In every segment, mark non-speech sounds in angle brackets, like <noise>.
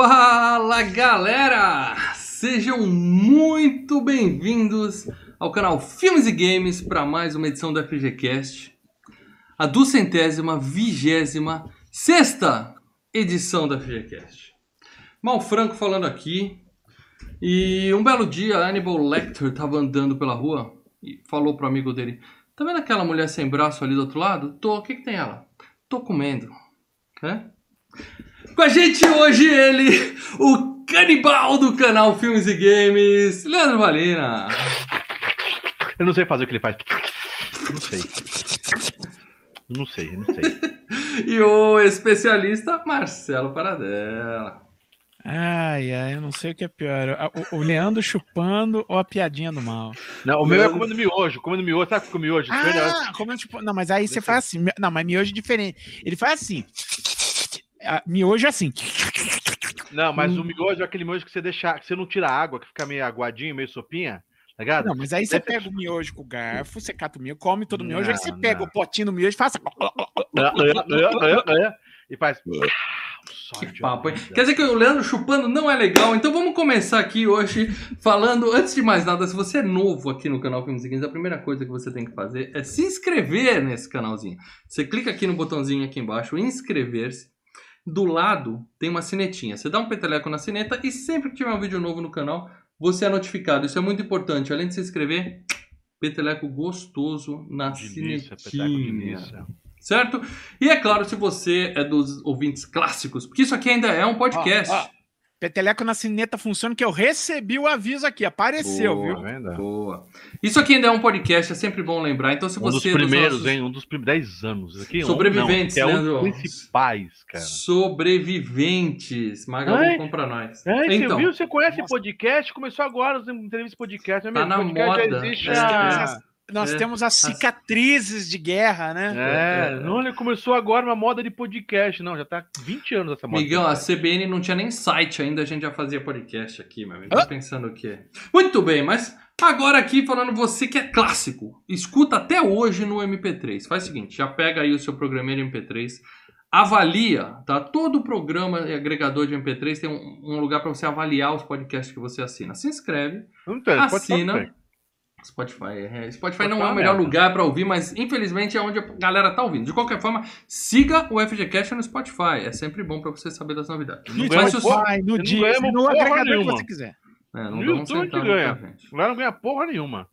Fala galera! Sejam muito bem-vindos ao canal Filmes e Games para mais uma edição do FGCast, a duzentésima, vigésima, sexta edição do FGCast. Mal Franco falando aqui, e um belo dia Hannibal Lecter estava andando pela rua e falou pro amigo dele: Tá vendo aquela mulher sem braço ali do outro lado? Tô, o que, que tem ela? Tô comendo. É? Com a gente hoje ele, o canibal do canal Filmes e Games, Leandro Valina. Eu não sei fazer o que ele faz. Não sei. Não sei, não sei. <laughs> e o especialista Marcelo Paradela. Ai, ai, eu não sei o que é pior. O, o Leandro chupando ou a piadinha do mal? Não, o meu é comendo miojo, comendo miojo, sabe com miojo? Ah, comendo tipo... Não, mas aí você faz assim. Não, mas miojo é diferente. Ele faz assim. Miojo é assim. Não, mas hum. o miojo é aquele miojo que você deixa, que você não tira água, que fica meio aguadinho, meio sopinha. Tá ligado? Não, mas aí você Deve... pega o miojo com o garfo, você cata o miojo, come todo o miojo, não, aí você não. pega o potinho do miojo e faz. e faz. Que papo, hein? Quer dizer que o Leandro chupando não é legal, então vamos começar aqui hoje falando, antes de mais nada, se você é novo aqui no canal Filmes e Games, a primeira coisa que você tem que fazer é se inscrever nesse canalzinho. Você clica aqui no botãozinho aqui embaixo, inscrever-se. Do lado tem uma sinetinha. Você dá um peteleco na sineta e sempre que tiver um vídeo novo no canal, você é notificado. Isso é muito importante. Além de se inscrever, peteleco gostoso na delícia, sinetinha. Certo? E é claro, se você é dos ouvintes clássicos, porque isso aqui ainda é um podcast. Ah, ah. Peteleco na cineta funciona que eu recebi o aviso aqui, apareceu, boa, viu? Venda. Boa. Isso aqui ainda é um podcast, é sempre bom lembrar. Então, se um você. Um dos primeiros, nossos... hein? Um dos primeiros 10 anos. Aqui, Sobreviventes, um, não, é um dos principais, cara. Sobreviventes. Magalu compra nós. É, então, você viu? Você conhece Nossa. podcast? Começou agora as entrevistas podcast. É tá na podcast moda. existe é. Nós é. temos as cicatrizes de guerra, né? É, é, não, ele começou agora uma moda de podcast. Não, já tá 20 anos essa moda. Miguel, a CBN não tinha nem site ainda, a gente já fazia podcast aqui, meu amigo. Ah. pensando o quê? Muito bem, mas agora aqui falando você que é clássico, escuta até hoje no MP3. Faz o seguinte, já pega aí o seu programeiro MP3, avalia, tá? Todo programa e agregador de MP3 tem um, um lugar para você avaliar os podcasts que você assina. Se inscreve, não tem, assina. Spotify. É, Spotify, Spotify não é o melhor lugar para ouvir, mas infelizmente é onde a galera tá ouvindo. De qualquer forma, siga o FGCast no Spotify. É sempre bom para você saber das novidades. No mas Spotify, no dia, no agregador que você quiser. É, não no YouTube que ganha. Lá não ganha porra nenhuma.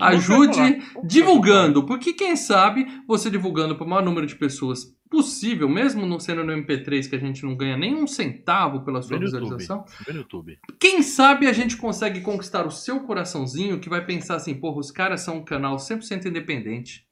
Ajude divulgando, porque quem sabe você divulgando para o maior número de pessoas possível, mesmo não sendo no MP3 que a gente não ganha nem um centavo pela sua Bem visualização. YouTube. YouTube. Quem sabe a gente consegue conquistar o seu coraçãozinho que vai pensar assim, porra, os caras são um canal 100% independente.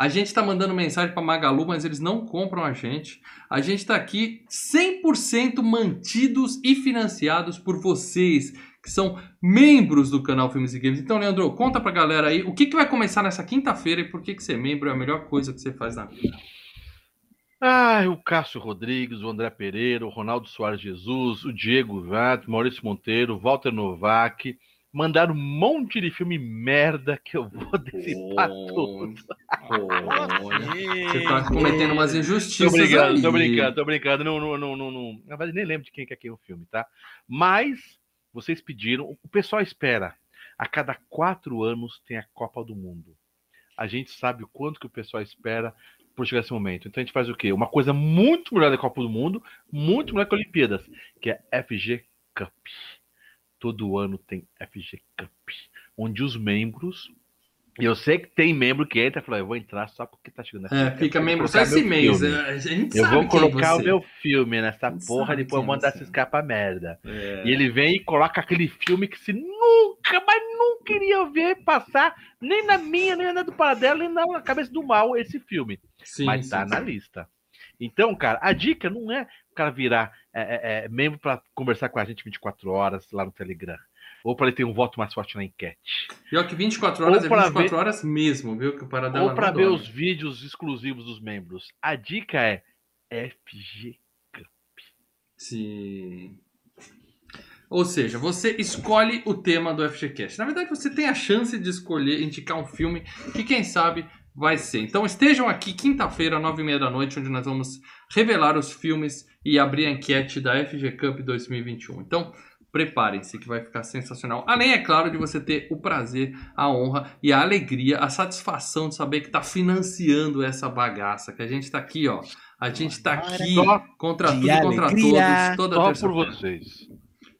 A gente está mandando mensagem para Magalu, mas eles não compram a gente. A gente está aqui 100% mantidos e financiados por vocês, que são membros do canal Filmes e Games. Então, Leandro, conta pra galera aí o que, que vai começar nessa quinta-feira e por que, que ser membro é a melhor coisa que você faz na vida. Ah, o Cássio Rodrigues, o André Pereira, o Ronaldo Soares Jesus, o Diego Vato, Maurício Monteiro, Walter Novak, mandaram um monte de filme merda que eu vou <laughs> decifrar oh, tudo. Oh, você tá cometendo umas injustiças. Tô brincando, aí. tô brincando, tô brincando. Não, não, não, não, não. Na verdade, nem lembro de quem que é quem o filme, tá? Mas vocês pediram, o pessoal espera. A cada quatro anos tem a Copa do Mundo. A gente sabe o quanto que o pessoal espera por chegar esse momento. Então a gente faz o quê? Uma coisa muito melhor da Copa do Mundo, muito melhor que a Olimpíadas, que é FG Cup. Todo ano tem FG Cup, onde os membros e eu sei que tem membro que entra e fala, eu vou entrar só porque tá chegando. É, fica membro só esse mês. É, eu vou colocar o meu filme nessa porra, depois eu mando essa escapa merda. É. E ele vem e coloca aquele filme que se nunca, mas nunca iria ver passar, nem na minha, nem na do Paradelo, nem na cabeça do mal, esse filme. Sim, mas sim, tá sim. na lista. Então, cara, a dica não é o cara virar é, é, é membro para conversar com a gente 24 horas lá no Telegram ou para ele ter um voto mais forte na enquete. Pior que 24 horas ou é 24 ver... horas mesmo, viu? Que Paradela Ou para ver os vídeos exclusivos dos membros. A dica é FG Cup. Sim. Ou seja, você escolhe o tema do FGCast. Na verdade, você tem a chance de escolher, indicar um filme que, quem sabe, vai ser. Então estejam aqui quinta-feira, nove e meia da noite, onde nós vamos revelar os filmes e abrir a enquete da FG Cup 2021. Então preparem-se que vai ficar sensacional. Além, é claro, de você ter o prazer, a honra e a alegria, a satisfação de saber que está financiando essa bagaça, que a gente está aqui, ó. A gente está aqui contra tudo e contra todos, toda Só por vocês.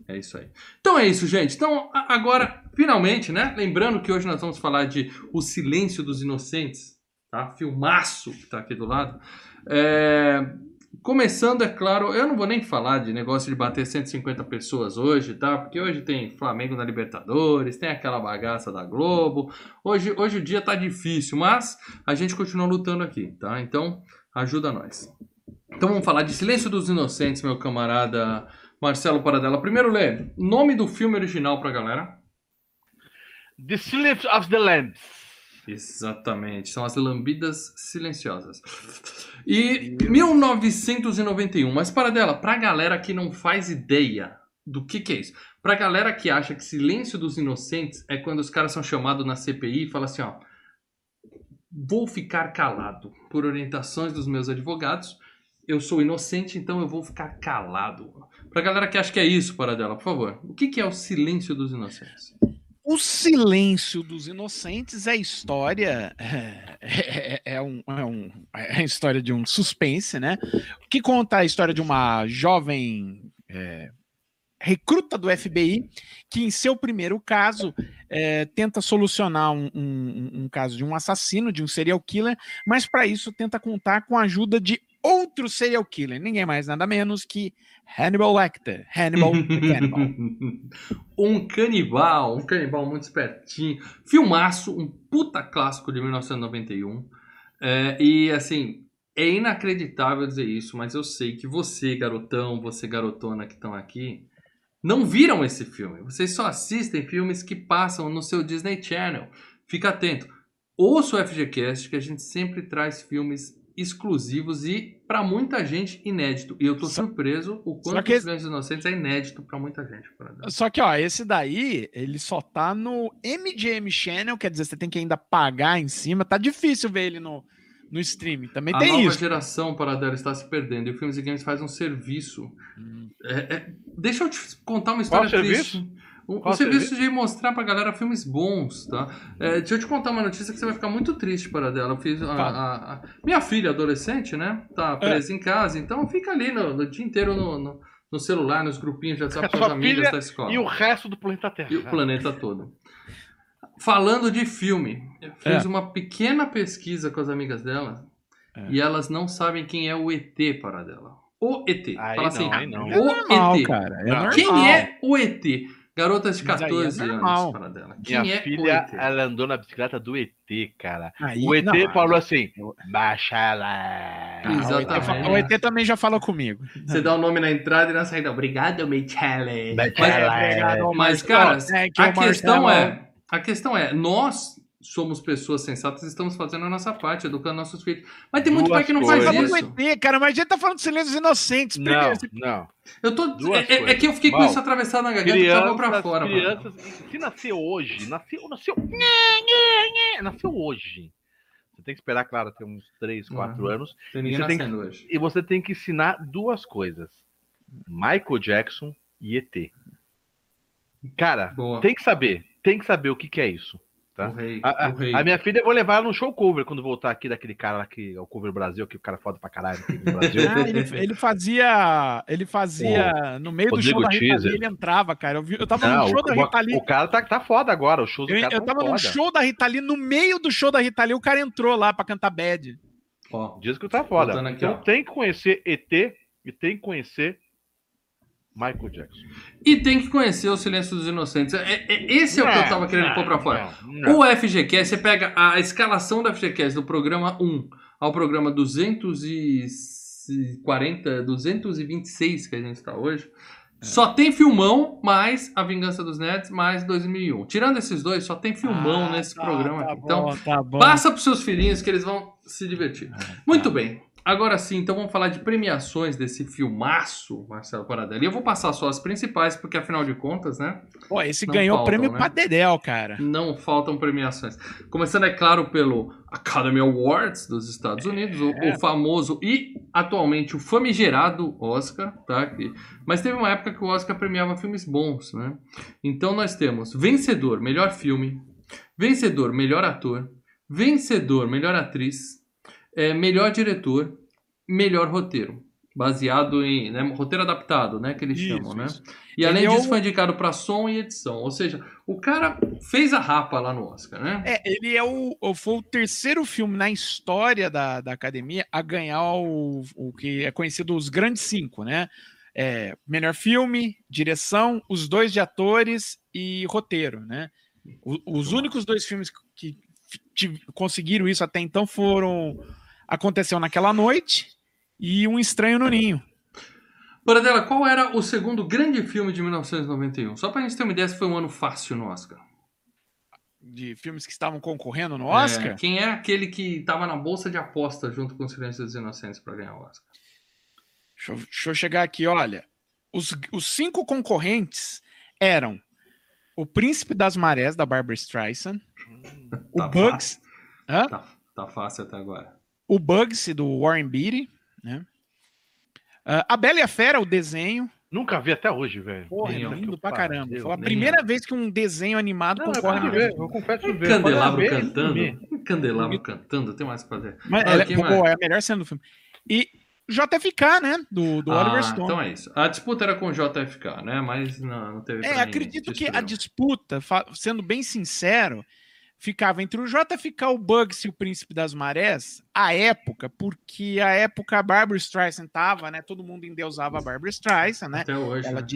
É isso aí. Então é isso, gente. Então, agora, finalmente, né? Lembrando que hoje nós vamos falar de O Silêncio dos Inocentes, tá? Filmaço que tá aqui do lado. É, Começando, é claro, eu não vou nem falar de negócio de bater 150 pessoas hoje, tá? Porque hoje tem Flamengo na Libertadores, tem aquela bagaça da Globo. Hoje, hoje o dia tá difícil, mas a gente continua lutando aqui, tá? Então, ajuda nós. Então vamos falar de Silêncio dos Inocentes, meu camarada Marcelo Paradela. Primeiro, Lê, nome do filme original pra galera. The Silence of the Lambs. Exatamente, são as lambidas silenciosas. E 1991, mas Paradela, pra galera que não faz ideia do que que é isso. Pra galera que acha que Silêncio dos Inocentes é quando os caras são chamados na CPI e falam assim, ó, vou ficar calado por orientações dos meus advogados. Eu sou inocente, então eu vou ficar calado. Pra galera que acha que é isso, Paradela, por favor. O que que é o Silêncio dos Inocentes? O Silêncio dos Inocentes é história. É, é- é um, é, um- é a história de um suspense, né? Que conta a história de uma jovem é, recruta do FBI que, em seu primeiro caso, é, tenta solucionar um, um- um caso de um assassino, de um serial killer, mas para isso tenta contar com a ajuda de outro serial killer, ninguém mais, nada menos que Hannibal Lecter. Hannibal Cannibal. <laughs> um canibal, um canibal muito espertinho. Filmaço, um puta clássico de 1991. É, e assim, é inacreditável dizer isso, mas eu sei que você, garotão, você, garotona que estão aqui, não viram esse filme. Vocês só assistem filmes que passam no seu Disney Channel. Fica atento. Ouça o FGCast, que a gente sempre traz filmes exclusivos e, pra muita gente, inédito. E eu tô Só- surpreso o quanto que Silêncio dos Inocentes é inédito pra muita gente. Só que, ó, esse daí, ele só tá no MGM Channel, quer dizer, você tem que ainda pagar em cima. Tá difícil ver ele no, no streaming. Também a tem nova isso. geração Paradela está se perdendo e o Filmes e Games faz um serviço. É- é- deixa eu te contar uma história Qual triste. serviço? Um, um Qual serviço de mostrar pra galera filmes bons, tá? É, deixa eu te contar uma notícia que você vai ficar muito triste, Paradela. Eu fiz a- a- a- minha filha adolescente, né? Tá presa em casa, então fica ali no, no dia inteiro no, no- no celular, nos grupinhos de WhatsApp com as amigas da escola. E o resto do planeta Terra. E o planeta todo. Falando de filme, eu fiz É. uma pequena pesquisa com as amigas dela É. e elas não sabem quem é o ET para dela. O ET. Aí Fala não, assim, aí não. É o normal, ET. cara. É normal. Quem é o ET? Garotas de Mas aí é 14 anos Minha é filha, ela andou na bicicleta do ET, cara. Aí, o ET não, falou assim: baixa lá. o ET fa- Exatamente. O ET também já falou comigo. Você dá o nome na entrada e na saída. Obrigado, Michele. Mas, É, mas, cara, É, que a o questão Marcelo- é, a questão é, nós somos pessoas sensatas e estamos fazendo a nossa parte, educando nossos filhos. Mas tem muito Duas pai que não faz isso. do ET, cara, mas a gente tá falando de silêncios inocentes. Não, não. Eu tô, Duas é, é- é que eu fiquei com Mal. isso atravessado na garganta e tava pra Crianças, fora. mano. crianças, se nasceu hoje, nasceu, nasceu, nhê, nhê, nhê, nasceu hoje. Você tem que esperar, claro, ter uns 3, 4 Uhum. anos. Tem ninguém Você tem nascendo hoje. E você tem que ensinar duas coisas: Michael Jackson e ET. Cara, Boa. tem que saber, tem que saber o que, que é isso. Tá? O rei, A, a- o rei. a minha filha, eu vou levar ela no show cover quando voltar aqui daquele cara lá que é o cover Brasil, que o cara é foda pra caralho no Brasil. <laughs> Ah, ele, ele fazia. Ele fazia. no meio do show da Rita Lee, ele entrava, cara. Eu, vi, eu tava Não, no show o, da o- Rita Lee. o cara tá, tá foda agora, os shows do Eu, cara eu tão tava no foda. show da Rita Lee, no meio do show da Rita Lee, o cara entrou lá pra cantar bad. Ó, Diz que tá foda. Aqui, então ó. tem que conhecer ET e tem que conhecer Michael Jackson. E tem que conhecer o Silêncio dos Inocentes. É- é- esse é o que eu tava querendo pôr pra fora. Não, não. O FGCast, você pega a escalação do FGCast do programa 1 ao programa 240, 226 que a gente está hoje, só tem filmão mais A Vingança dos Nerds mais 2001. Tirando esses dois, só tem filmão Ah, nesse tá, programa tá aqui. bom, Então, tá passa pros seus filhinhos que eles vão se divertir. Muito bem. Agora sim, então vamos falar de premiações desse filmaço, Marcelo Paradelli. Eu vou passar só as principais, porque afinal de contas, né? Pô, esse ganhou o faltam, prêmio né? pra Dedel, cara. Não faltam premiações. Começando, é claro, pelo Academy Awards dos Estados Unidos, o- É. o, famoso e atualmente o famigerado Oscar, tá? Que- mas teve uma época que o Oscar premiava filmes bons, né? Então nós temos vencedor, melhor filme, vencedor, melhor ator, vencedor, melhor atriz, é, melhor diretor, melhor roteiro. Baseado em né, roteiro adaptado, né? Que eles Isso, chamam, né? isso. E além Ele é disso, o- foi indicado para som e edição. Ou seja, o cara fez a rapa lá no Oscar, né? É, ele é o, foi o terceiro filme na história da, da academia a ganhar o, o que é conhecido os grandes cinco, né? É, melhor filme, direção, os dois de atores e roteiro, né? O- os únicos dois filmes que tiv- conseguiram isso até então foram Aconteceu naquela noite e Um Estranho no Ninho. Paradela, qual era o segundo grande filme de 1991? Só pra gente ter uma ideia se foi um ano fácil no Oscar. De filmes que estavam concorrendo no É, Oscar. quem é aquele que tava na bolsa de aposta junto com o Silêncio dos Inocentes pra ganhar o Oscar? Deixa eu, deixa eu chegar aqui, olha. Os, os cinco concorrentes eram O Príncipe das Marés, da Barbara Streisand, o Tá Bugs, Hã? Tá, tá fácil até agora. O Bugsy, do Warren Beatty, né? Ah, a Bela e a Fera, o desenho. Nunca vi até hoje, velho. Porra, Nem é eu. lindo pra caramba. Foi a primeira vez que um desenho animado Não, eu concorre confesso no ver, eu confesso ver. Candelabro ver, cantando. Candelabro cantando, tem mais pra fazer. Mas Ah, ela- pô, mais? é a melhor cena do filme. E JFK, né? Do, do ah, Oliver Stone. então é isso. A disputa era com o JFK, né? Mas não, não teve É, acredito que a disputa, sendo bem sincero, ficava entre o JFK, o Bugs e o Príncipe das Marés, a época, porque a época a Barbara Streisand tava, né? Todo mundo endeusava a Barbara Streisand, né? Até hoje. Ela né?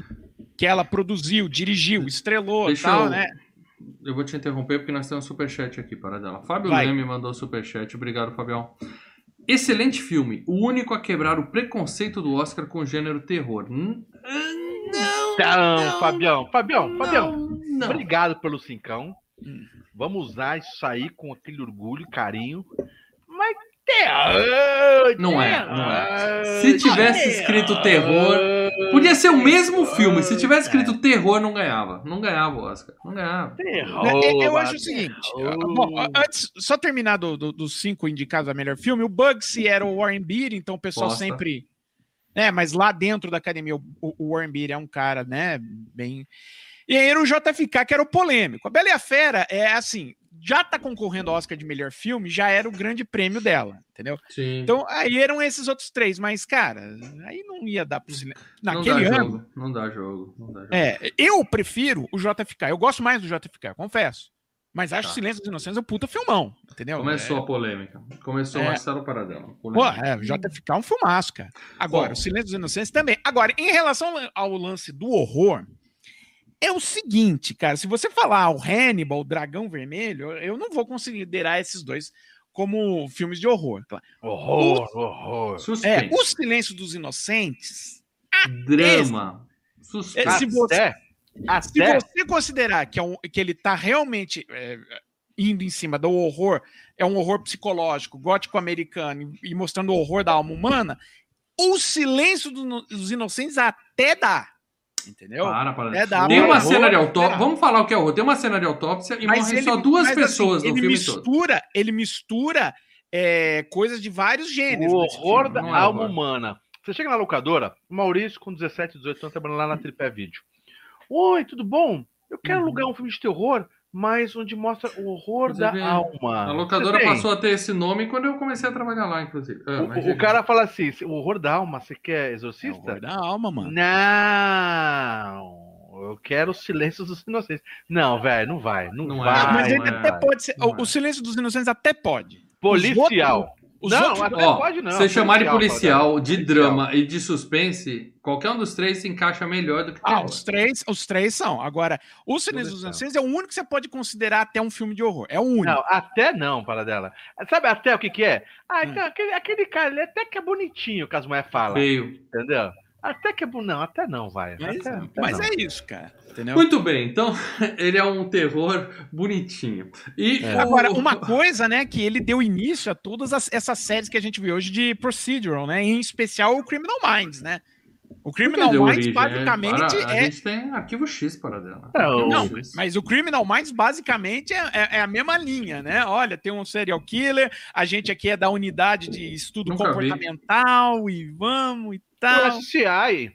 que ela produziu, dirigiu, estrelou e Deixa tal, eu- né? Eu vou te interromper porque nós temos um superchat aqui para dela. Fábio Vai. Leme mandou superchat. Obrigado, Fabião. Excelente filme. O único a quebrar o preconceito do Oscar com o gênero terror. Hum, Não, Então, Fabião, Fabião, Fabião, não, não. obrigado pelo cincão. Vamos usar isso aí com aquele orgulho e carinho. Mas terror! Não é, não é. Se tivesse escrito terror, Podia ser o mesmo filme. Se tivesse escrito terror, não ganhava. Não ganhava o Oscar. Não ganhava. Terror, Eu- eu acho o seguinte. Bom, antes, só terminar do- do- dos cinco indicados a melhor filme, o Bugsy era o Warren Beatty, então o pessoal Bosta. sempre. Né, mas lá dentro da academia, o, o Warren Beatty é um cara, né, bem. E aí era o JFK, que era o polêmico. A Bela e a Fera é assim, já tá concorrendo ao Oscar de melhor filme, já era o grande prêmio dela, entendeu? Sim. Então aí eram esses outros três, mas, cara, aí não ia dar pro cinema. não Naquele dá ano. jogo. Não dá jogo. Não dá jogo. É, eu prefiro o JFK. Eu gosto mais do JFK, confesso. Mas acho Tá. Silêncio dos Inocentes um puta filmão, entendeu? Começou É, a polêmica. Começou É. Marcelo Paradela. pô, é, o JFK é um filmaço, cara. Agora, Bom. o Silêncio dos Inocentes também. Agora, em relação ao lance do horror, é o seguinte, cara. Se você falar o Hannibal, o Dragão Vermelho, eu- não vou considerar esses dois como filmes de horror. claro. Horror, horror. É, Suspense. o Silêncio dos Inocentes, Drama. é, Suspense. se você, Até, Se você considerar que, é um- que ele tá realmente é, indo em cima do horror, é um horror psicológico, gótico americano, e, mostrando o horror da alma humana, o silêncio do- dos inocentes até dá. Entendeu? Para, para. É da Tem uma cena de autópsia. Vamos falar o que é horror. Tem uma cena de autópsia e morrem só duas mas, pessoas assim, no ele filme todo. mistura, Ele mistura é, coisas de vários gêneros. o horror da é alma horror. humana. Você chega na locadora, o Maurício com 17, 18 anos trabalhando lá na Tripé Vídeo. Oi, tudo bom? Eu quero Uhum. alugar um filme de terror, mas onde mostra o horror da alma. A locadora passou a ter esse nome quando eu comecei a trabalhar lá, inclusive. Ah, O- o, o cara fala assim: o horror da alma, você quer É o exorcista? horror da alma, mano. Não, eu quero o silêncio dos inocentes. Não, velho, não vai, não, Não é, vai. mas ele não não até pode ser. Não O, é. o silêncio dos inocentes até pode. Policial. Os não, outros- até Ó, pode não. você chamar de policial, de policial. drama e de suspense, qualquer um dos três se encaixa melhor do que Ah, os três, os três são. Agora, o Silêncio dos. Inocentes é o único que você pode considerar até um filme de horror. É o único. Não, até não, para dela. Sabe até o que que é? Ah, Hum. então, aquele, aquele cara, ele até que é bonitinho, que as mulheres falam. Feio. Entendeu? Até que é. Não, até não, vai. Mas, até, até mas não. é isso, cara. Entendeu? Muito bem, então <laughs> ele é um terror bonitinho. E É. o- Agora, uma <laughs> coisa, né, que ele deu início a todas as- essas séries que a gente vê hoje de procedural, né? Em especial o Criminal Minds, né? O Por que Criminal Minds basicamente Para- A é. gente tem arquivo X para dela. É, o- Não, mas o Criminal Minds basicamente é, é- é a mesma linha, né? Olha, tem um serial killer, a gente aqui é da unidade de estudo Nunca vi. comportamental e vamos e O tal. SCI.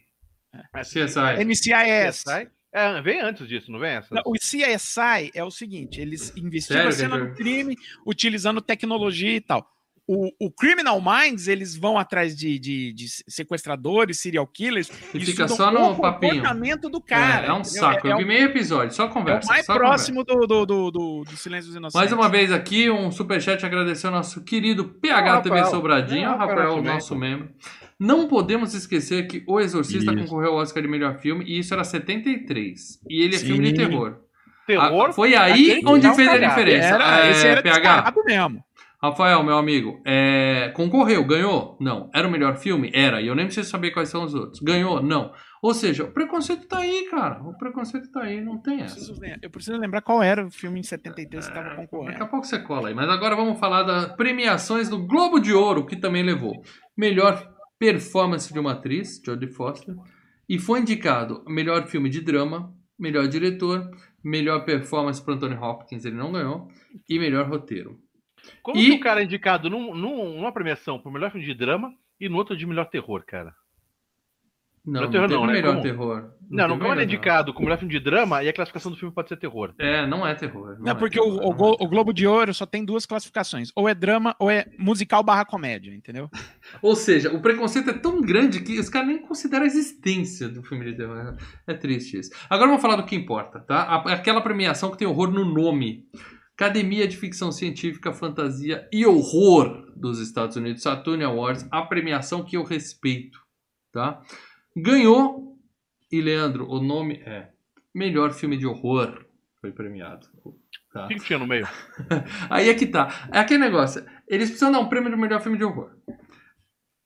CSI. NCIS. CSI. É, vem antes disso, não vem essa? Não, O CSI é o seguinte: eles investigam a Sério, cena Victor? do crime utilizando tecnologia e tal. O, o Criminal Minds, eles vão atrás de, de- de sequestradores, serial killers, E fica só no o papinho. comportamento do cara. é, é um entendeu? saco. É, Eu é vi o- meio episódio, só é conversa. o mais só próximo do, do, do, do, do Silêncio dos. Inocentes. Mais uma vez aqui, um superchat agradecer ao nosso querido PH Não, TV Rafael. Sobradinho, Não, Rafael, Rafael, o também. nosso membro. Não podemos esquecer que O Exorcista Isso. concorreu ao Oscar de melhor filme, e isso era 73. E ele é Sim. filme de terror. Terror. Ah, foi aí onde fez a cagado. diferença. Era, É, esse era PH, mesmo. Rafael, meu amigo, é, concorreu, ganhou? Não. Era o melhor filme? Era. E eu nem preciso saber quais são os outros. Ganhou? Não. Ou seja, o preconceito tá aí, cara. O preconceito tá aí, não tem Eu essa. preciso, eu preciso lembrar qual era o filme em 73 que estava Daqui a concorrendo. pouco você cola aí. Mas agora vamos falar das premiações do Globo de Ouro, que também levou. Melhor performance de uma atriz, Jodie Foster. E foi indicado melhor filme de drama, melhor diretor, melhor performance para Anthony Hopkins, ele não ganhou, e melhor roteiro. Como E- que o cara é indicado num, num- numa premiação pro melhor filme de drama e no outro de melhor terror, cara? Não, Melhor não terror não, né? melhor Como? terror. Não, não, como ele é indicado como melhor filme de drama e a classificação do filme pode ser terror. É, não é terror. Não, é porque terror, o, não o é o Globo de Ouro só tem duas classificações. Ou é drama ou é musical barra comédia, entendeu? <laughs> Ou seja, o preconceito é tão grande que os caras nem consideram a existência do filme de terror. É triste isso. Agora vamos falar do que importa, tá? Aquela premiação que tem horror no nome. Academia de Ficção Científica, Fantasia e Horror dos Estados Unidos, Saturn Awards, a premiação que eu respeito, tá? Ganhou, e Leandro, o nome é Melhor Filme de Horror, foi premiado. Tá? O que, que tinha no meio? <laughs> Aí é que tá. É aquele negócio. Eles precisam dar um prêmio do melhor filme de horror.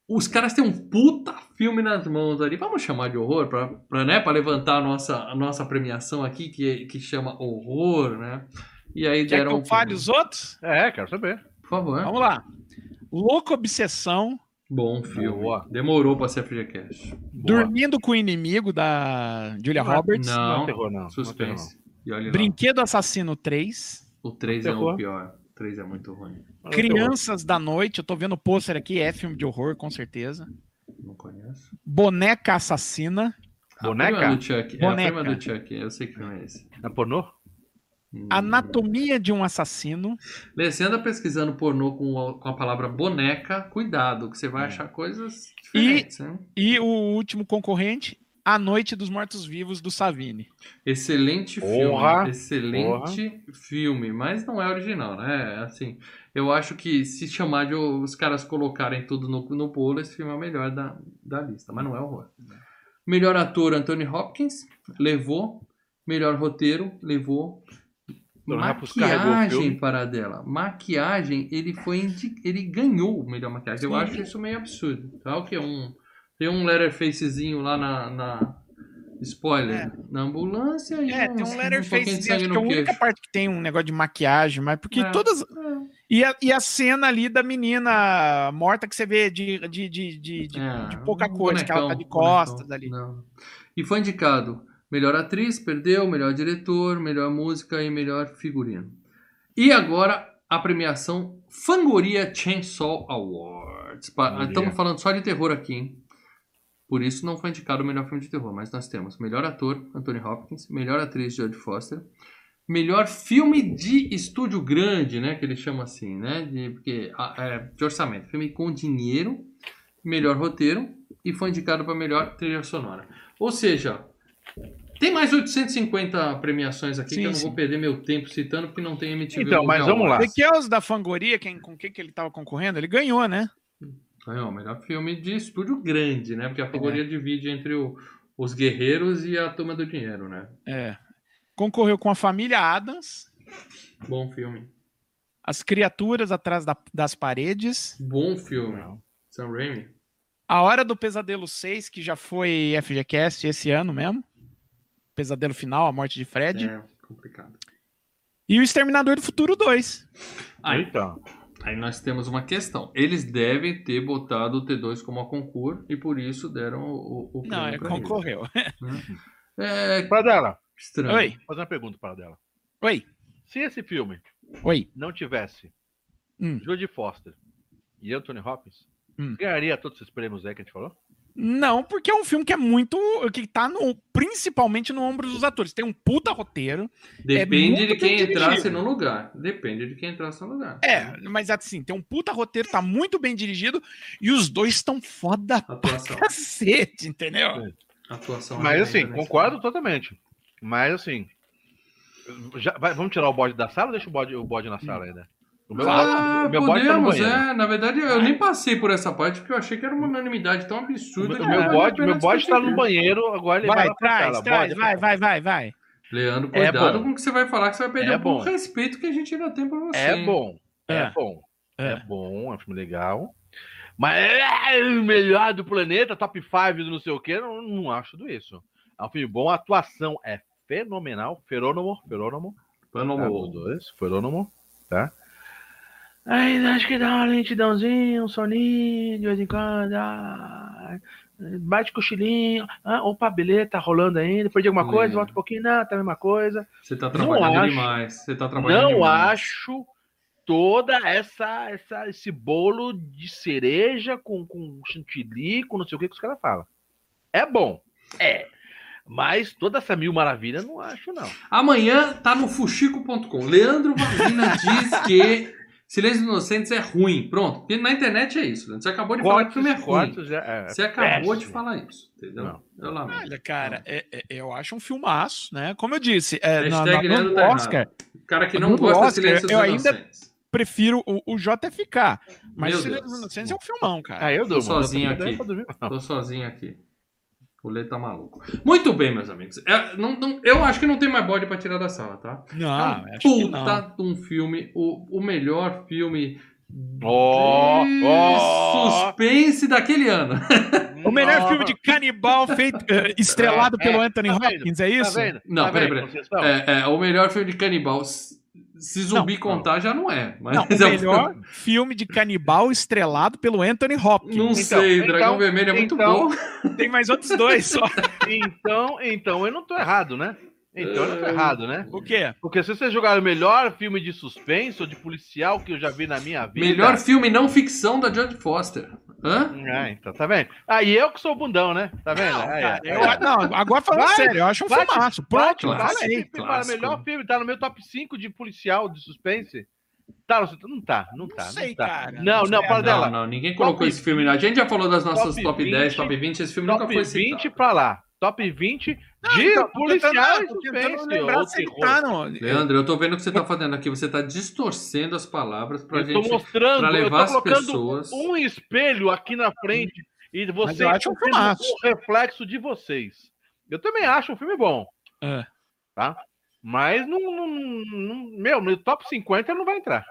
Os caras têm um puta filme nas mãos ali. Vamos chamar de horror pra, pra, né, pra levantar a nossa, a nossa premiação aqui, que, que chama horror, né? E aí Quer que deram. eu um fale prêmio. os outros? É, quero saber. Por favor. Vamos lá. Louca Obsessão, Bom filme. Boa. Demorou pra ser FGCast. Dormindo com o Inimigo, da Julia Não Roberts, Não, Não terror, não. Não suspense. Lá. Brinquedo Assassino 3, O 3 é o pior. O 3 é muito ruim. Não. Crianças da Noite, eu tô vendo o pôster aqui, é filme de horror, com certeza. Não conheço. Boneca Assassina, A Boneca? prima do Chuck. É a Boneca. prima do Chuck. Eu sei que filme é esse. É pornô? Anatomia de um Assassino, Lê, Você anda pesquisando pornô com a, com a palavra boneca, cuidado, que você É. vai achar coisas diferentes. né? e o último concorrente, A Noite dos Mortos-Vivos, do Savini. Excelente Porra, filme. Excelente filme, mas não é original, né? Assim, eu acho que se chamar de os caras colocarem tudo no, no bolo, esse filme é o melhor da, da lista, mas não é horror. Melhor ator, Anthony Hopkins, levou. Melhor roteiro, levou. Tony Hopkins carregou o Maquiagem para dela. Maquiagem, ele foi ele ganhou o melhor maquiagem. Eu Sim. acho isso meio absurdo. Tá? O que é um tem um letterfacezinho lá na, na- spoiler na ambulância e É, tem um Letterface, acho sangue que é a única parte que tem um negócio de maquiagem, mas porque É. todas... É. E a, e a cena ali da menina morta que você vê de, de, de, de, de- É, de pouca um coisa, que ela tá de bonecão, costas bonecão. ali. Não. E foi indicado melhor atriz, perdeu, melhor diretor, melhor música e melhor figurino. E agora a premiação Fangoria Chainsaw Awards. Pa-. Estamos falando só de terror aqui, hein? Por isso não foi indicado o melhor filme de terror, mas nós temos melhor ator, Anthony Hopkins, melhor atriz, Jodie Foster, melhor filme de estúdio grande, né, que eles chamam assim, né, de, porque, ah, é, de orçamento, filme com dinheiro, melhor roteiro e foi indicado para melhor trilha sonora. Ou seja, tem mais 850 premiações aqui Sim, que eu não sim. vou perder meu tempo citando porque não tem MTV. Então, mas vamos lá. Awards. The Kills da Fangoria, quem, com que, que ele tava concorrendo? Ele ganhou, né? Ganhou, melhor filme de estúdio grande, né, porque a É. categoria divide entre o- os guerreiros e a turma do dinheiro, né. É. Concorreu com a família Adams, Bom filme. As Criaturas Atrás da- das Paredes, Bom filme. Não. Sam Raimi. A Hora do Pesadelo 6, que já foi FGCast esse ano mesmo. Pesadelo Final, A Morte de Fred. É complicado. E o Exterminador do Futuro 2. Aí, Então, aí nós temos uma questão. Eles devem ter botado o T2 como a concurso e por isso deram o, o Não, é, pra ele, concorreu. né? <laughs> É para dela, estranho. Oi, vou fazer uma pergunta para dela. oi, Se esse filme oi. não tivesse Hum. Jodie Foster e Anthony Hopkins, Hum. ganharia todos esses prêmios aí que a gente falou? Não, porque é um filme que é muito. que tá no, principalmente no ombro dos atores. Tem um puta roteiro. Depende muito de quem entrasse no lugar. Depende de quem entrasse no lugar. É, mas assim, tem um puta roteiro, tá muito bem dirigido e os dois estão foda pra Atuação. cacete, entendeu? Atuação Mas assim, nesse concordo totalmente. Mas assim, já- vai- vamos tirar o bode da sala ou deixa o bode, o bode na sala ainda? Meu, Ah, meu bode tá no podemos, banheiro. é. Na verdade, eu nem passei por essa parte porque eu achei que era uma unanimidade tão absurda. o meu bode, meu bode tá no banheiro, agora ele vai, Vai, pra traz, traz, Bode, vai, vai, vai, vai. Leandro, É cuidado bom. com o que você vai falar, que você vai perder É um pouco bom. o respeito que a gente ainda tem por você. É bom, é, É. bom. É. É. bom, é um filme legal. Mas é o melhor do planeta, top 5 do não sei o que, não, não acho tudo isso. É um filme bom, a atuação é fenomenal. Ferônomo, Ferônomo. Vamos Tá, dois, Ferônomo, tá? Aí acho que dá uma lentidãozinha, um soninho de vez em quando. ah, bate cochilinho. Ah, opa, beleza, tá rolando ainda. Perdi alguma coisa, Lembra. volta um pouquinho. Não, tá a mesma coisa. Você tá trabalhando acho. demais. Você tá trabalhando Não demais. acho toda essa, essa esse bolo de cereja com, com chantilly, com não sei o que que os caras falam. É bom, é. Mas toda essa mil maravilha não acho, não. Amanhã tá no fuxico.com. Leandro Valina diz que <laughs> Silêncio dos Inocentes é ruim. Pronto. Porque na internet é isso. Leandro. Você acabou de falar que o filme é ruim. cortes, é, é Você acabou de falar isso. Entendeu? Não. Eu lamento. Olha, cara, é- é- eu acho um filmaço, né? Como eu disse, é, na, na, no tá Oscar, O cara que não No gosta de Silêncio dos eu ainda- Inocentes. prefiro o, o JFK. Mas Meu Silêncio Deus. dos Inocentes é um filmão, cara. Ah, eu sozinho eu tô aqui. dormir, não. Tô sozinho aqui. O Lê tá maluco. Muito bem, meus amigos. É, não- não- eu acho que não tem mais bode pra tirar da sala, tá? Não, É um acho que não. puta de um filme, o, o melhor filme Ó, de ó. suspense daquele ano. O melhor Nossa. filme de canibal feito, eh, estrelado É, pelo é, Anthony tá vendo? Hopkins, é Tá isso? vendo? Não, Tá peraí, peraí. É, é, o melhor filme de canibal. Se zumbi Não, contar, já não é. Mas Não, <laughs> o melhor filme de canibal estrelado pelo Anthony Hopkins. Não Então, sei, então, Dragão Vermelho é muito então- bom. <laughs> Tem mais outros dois só. Então, então eu não tô errado, né? Então eu não tô É. errado, né? O quê? Porque se vocês jogaram o melhor filme de suspense ou de policial que eu já vi na minha vida. Melhor filme não ficção da Jodie Foster. Hã? Ah, então, tá vendo? Aí eu que sou bundão, né? Tá vendo? Não, Aí, cara, aí, eu- não, agora falando Vai, sério, eu acho um bate- filmaço. Bate, Pronto, bate, filme, clássico. melhor filme, tá no meu top 5 de policial de suspense. Tá, no- não tá, não tá. sei, não tá. cara. Não, Não não, sei. para Não, dela. não, ninguém colocou Top esse filme. A gente já falou das nossas top, top 10, 20, top 20. Esse filme nunca Top foi 20 citado. pra lá. Top 20 de Então, tô policial tentando- e suspense. lembrar se tá Leandro, eu tô vendo o que você tá fazendo aqui. Você tá distorcendo as palavras pra Eu gente. tô mostrando, pra levar eu tô as colocando pessoas- um espelho aqui na frente e vocês eu acho um o reflexo de vocês. Eu também acho um filme bom, É. tá? Mas não, não, não- meu, no top 50 não vai entrar.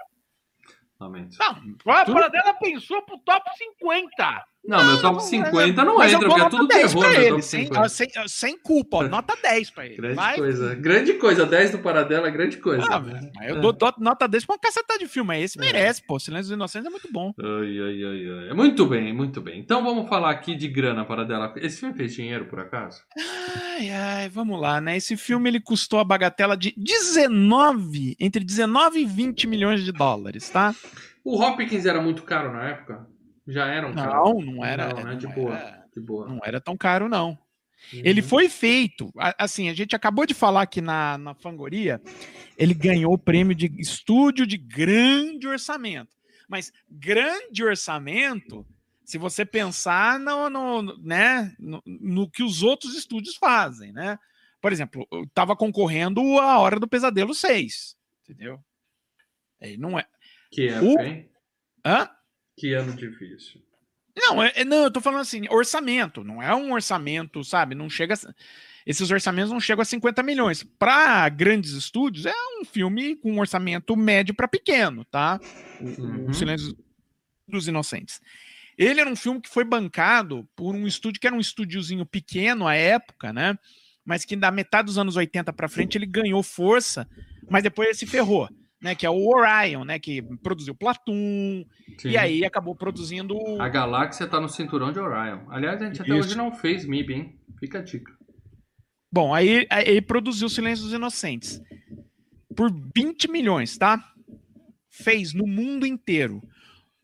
Lamento. Não, A Paradela pensou pro top 50. Não, meu top 50 não entra, porque é tudo 10 terror ele, sem, 50. ó, sem, ó, sem culpa, ó, <laughs> nota 10 pra ele. Grande Vai. coisa. Grande coisa. 10 do Paradela, grande coisa. Ah, velho, eu dou, dou nota 10 pra uma caceta de filme. Esse merece, pô. Silêncio dos Inocentes é muito bom. Ai, ai, ai, ai. Muito bem, muito bem. Então vamos falar aqui de grana, Paradela. Esse filme fez dinheiro, por acaso? Ai, ai, vamos lá, né? Esse filme ele custou a bagatela de 19, entre 19 e 20 milhões de dólares, tá? O Hopkins era muito caro na época? Já era um caro? Não, não era. Não, né? não De era- boa. De boa. não era tão caro, não. Ele Uhum. foi feito, assim, a gente acabou de falar aqui na, na Fangoria, ele ganhou o prêmio de estúdio de grande orçamento. Mas grande orçamento, se você pensar no, no, né, no, no que os outros estúdios fazem, né? Por exemplo, estava concorrendo a Hora do Pesadelo 6, entendeu? Ele não é. Que época, O- hein? Hã? Que ano difícil. Não, é, é- não, eu tô falando assim, orçamento, não é um orçamento, sabe? Não chega. a- Esses orçamentos não chegam a 50 milhões. Para grandes estúdios, é um filme com um orçamento médio para pequeno, tá? O, o Uhum. Silêncio dos Inocentes. Ele era um filme que foi bancado por um estúdio que era um estúdiozinho pequeno à época, né? Mas que da metade dos anos 80 para frente ele ganhou força, mas depois ele se ferrou, né? Que é o Orion, né? Que produziu Platoon Sim. e aí acabou produzindo. A galáxia tá no cinturão de Orion. Aliás, a gente até Isso. hoje não fez MIB, hein? Fica a dica. Bom, aí, aí ele produziu Silêncio dos Inocentes por 20 milhões, tá? Fez no mundo inteiro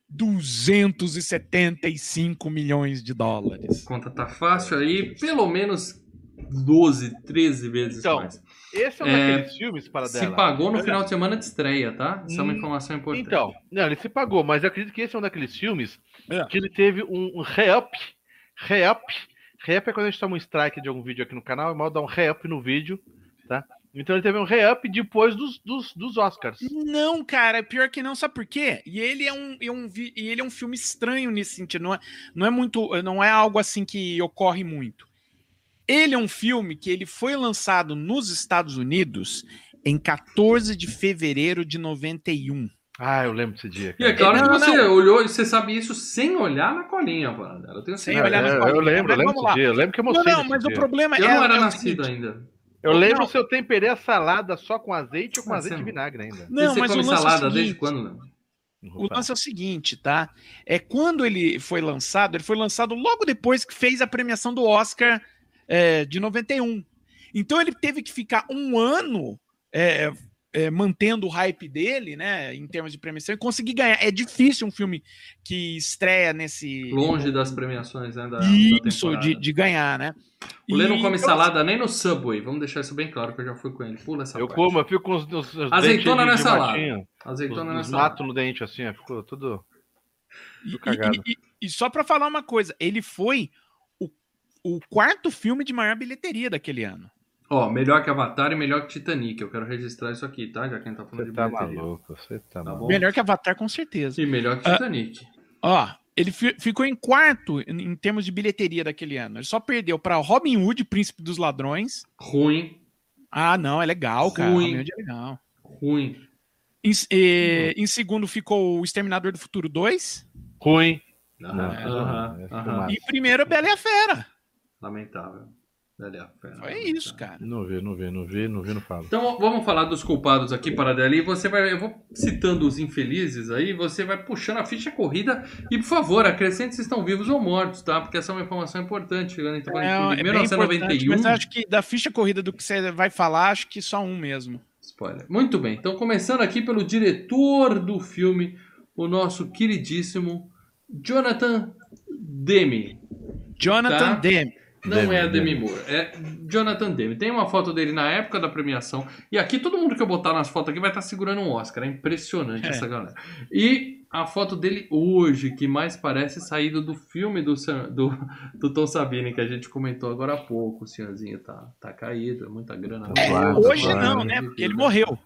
275 milhões de dólares. Conta tá fácil aí, pelo menos 12, 13 vezes Então, mais. Esse é um É, daqueles filmes para Se dela. pagou no final de semana de estreia, tá? Isso é uma Hum, informação importante. Então, não, ele se pagou, mas eu acredito que esse é um daqueles filmes É. que ele teve um, um re-up. Re-up. Re-up é quando a gente toma um strike de algum vídeo aqui no canal, é mal dar um re-up no vídeo, tá? Então ele teve um re-up depois dos, dos, dos Oscars. Não, cara, pior que não, sabe por quê? E ele é um, é um, e ele é um filme estranho nesse sentido, não é, não é muito, não é algo assim que ocorre muito. Ele é um filme que ele foi lançado nos Estados Unidos em 14 de fevereiro de 91. Ah, eu lembro desse dia. E é cara. claro Não, que você não. olhou e você sabe isso sem olhar na colinha, mano. Eu tenho Sem certeza. olhar na É, colinha, eu lembro, eu lembro desse dia. Eu lembro que eu Não, mostrei não, nesse mas o dia. problema Eu é, não era é o nascido seguinte, ainda. Eu lembro Não. se eu temperei a salada só com azeite ou com Ah, azeite e vinagre ainda. Não, você mas o come lance é o salada desde seguinte, quando, né? O lance é o seguinte, tá? É quando ele foi lançado, ele foi lançado logo depois que fez a premiação do Oscar é, de 91. Então ele teve que ficar um ano é, é, mantendo o hype dele, né? Em termos de premiação, e conseguir ganhar. É difícil um filme que estreia nesse. Longe das premiações, né? Da, da Isso, temporada. de, de ganhar, né? O Lê não E- come então, salada nem no Subway. Vamos deixar isso bem claro que eu já fui com ele. Pula essa Eu parte. como, eu fico com os, os, os Azeitona dentes de- de nessa lata. matinho, Azeitona os, nessa os mato no dente assim, ficou tudo. E, Tô cagado. e- e- e só pra falar uma coisa, ele foi o, quarto filme de maior bilheteria daquele ano. Ó, melhor que Avatar e melhor que Titanic. Eu quero registrar isso aqui, tá? Já que a gente tá falando Você de tá bilheteria. maluco, você tá Tá maluco. bom? Melhor que Avatar, com certeza. E melhor que Ah. Titanic. Ó, ele fi- ficou em quarto em, em termos de bilheteria daquele ano. Ele só perdeu pra Robin Hood, Príncipe dos Ladrões. Ruim, Ah, não, é legal, cara. Ruim. Robin Hood é legal. ruim. Em, eh, em segundo ficou o Exterminador do Futuro 2. Ruim. Aham, Não, aham, é aham. fumado. E Primeiro, Bela e a Fera. Lamentável. Foi lamentável. isso, cara. Não vi, não vi, não vi, não vi, não falo. Então vamos falar dos culpados aqui, Paradela. E você vai. Eu vou citando os infelizes aí, você vai puxando a ficha corrida. E por favor, acrescente se estão vivos ou mortos, tá? Porque essa é uma informação importante. Chegando em É, é bem 1991. importante, mas acho que da ficha corrida do que você vai falar, acho que só um mesmo. Spoiler. Muito bem. Então, começando aqui pelo diretor do filme, o nosso queridíssimo Jonathan Demme. Jonathan Tá. Demme. Não é a Demi Demme. Moore, é Jonathan Demme. Tem uma foto dele na época da premiação. E aqui todo mundo que eu botar nas fotos aqui vai estar segurando um Oscar. É impressionante É. essa galera. E a foto dele hoje, que mais parece saído do filme do, do, do Tom Sabine, que a gente comentou agora há pouco. O senhorzinho tá, tá caído, é muita grana. É, Hoje não, né? Porque ele morreu.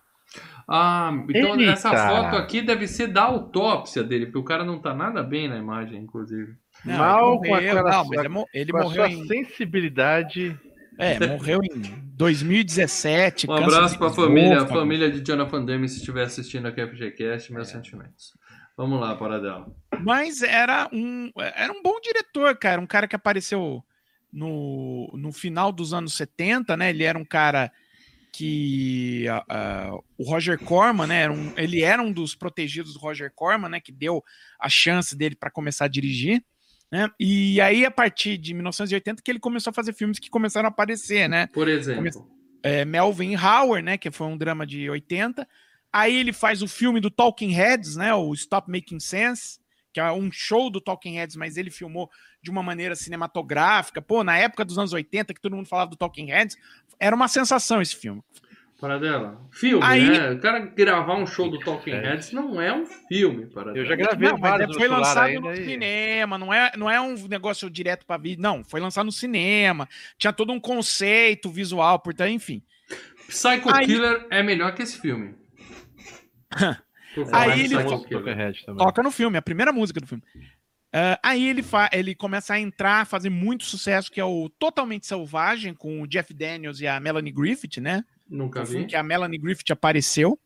Ah, então Eita. essa foto aqui deve ser da autópsia dele, porque o cara não tá nada bem na imagem, inclusive. Não, Mal ele com morreu, aquela- não, mas ele, ele Com a morreu sua em, sensibilidade. é, morreu em 2017. Um abraço de pra família, esôfago. família de Jonathan Demme, se estiver assistindo aqui a FGCast, meus sentimentos. Vamos lá, Paradela. Mas era um, era um bom diretor, cara. Um cara que apareceu no, no final dos anos 70, né? Ele era um cara que ah, o Roger Corman, né? Era um, ele era um dos protegidos do Roger Corman, né? Que deu a chance dele para começar a dirigir. Né? E aí, a partir de 1980, que ele começou a fazer filmes que começaram a aparecer, né? Por exemplo. é, Melvin Howard, né, que foi um drama de 80. Aí ele faz o filme do Talking Heads, né, o Stop Making Sense, que é um show do Talking Heads, mas ele filmou de uma maneira cinematográfica. Pô, na época dos anos 80, que todo mundo falava do Talking Heads, era uma sensação esse filme. Paradela. Filme, Aí- né? O cara gravar um show do Talking Heads não é um filme, Paradela. Eu já gravei Não, mas é- foi lançado ainda no e- cinema, não é, não é um negócio direto para vídeo, não, foi lançado no cinema, tinha todo um conceito visual, portanto, enfim. Psycho Aí- Killer é melhor que esse filme. <laughs> Aí ele- Toca no filme, a primeira música do filme. Ah, aí ele, fa ele começa a entrar, fazer muito sucesso, que é o Totalmente Selvagem, com o Jeff Daniels e a Melanie Griffith, né? Nunca vi. que a Melanie Griffith apareceu.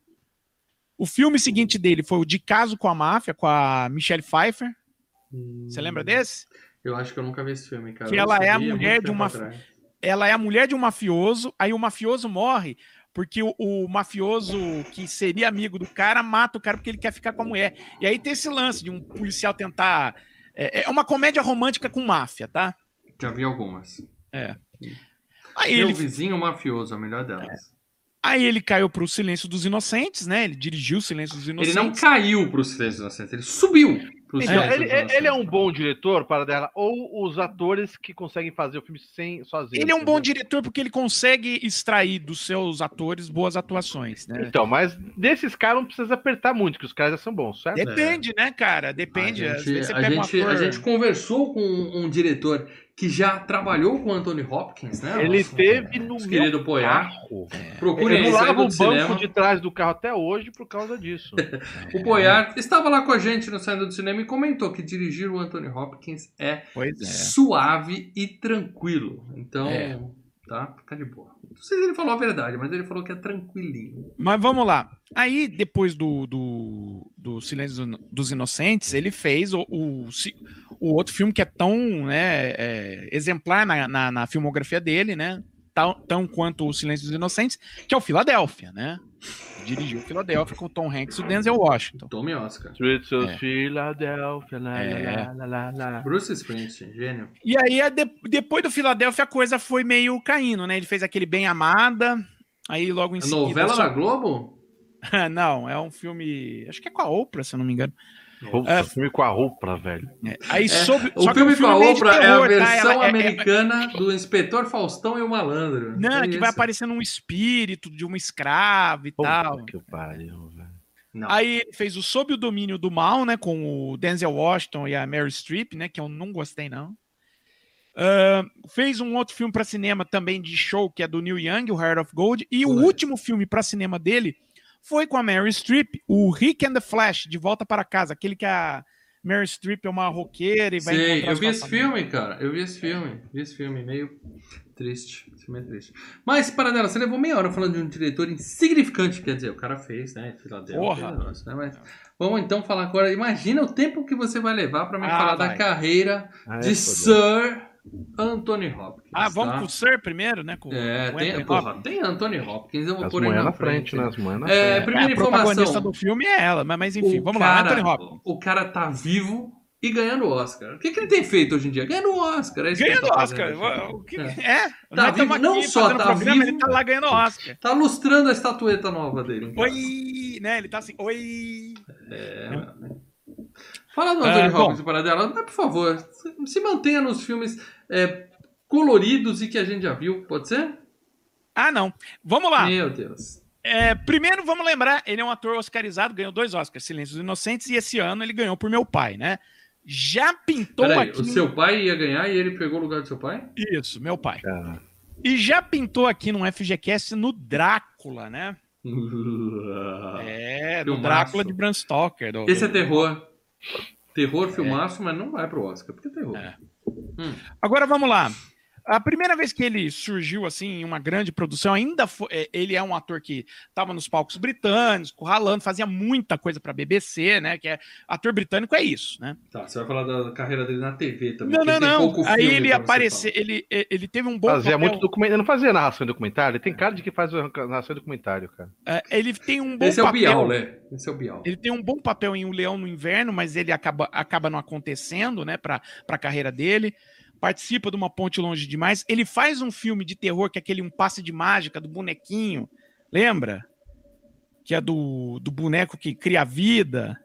O filme seguinte dele foi o De Caso com a Máfia, com a Michelle Pfeiffer. Você lembra desse? Eu acho que eu nunca vi esse filme, cara. Que ela é a mulher de uma-. Ela é a mulher de um mafioso, aí o mafioso morre porque o, o mafioso que seria amigo do cara mata o cara porque ele quer ficar com a mulher. E aí tem esse lance de um policial tentar. É, é uma comédia romântica com máfia, tá? Já vi algumas. Aí Meu ele, vizinho mafioso, a melhor delas. Aí ele caiu pro Silêncio dos Inocentes, né? Ele dirigiu o Silêncio dos Ele Inocentes. não caiu pro Silêncio Inocente, ele subiu pro Então, Silêncio ele, dos ele Inocentes. é um bom diretor para dela, ou os atores que conseguem fazer o filme sem sozinho. Ele é um bom diretor porque ele consegue extrair dos seus atores boas atuações, né? Então, mas desses caras não precisa apertar muito, que os caras já são bons, certo? Depende, né, cara? Depende. A gente, a pega um gente- a ator- gente conversou com um diretor que já trabalhou com o Anthony Hopkins, né? Ele Nosso- teve no meu querido Poiar. carro. Procurem Ele aí, não saiu lava o do banco cinema. de trás do carro até hoje por causa disso. <laughs> O Poiar estava lá com a gente no Saindo do Cinema e comentou que dirigir o Anthony Hopkins é é. suave e tranquilo. Então, Tá? Fica de boa. Não sei se ele falou a verdade, mas ele falou que é tranquilinho. Mas vamos lá. Aí, depois do, do, do Silêncio dos Inocentes, ele fez o, o, o outro filme que é tão né, é, exemplar na, na, na filmografia dele, né? Tão, tão quanto o Silêncio dos Inocentes, que é o Filadélfia, né? Dirigiu o Filadélfia com o Tom Hanks e o Denzel Washington. Tome Oscar. Streets of É. Philadelphia, lá, É. lá, lá, lá, lá. Bruce Springsteen, gênio. E aí, a de- depois do Filadélfia, a coisa foi meio caindo, né? Ele fez aquele Bem Amada, aí logo em A seguida... novela só- da Globo? <laughs> Não, é um filme... Acho que é com a Oprah, se eu não me engano. Puta, É. filme com a roupa, velho. É, Aí É, soube, o só que filme com a de Oprah é a tá? versão Ela- é- é- americana do Inspetor Faustão e o Malandro. Não, É que vai aparecendo um espírito de uma escrava e tal. Que pariu, velho. Não. Aí ele fez o Sob o Domínio do Mal, né? Com o Denzel Washington e a Mary Streep, né? Que eu não gostei, não. Ah, fez um outro filme para cinema também de show, que é do Neil Young, o Heart of Gold. E o Moleque. último filme para cinema dele foi com a Mary Streep, o Rick and the Flash, De Volta para Casa. Aquele que a Mary Streep é uma roqueira e vai Sei, eu vi esse filme, cara. Eu vi esse filme. Vi esse filme, meio triste. Esse filme é triste. Mas, para dela, você levou meia hora falando de um diretor insignificante. Quer dizer, o cara fez, né? Filadélfia. Porra. negócio, né? Mas vamos então falar agora. Imagina o tempo que você vai levar para me Ah, falar da vai. carreira Ah, de é, Sir Anthony Hopkins. Ah, vamos tá? com o Sir primeiro, né? Com É, com tem, Anthony porra, Hopkins. tem Anthony Hopkins. Eu vou As pôr ele na na frente, frente. né? As manhãs na É, frente. primeira É, a protagonista informação. do filme é ela, mas, mas enfim, O vamos cara- lá, Anthony Hopkins. O cara tá vivo e ganhando Oscar. O que, que ele tem feito hoje em dia? Ganhando Oscar. É Ganhando tá Oscar. O que- É. É, nós vivo, não só tá programa, vivo. ele tá lá ganhando Oscar. Tá lustrando a estatueta nova dele. casa. Oi, né? Ele tá assim, oi. É. Fala do É, Anthony bom. Hopkins para dela, mas por favor, se- mantenha nos filmes é, coloridos e que a gente já viu, pode ser? Ah, não. Vamos lá. Meu Deus. É, primeiro, vamos lembrar, ele é um ator oscarizado, ganhou dois Oscars, Silêncio dos Inocentes, e esse ano ele ganhou por meu pai, né? Já pintou Peraí, aqui... o seu pai ia ganhar e ele pegou o lugar do seu pai? Isso, meu pai. Cara, E já pintou aqui no FGCast no Drácula, né? <laughs> É, no. Drácula de Bram Stoker. do- Esse é terror. Terror, filmaço, mas não vai pro Oscar, porque é terror. É. Hum. Agora vamos lá. A primeira vez que ele surgiu assim em uma grande produção, ainda foi, é, ele é um ator que estava nos palcos britânicos, ralando, fazia muita coisa para BBC, né? Que é ator britânico é isso, né? Tá, você vai falar da carreira dele na TV também. Não, não, tem não. pouco Aí ele apareceu, ele, ele teve um bom fazia papel. muito documentário. Ele não fazia narração em documentário. Ele tem cara de que faz narração em documentário, cara. é, ele tem um bom Esse é o papel. Bial, né? Esse é o Bial. Ele tem um bom papel em O Leão no Inverno, mas ele acaba, acaba não acontecendo, né, para a carreira dele. Participa de uma ponte longe demais. Ele faz um filme de terror que é aquele um passe de mágica do bonequinho, lembra? Que é do, do boneco que cria vida.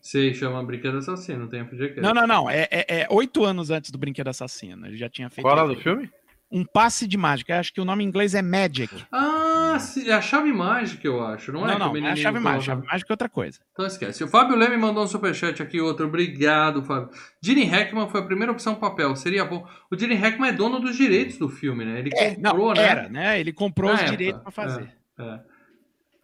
Sei, chama Brinquedo Assassino, tem FGQ. Não, não, não. É, é, é oito anos antes do Brinquedo Assassino. Ele já tinha feito. Qual era do filme? Um passe de mágica. Acho que o nome em inglês é Magic. Ah, é a chave mágica, eu acho, não, é? Não, o não, é a chave mágica. Chave mágica é outra coisa. Então esquece. O Fábio Leme mandou um superchat aqui, outro. Obrigado, Fábio. Gene Hackman foi a primeira opção papel. Seria bom. O Gene Hackman é dono dos direitos do filme, né? Ele comprou, não, né? era, né? Ele comprou Na os época, direitos para fazer. É.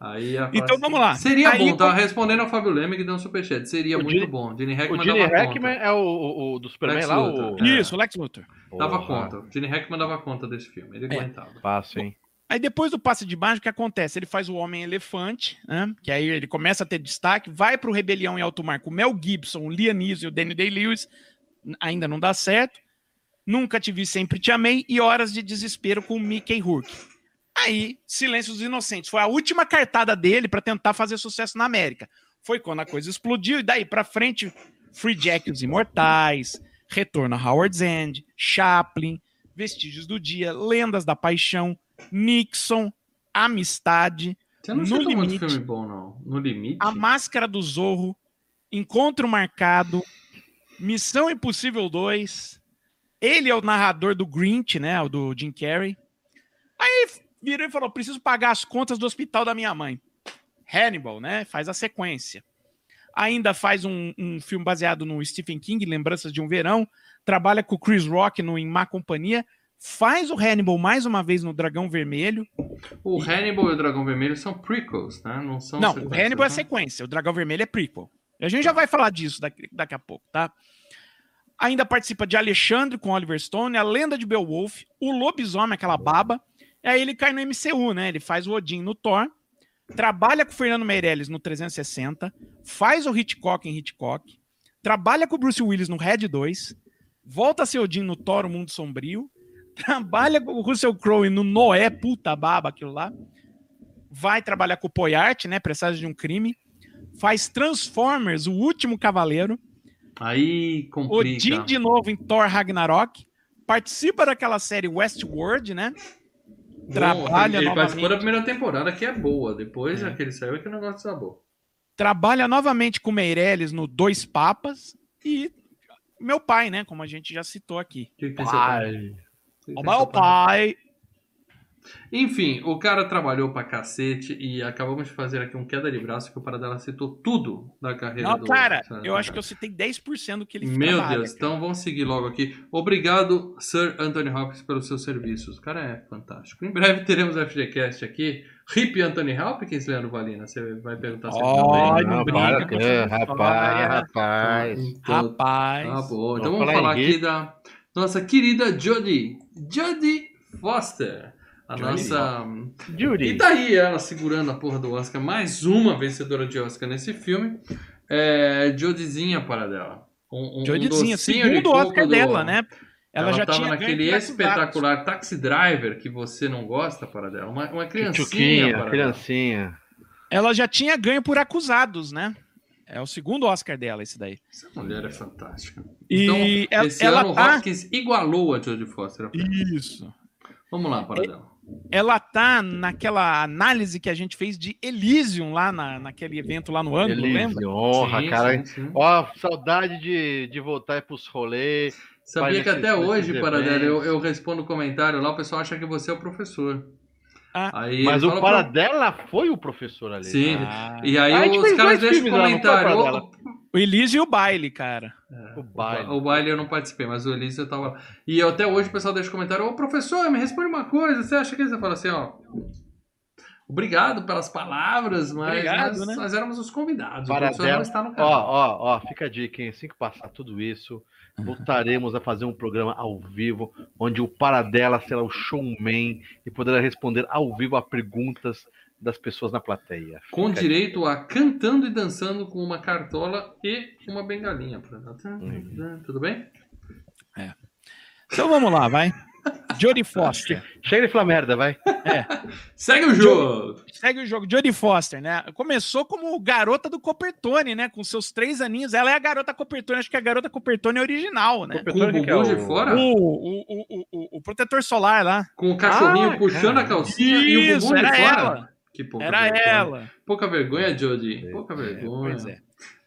Aí a Então, frase- vamos lá. Seria Aí, bom, tá com- respondendo ao Fábio Leme que deu um superchat. Seria O muito bom. Gene Hackman O Gene dava Hackman conta. é o, o- o do Superman Lex lá? Luthor. O... É. Isso, Lex Luthor. Dava Porra, conta. O Gene Hackman dava conta desse filme. Ele É. aguentava. Fácil, hein? Aí depois do passe de baixo, o que acontece? Ele faz o Homem-Elefante, né? Que aí ele começa a ter destaque, vai pro Rebelião em Alto Mar com o Mel Gibson, o Liam Neeson e o Danny Day-Lewis, ainda não dá certo. Nunca te vi, sempre te amei e Horas de Desespero com o Mickey Rourke. Aí, Silêncio dos Inocentes. Foi a última cartada dele para tentar fazer sucesso na América. Foi quando a coisa explodiu e daí para frente, Free Jack e os Imortais, Retorno a Howard's End, Chaplin, Vestígios do Dia, Lendas da Paixão, Nixon, Amistade, Você não No citou muito limite. filme bom, não. No limite? A Máscara do Zorro, Encontro Marcado, Missão Impossível 2. Ele é o narrador do Grinch, né? O do Jim Carrey. Aí virou e falou: preciso pagar as contas do hospital da minha mãe. Hannibal, né? Faz a sequência. Ainda faz um, um filme baseado no Stephen King, Lembranças de um Verão. Trabalha com o Chris Rock no Em Má Companhia. Faz o Hannibal mais uma vez no Dragão Vermelho. O Hannibal e o Dragão Vermelho são prequels, né? Não são Não, o Hannibal é né? sequência, o Dragão Vermelho é prequel. A gente já vai falar disso daqui, daqui a pouco, tá? Ainda participa de Alexandre com Oliver Stone, A Lenda de Beowulf, O Lobisomem, aquela baba. E aí ele cai no MCU, né? Ele faz o Odin no Thor, trabalha com o Fernando Meirelles no 360, faz o Hitchcock em Hitchcock, trabalha com o Bruce Willis no Red 2, volta a ser Odin no Thor, O Mundo Sombrio, <laughs> trabalha com o Russell Crowe no Noé, puta baba, aquilo lá. Vai trabalhar com o Poyart, né? Presságio de um crime. Faz Transformers, o último cavaleiro. Aí complica. Odin de novo em Thor Ragnarok. Participa daquela série Westworld, né? Trabalha ele participou da primeira temporada, que é boa. Depois, É. aquele saiu, é que o negócio desabou. trabalha novamente com Meirelles no Dois Papas. E meu pai, né? Como a gente já citou aqui. O que que pai? Pai. O que que O tem meu seu pai. Enfim, o cara trabalhou pra cacete e acabamos de fazer aqui um queda de braço que o Paradela citou tudo da carreira Não, do cara, eu acho que eu citei 10% do que ele Meu trabalha, Deus, cara. então vamos seguir logo aqui. Obrigado, Sir Anthony Hopkins, pelos seus serviços. O cara é fantástico. Em breve teremos o FGCast aqui. Hip Anthony Hopkins, Leandro Valina. Você vai perguntar se ele Olha, também. não essa rapaz, rapaz. Então, Rapaz. Tá bom. Então Vamos vamos falar falar aqui da nossa querida Jodie. Jodie Foster. A nossa. E Judy. tá ela segurando a porra do Oscar. Mais uma vencedora de Oscar nesse filme. É, Jodiezinha para dela. Um, um Jodizinha, de segundo Oscar do- dela, né? Ela, Ela, já tava tinha naquele espetacular Taxi Driver que você não gosta para dela. Uma, uma criancinha para criancinha. Ela já tinha ganho por Acusados, né? É o segundo Oscar dela, esse daí. Essa mulher é fantástica. E então, ela, esse ela ano o tá... Hopkins igualou a Jodie Foster. Isso. Vamos lá, para dela. Ela tá naquela análise que a gente fez de Elysium lá na, naquele evento lá no ano, lembra? Honra, Sim, cara. sim, sim. Ó, saudade de, de voltar aí pros rolês. Sabia que até hoje, esses Paradela, eu, eu respondo comentário lá, o pessoal acha que você é o professor. Ah, aí Mas o Paradela foi o professor ali. Sim. Ah, E aí Ah, a gente os caras deixam foi, comentário. Paradela? "Ô, o Elysium e o baile, cara. O baile. O baile eu não participei, mas o Elísio eu tava lá. E eu- até hoje o pessoal deixa comentário, ô professor, me responde uma coisa, você acha que você fala assim, ó. Obrigado pelas palavras, mas Obrigado, nós, né? nós éramos os convidados. O professor Paradela. não está no Ó, canal. ó, ó, fica a dica, hein? Assim que passar tudo isso, voltaremos a fazer um programa ao vivo, onde o Paradela será o showman e poderá responder ao vivo a perguntas das pessoas na plateia. Com Fica direito a cantando e dançando com uma cartola e uma bengalinha. Uhum. Tudo bem? Então vamos lá, vai. Jodie Foster. Chega de falar merda, vai. Segue o jogo! Segue o jogo. Jodie Foster, né? Começou como garota do Copertone, né? Com seus três aninhos. Ela é a garota Copertone. Acho que a garota Copertone é original, né? Com o que é bumbum de o- fora? O, o, o, o, o protetor solar lá. Com o cachorrinho Ah, puxando cara. a calcinha e o Isso, bumbum de era fora? ela. Que pouca Era vergonha. ela. Pouca vergonha, Jodie. É, Pouca É, vergonha. pois é.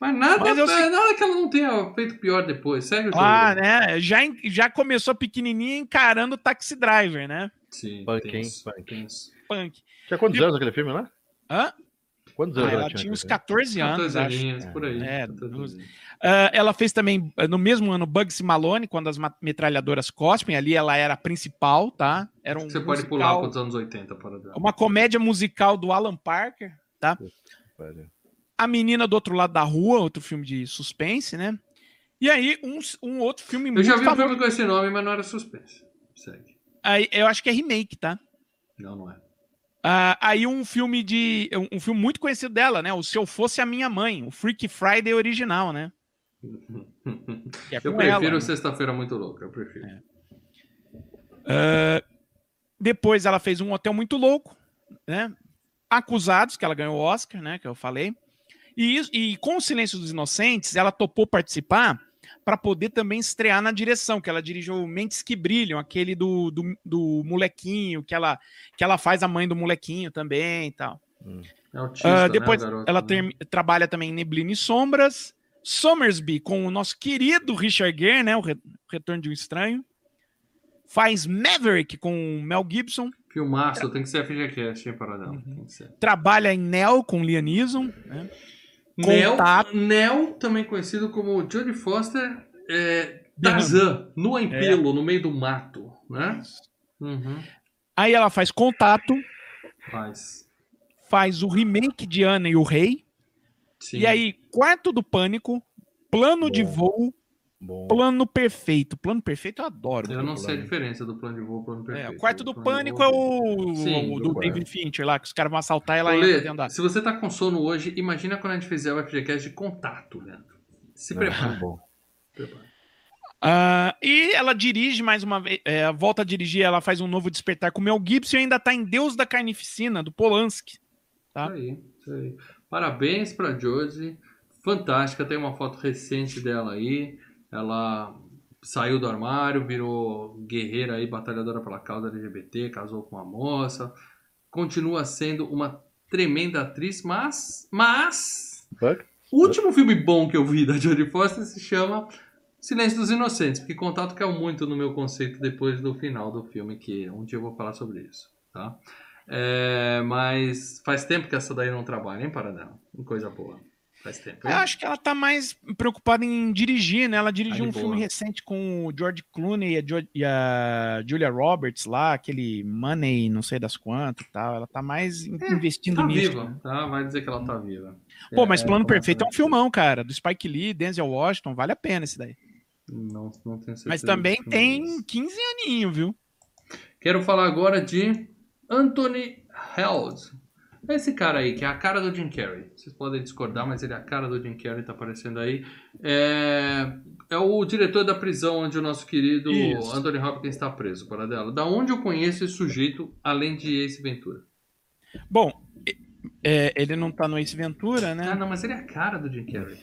Mas nada, Mas eu sei- nada que ela não tenha feito pior depois. Segue o jogo. Ah, né? Já, já começou pequenininha encarando o Taxi Driver, né? Sim, Punk, hein? tenso, Punk. tenso. Punk. Tinha quantos anos aquele filme lá? Hã? Quantos Ah, anos ela tinha tinha uns naquele 14 anos, 14 acho. aninhos, por aí. É, 14 duas- Ah, ela fez também, ah, no mesmo ano, Bugsy Malone, quando as metralhadoras cospem. Ali ela era a principal, tá? Era um Você pode musical- pular para os anos 80 para dar. Uma comédia musical do Alan Parker, tá? A Menina do Outro Lado da Rua, outro filme de suspense, né? E aí, um, um outro filme Eu muito já vi um famoso. filme com esse nome, mas não era suspense. Segue. Aí, eu acho que é remake, tá? Não, não é. Ah, aí um filme de. Um filme muito conhecido dela, né? O Se Eu Fosse a Minha Mãe, o Freaky Friday original, né? <laughs> É Eu prefiro ela, né? Sexta-feira Muito Louca, eu prefiro. Ah, depois ela fez um hotel muito louco, né? Acusados, que ela ganhou o Oscar, né? Que eu falei. E, e com o Silêncio dos Inocentes, ela topou participar para poder também estrear na direção, que ela dirigiu Mentes que Brilham, aquele do, do, do molequinho, que ela, que ela faz a mãe do molequinho também e tal. É autista, né, depois o garoto, ela né? termi- trabalha também em Neblina e Sombras, Somersby com o nosso querido Richard Gere, né? O Re- Retorno de um Estranho. Faz Maverick com o Mel Gibson. Filmaço, tem que ser FGCast, hein, Paradela? Uhum. Trabalha em Nell com Liam Neeson. Né? Neo, Contato. Neo, também conhecido como Jodie Foster, é, Berrando. Tarzan, no em pelo, no meio do mato, né? Uhum. Aí ela faz Contato, Faz. faz o remake de Ana e o Rei. Sim. E aí, Quarto do Pânico, Plano de. Voo, Bom. Plano Perfeito. Plano Perfeito eu adoro. Eu não sei a diferença do plano de voo e plano É, perfeito. o Quarto do de Pânico é o, Sim, o do do. David Fincher lá, que os caras vão assaltar e ela Olê, entra dentro da... se você tá com sono hoje, imagina quando a gente fizer o FGCast de contato, Leandro. Se Ah, prepara. Ah, e ela dirige mais uma vez, é, volta a dirigir, ela faz um novo despertar com o Mel Gibson e ainda tá em Deus da Carnificina, do Polanski. Tá. Isso aí, isso aí. Parabéns pra Josie. Fantástica, tem uma foto recente dela aí. Ela saiu do armário, virou guerreira aí, batalhadora pela causa LGBT, casou com uma moça. Continua sendo uma tremenda atriz, mas. Mas. Fuck. O último filme bom que eu vi da Jodie Foster se chama Silêncio dos Inocentes, porque contato caiu muito no meu conceito depois do final do filme, que um dia eu vou falar sobre isso, tá? É, mas faz tempo que essa daí não trabalha, hein, Paradela? Coisa boa. Faz tempo. Eu acho que ela tá mais preocupada em dirigir, né? Ela dirigiu Ah, um de filme boa. recente com o George Clooney e a, Jo- e a Julia Roberts lá, aquele Money, não sei das quantas e tal. Ela tá mais in- investindo Tá nisso. viva, né? tá? Vai dizer que ela tá viva. Pô, mas É, Plano começa Perfeito é um filmão, cara, do Spike Lee, Denzel Washington, vale a pena esse daí. Não, não tenho certeza. Mas também tem é isso. 15 aninhos, viu? Quero falar agora de Anthony Held. Esse cara aí, que é a cara do Jim Carrey. Vocês podem discordar, mas ele é a cara do Jim Carrey, tá aparecendo aí. É, é o diretor da prisão onde o nosso querido Isso. Anthony Hopkins está preso, para dela. Da onde eu conheço esse sujeito, além de Ace Ventura? Bom, é, ele não tá no Ace Ventura, né? Ah, não, mas ele é a cara do Jim Carrey.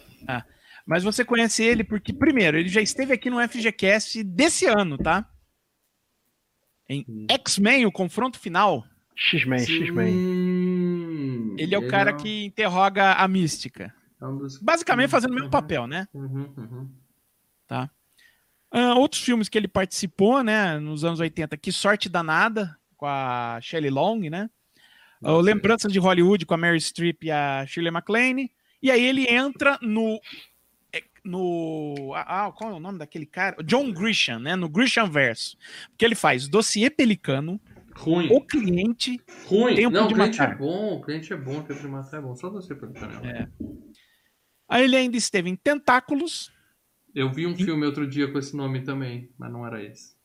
Mas você conhece ele porque, primeiro, ele já esteve aqui no FGCast desse ano, tá? Em. X-Men, o confronto final. X-Men, X-Men. Ele é o cara que interroga a mística. é Basicamente fazendo o mesmo papel, né? uhum, uhum. Ah, outros filmes que ele participou, né, nos anos 80, Que Sorte Danada, com a Shelley Long, né? Ah, o Lembranças de Hollywood com a Mary Streep e a Shirley MacLaine. E aí ele entra no. é, no ah, ah, qual é o nome daquele cara? John Grisham, né? No Grisham Verso. Porque ele faz Dossiê Pelicano, Ruim. O Cliente. Ruim. Tempo não, de o cliente Matar. é bom, o cliente é bom, o tempo de matar é bom. Só você pelo canal. É. Aí ele ainda esteve em Tentáculos, Eu vi um filme outro dia com esse nome também, mas não era esse.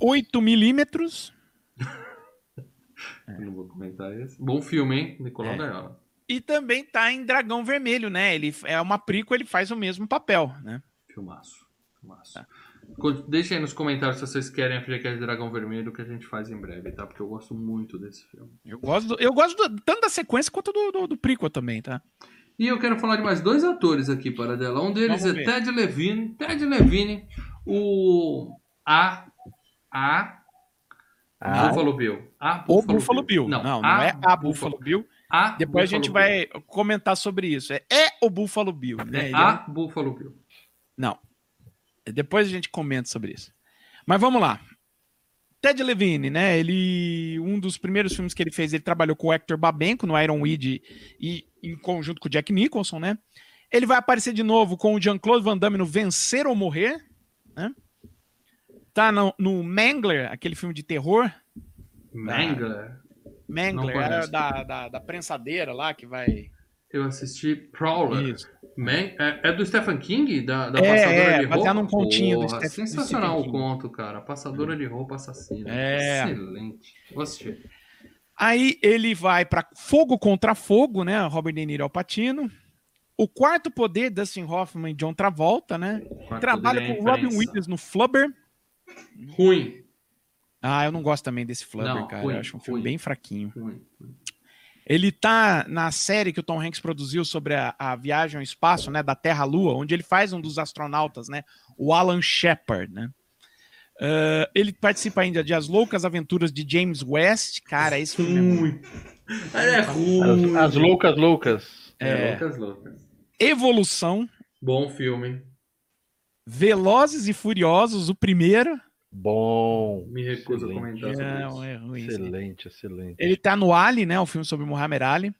8 milímetros <laughs> Eu não vou comentar esse. Bom filme, hein? Nicolau É. Gaiola. e também tá em Dragão Vermelho, né? Ele é uma prequel, ele faz o mesmo papel, né? Filmaço. Filmaço. Tá. Deixem aí nos comentários se vocês querem a FGCast de Dragão Vermelho que a gente faz em breve, tá? Porque eu gosto muito desse filme. Eu gosto, do- eu gosto do- tanto da sequência quanto do, do, do prequel também, tá? E eu quero falar de mais dois atores aqui, para dela. Um deles Vamos é ver. Ted Levine. Ted Levine, o A. A. Ah, Buffalo Bill. A O Buffalo Bill. Não, não, é a Buffalo Bill. A Depois a gente Buffalo vai comentar sobre isso. É, é o Buffalo Bill, Bill. né? É a é- Buffalo Bill. Não. Depois a gente comenta sobre isso. Mas vamos lá. Ted Levine, né? Ele um dos primeiros filmes que ele fez, ele trabalhou com o Hector Babenco no Iron Weed e em conjunto com o Jack Nicholson, né? Ele vai aparecer de novo com o Jean-Claude Van Damme no Vencer ou Morrer, né? Tá no, no Mangler, aquele filme de terror. Mangler. Mangler, Não é da, da, da prensadeira lá que vai. Eu assisti Prowler. Isso. Man- é, é do Stephen King? Da, da É, Passadora é, de roupa? baseado num continho do Porra, Stephen- do Sensacional Stephen o conto, cara. Passadora de roupa assassina. É. Excelente. Vou assistir. Aí ele vai para Fogo contra Fogo, né? Robert De Niro Al Pacino. O Quarto Poder, Dustin Hoffman e John Travolta, né? Trabalha é com Robin. Williams no Flubber. Ruim. Ah, eu não gosto também desse Flubber, Não, cara. ruim, eu acho um filme ruim. bem fraquinho. ruim. Ele tá na série que o Tom Hanks produziu sobre a, a viagem ao espaço, né, da Terra à Lua, onde ele faz um dos astronautas, né, o Alan Shepard, né. Ah, ele participa ainda de As Loucas Aventuras de James West. Cara, esse filme é muito... Ruim. É ruim. As, as loucas loucas. É, É. loucas, loucas. Evolução, Bom filme. Velozes e Furiosos, o primeiro. Bom. Me recuso a Excelente. comentar sobre Não, isso. é ruim. Excelente, excelente. Ele tá no Ali, né, o filme sobre Muhammad Ali.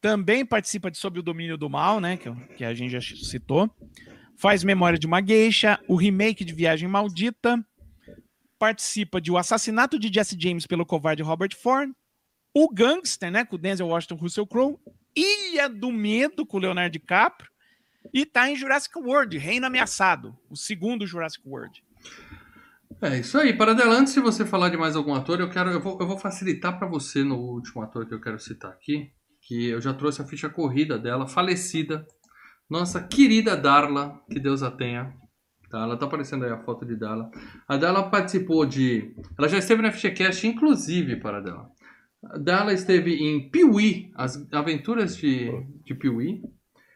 Também participa de Sob o Domínio do Mal, né, que, que a gente já citou. Faz Memória de uma Geisha, o remake de Viagem Maldita. Participa de O Assassinato de Jesse James pelo covarde Robert Ford. O Gangster, né, com o Denzel Washington Russell Crowe. Ilha do Medo, com o Leonardo DiCaprio. E tá em Jurassic World, Reino Ameaçado, o segundo Jurassic World. É isso aí. Para adelante, se você falar de mais algum ator, eu quero, eu vou, eu vou facilitar para você no último ator que eu quero citar aqui, que eu já trouxe a ficha corrida dela, falecida, nossa querida Darla, que Deus a tenha. Tá, ela tá aparecendo aí a foto de Darla. A Darla participou de, ela já esteve na FichaCast, inclusive para dela. A Darla esteve em Pee-wee, as aventuras de, de Pee-wee.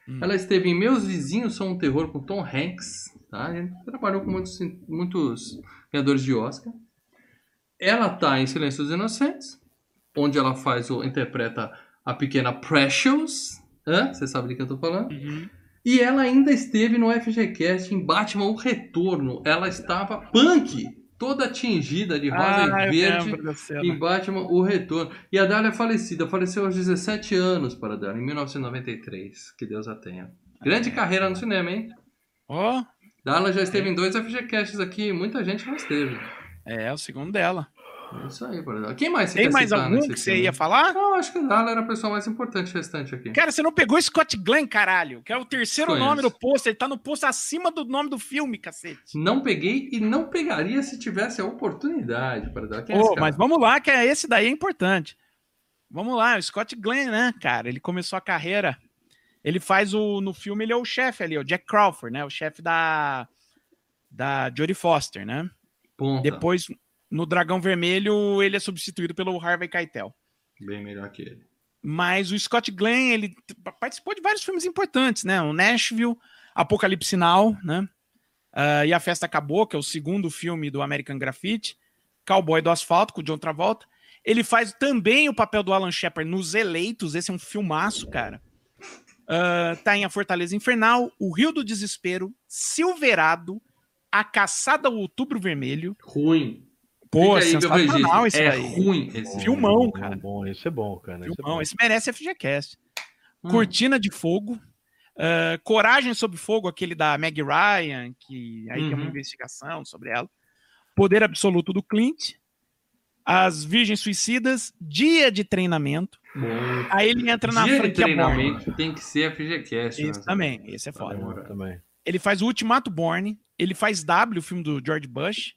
Hum. Ela esteve em Meus Vizinhos São um Terror com Tom Hanks. Tá? A gente trabalhou com muitos, muitos ganhadores de Oscar. Ela tá em Silêncio dos Inocentes, onde ela faz o interpreta a pequena Precious. Hã? Você sabe de quem eu tô falando? E ela ainda esteve no FGCast em Batman O Retorno. Ela estava punk, toda tingida de rosa Ah, e verde em Batman O Retorno. E a Dália é falecida, faleceu aos 17 anos para dela, em 1993. Que Deus a tenha. Grande carreira no cinema, hein? Ó, Darla já esteve em dois FGCasts aqui, muita gente não esteve. é, é o segundo dela. É isso aí, por exemplo. Quem mais você Tem mais algum que você ia falar? Não, acho que a Darla era a pessoa mais importante restante aqui. Cara, você não pegou Scott Glenn, caralho, que é o terceiro Conheço. nome do pôster. Ele tá no pôster acima do nome do filme, cacete. Não peguei e não pegaria se tivesse a oportunidade para dar. Quem é esse cara? mas vamos lá, que é- esse daí é importante. Vamos lá, o Scott Glenn, né, cara? Ele começou a carreira. Ele faz o. No filme, ele é o chefe ali, o Jack Crawford, né? O chefe da. Da Jodie Foster, né? Ponta. Depois, no Dragão Vermelho, ele é substituído pelo Harvey Keitel. Bem melhor que ele. Mas o Scott Glenn, ele participou de vários filmes importantes, né? O Nashville, Apocalipse Now, né? Ah, e A Festa Acabou, que é o segundo filme do American Graffiti. Cowboy do Asfalto, com o John Travolta. Ele faz também o papel do Alan Shepard nos Eleitos. Esse é um filmaço, cara. Ah, tá em A Fortaleza Infernal, O Rio do Desespero, Silverado, A Caçada ao Outubro Vermelho. Ruim. Pô, aí sensacional esse É daí. ruim esse Filmão, bom, cara. Bom, isso é bom, cara. isso é Filmão, bom. esse merece FGCast. Hum. Cortina de Fogo. ah, Coragem sob Fogo, aquele da Meg Ryan, que aí tem uma Uhum. investigação sobre ela. Poder Absoluto do Clint. As Virgens Suicidas. Dia de Treinamento. Bom. Aí ele entra na Dia de franquia Bourne. treinamento tem que ser FGCast. Esse né? também, esse é foda. Também. Ele faz o Ultimato Born. Ele faz W, o filme do George Bush.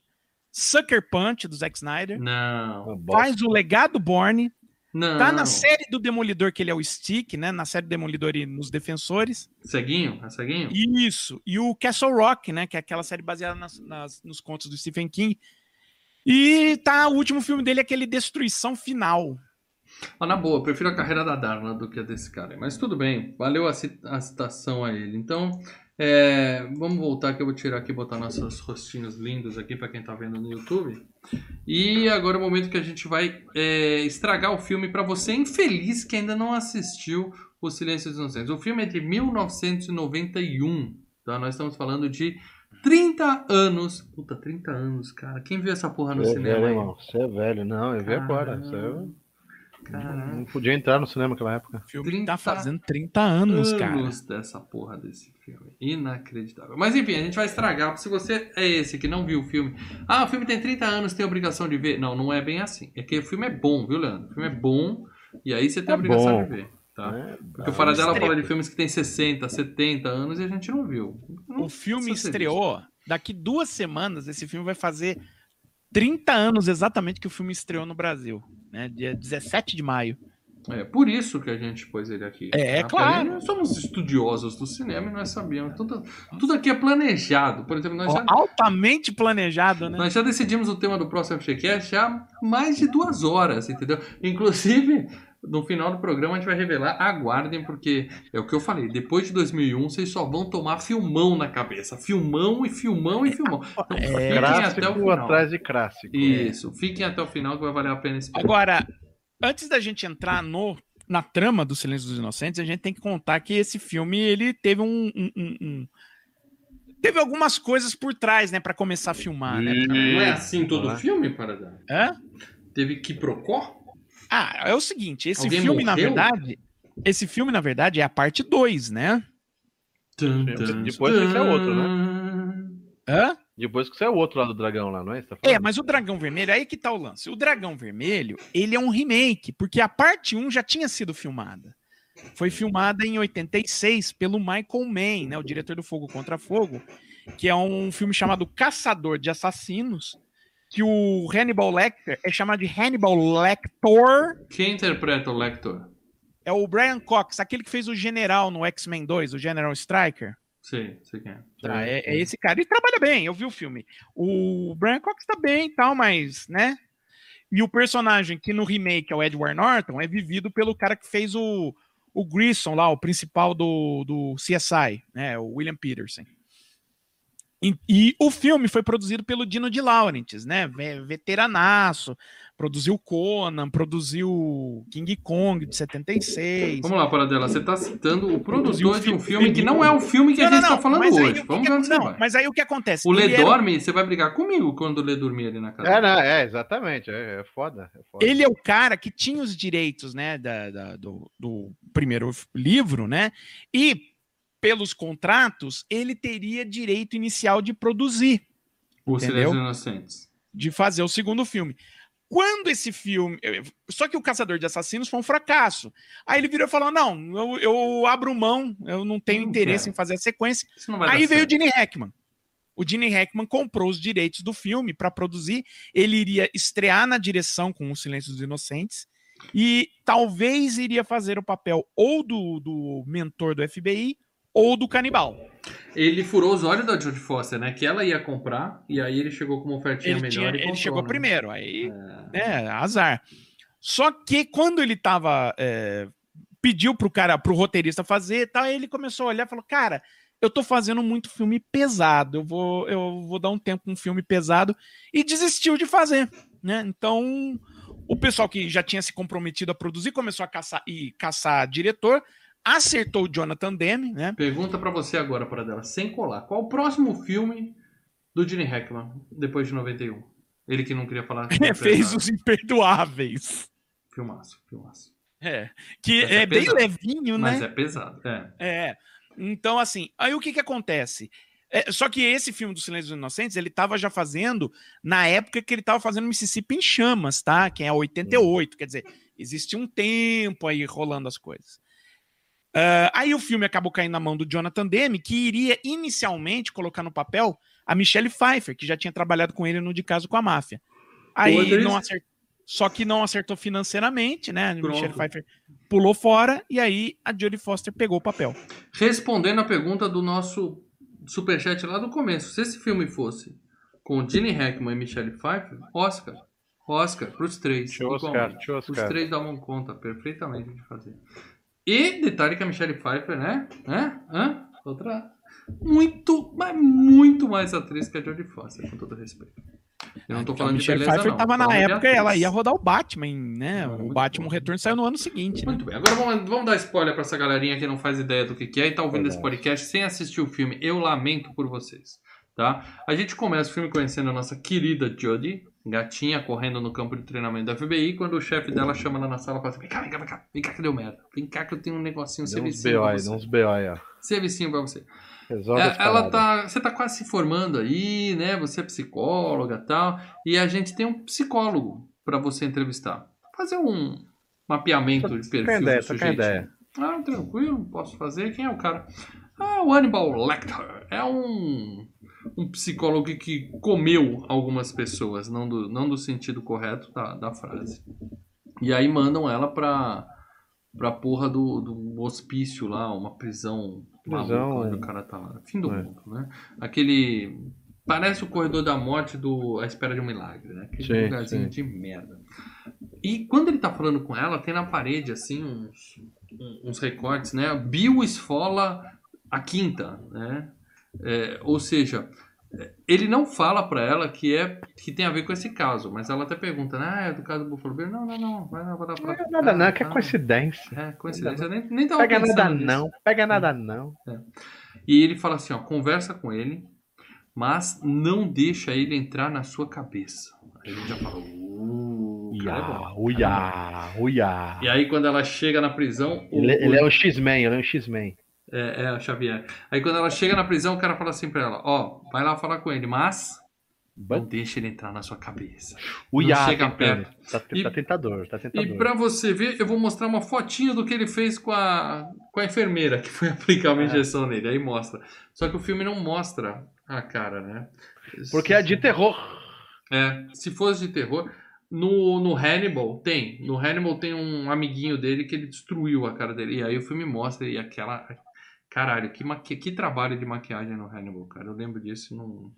Sucker Punch, do Zack Snyder. Não. Faz o Legado Born. Não. Tá na série do Demolidor, que ele é o Stick, né? Na série do Demolidor e nos Defensores. Ceguinho? É ceguinho? Isso. E o Castle Rock, né? Que é aquela série baseada nas, nas- nos contos do Stephen King. E tá o último filme dele, aquele Destruição Final. Ah, na boa, prefiro a carreira da Darla do que a desse cara. Mas tudo bem, valeu a citação a ele. Então, é, vamos voltar que eu vou tirar aqui e botar nossos rostinhos lindos aqui para quem tá vendo no YouTube. E agora é o momento que a gente vai é, estragar o filme para você infeliz que ainda não assistiu O Silêncio dos Inocentes. O filme é de 1991, tá? Nós estamos falando de 30 anos. Puta, 30 anos, cara. Quem viu essa porra no é cinema velho, aí? irmão. Você é velho. Não, eu vi agora. Você é- Caraca. Não podia entrar no cinema naquela época. O filme 30 tá fazendo 30 anos, cara. anos dessa porra desse filme. Inacreditável. Mas enfim, a gente vai estragar. Se você é esse que não viu o filme. Ah, o filme tem 30 anos, tem obrigação de ver. Não, não é bem assim. É que o filme é bom, viu, Leandro? O filme é bom e aí você tem a É obrigação bom. de ver. Tá? né? Porque o Faradela estreia. fala de filmes que tem 60, 70 anos e a gente não viu. Não O filme estreou. Daqui duas semanas, esse filme vai fazer 30 anos exatamente que o filme estreou no Brasil. né? Dia 17 de maio. É por isso que a gente pôs ele aqui. É, é Tá? claro. Nós somos estudiosos do cinema e nós sabemos. Tudo, tudo aqui é planejado. Por exemplo, nós já, altamente planejado, né? nós já decidimos o tema do próximo FGCast há mais de duas horas, entendeu? Inclusive, no final do programa a gente vai revelar. Aguardem, porque é o que eu falei. Depois de 2001, vocês só vão tomar filmão na cabeça. Filmão e filmão e filmão. <laughs> Então, É, fiquem até o final. atrás de clássico. Isso, fiquem até o final que vai valer a pena esperar. Agora, antes da gente entrar no, na trama do Silêncio dos Inocentes, a gente tem que contar que esse filme ele teve um, um- um- um- teve algumas coisas por trás, né, Pra começar a filmar, né? Não é assim todo filme, Paradão? Hã? Teve Quiprocó? Ah, é o seguinte, esse Alguém filme na morreu? verdade, esse filme na verdade é a parte 2, né? Tum, tum, depois esse é outro, tum. Hã? Depois que você é o outro lado do dragão lá, não é? Tá? É, mas o Dragão Vermelho, aí que tá o lance. O Dragão Vermelho, ele é um remake, porque a parte 1 já tinha sido filmada. Foi filmada em 86 pelo Michael Mann, né, o diretor do Fogo Contra Fogo, que é um filme chamado Caçador de Assassinos, que o Hannibal Lecter é chamado de Hannibal Lector, Quem interpreta o Lector? é o Brian Cox, aquele que fez o General no X-Men 2, o General Striker. Sei, sei quem é. Tá, é, é esse cara. Ele trabalha bem, eu vi o filme. O Brian Cox tá bem e tal, mas, né? E o personagem que no remake é o Edward Norton é vivido pelo cara que fez o, o Grissom lá, o principal do, do CSI, né? O William Peterson. E, e o filme foi produzido pelo Dino de Laurentiis, né? ve- Veteranaço, produziu Conan, produziu King Kong de 76. Vamos lá, Paradela. Você tá citando o Produziu produtor de um filme- que não é o filme que a gente tá falando hoje. que Vamos que- ver onde você não, vai. mas aí o que acontece? O Lê Ele era- dorme, você vai brigar comigo quando o Lê dormir ali na casa. É, não, é, exatamente. É, é foda. É foda. Ele é o cara que tinha os direitos, né, da, da- do, do primeiro livro, né? E pelos contratos, ele teria direito inicial de produzir, o entendeu? Silêncio dos Inocentes. de fazer o segundo filme. Quando esse filme. Só que o Caçador de Assassinos foi um fracasso. Aí ele virou e falou: não, eu, eu abro mão, eu não tenho Não interesse quero. em fazer a sequência. Aí veio o certo. Gene Hackman. O Gene Hackman comprou os direitos do filme para produzir. Ele iria estrear na direção com O Silêncio dos Inocentes e talvez iria fazer o papel ou do, do mentor do FBI ou do canibal. Ele furou os olhos da Jodie Foster, né? Que ela ia comprar e aí ele chegou com uma ofertinha Ele, melhor tinha- ele comprou, chegou né? primeiro, aí, É. né, azar. Só que quando ele tava. é, pediu pro cara, pro roteirista fazer e tal, aí ele começou a olhar e falou: Cara, eu tô fazendo muito filme pesado, eu vou, eu vou dar um tempo com um filme pesado, e desistiu de fazer, né? Então, o pessoal que já tinha se comprometido a produzir começou a caçar e caçar diretor, acertou o Jonathan Demme, né? Pergunta pra você agora, Paradela, sem colar. Qual o próximo filme do Gene Hackman, depois de 91? Ele que não queria falar. <laughs> sobre Fez os imperdoáveis. Filmaço, filmaço. É, que é, é bem levinho, né? Mas é pesado, é. É. Então, assim, aí o que que acontece? É, só que esse filme do Silêncio dos Inocentes, ele tava já fazendo na época que ele tava fazendo Mississippi em Chamas, tá? Que é 88, quer dizer, existe um tempo aí rolando as coisas. Ah, aí o filme acabou caindo na mão do Jonathan Demme, que iria inicialmente colocar no papel a Michelle Pfeiffer, que já tinha trabalhado com ele no De Caso com a Máfia. Aí não acertou. Só que não acertou financeiramente, né? A Pronto. Michelle Pfeiffer pulou fora e aí a Jodie Foster pegou o papel. Respondendo a pergunta do nosso superchat lá do começo. Se esse filme fosse com Gene Hackman e Michelle Pfeiffer, Oscar. Oscar, pros três. Oscar, tio Os Oscar. três davam conta perfeitamente de fazer. E detalhe que a Michelle Pfeiffer, né? Hã? Hã? Outra. Muito, mas muito mais atriz que a Jodie Foster, com todo respeito. Eu não tô falando a de Michelle beleza, Pfeiffer não. tava na época, atriz. ela ia rodar o Batman, né? Não, o muito Batman bom. Retorno saiu no ano seguinte, né? Muito bem. Agora vamos, vamos dar spoiler pra essa galerinha que não faz ideia do que, que é e tá ouvindo esse podcast sem assistir o filme. Eu lamento por vocês, tá? A gente começa o filme conhecendo a nossa querida Jodie, gatinha correndo no campo de treinamento da FBI, quando o chefe dela chama ela na sala e fala assim, vem cá, vem cá, vem cá, vem cá que deu merda. Vem cá que eu tenho um negocinho, um Deu uns servicinho BO você. uns BO ó. Servicinho pra você. Resolve É, ela tá. Você tá quase se formando aí, né? Você é psicóloga e tal. E a gente tem um psicólogo pra você entrevistar. Fazer um mapeamento de perfil ideia, do sujeito. ideia. Ah, tranquilo, posso fazer. Quem é o cara? Ah, o Hannibal Lecter. É um, um psicólogo que comeu algumas pessoas, não do, não do sentido correto da, da frase. E aí mandam ela pra, pra porra do, do hospício lá, uma prisão, Prisão. maluca onde o cara tá lá. Fim do É. mundo, né? Aquele. Parece o corredor da morte do A Espera de um Milagre, né? Aquele Sim, lugarzinho sim. de merda. E quando ele tá falando com ela, tem na parede, assim, uns, uns recortes, né? Bill esfola a quinta, né? É, ou seja, é, ele não fala pra ela que é que tem a ver com esse caso, mas ela até pergunta, né? Ah, é do caso do Buffalo Bill? Não, não, não, vai lá, vai lá pra Não é nada não, que é coincidência. É, coincidência, nem, nem tava Pega nada nisso. não, pega nada não. E ele fala assim, ó, conversa com ele, mas não deixa ele entrar na sua cabeça. Aí gente já fala, uh, cara é bom. Uia, uia, uia. E aí quando ela chega na prisão, o- Ele, ele o- é um X-Men, ele é um X-Men. É, é, a Xavier. Aí quando ela chega na prisão, o cara fala assim pra ela, ó, vai lá falar com ele, mas não deixa ele entrar na sua cabeça. Uia, Não chega perto. Tá, E- tá tentador, tá tentador. E pra você ver, eu vou mostrar uma fotinho do que ele fez com a, com a enfermeira que foi <laughs> aplicar uma É. injeção nele. Aí mostra. Só que o filme não mostra a cara, né? Porque é de terror. É, se fosse de terror. No, no Hannibal tem. No Hannibal tem um amiguinho dele que ele destruiu a cara dele. E aí o filme mostra e aquela. Caralho, que, maqui... que trabalho de maquiagem no Hannibal, cara. Eu lembro disso e não.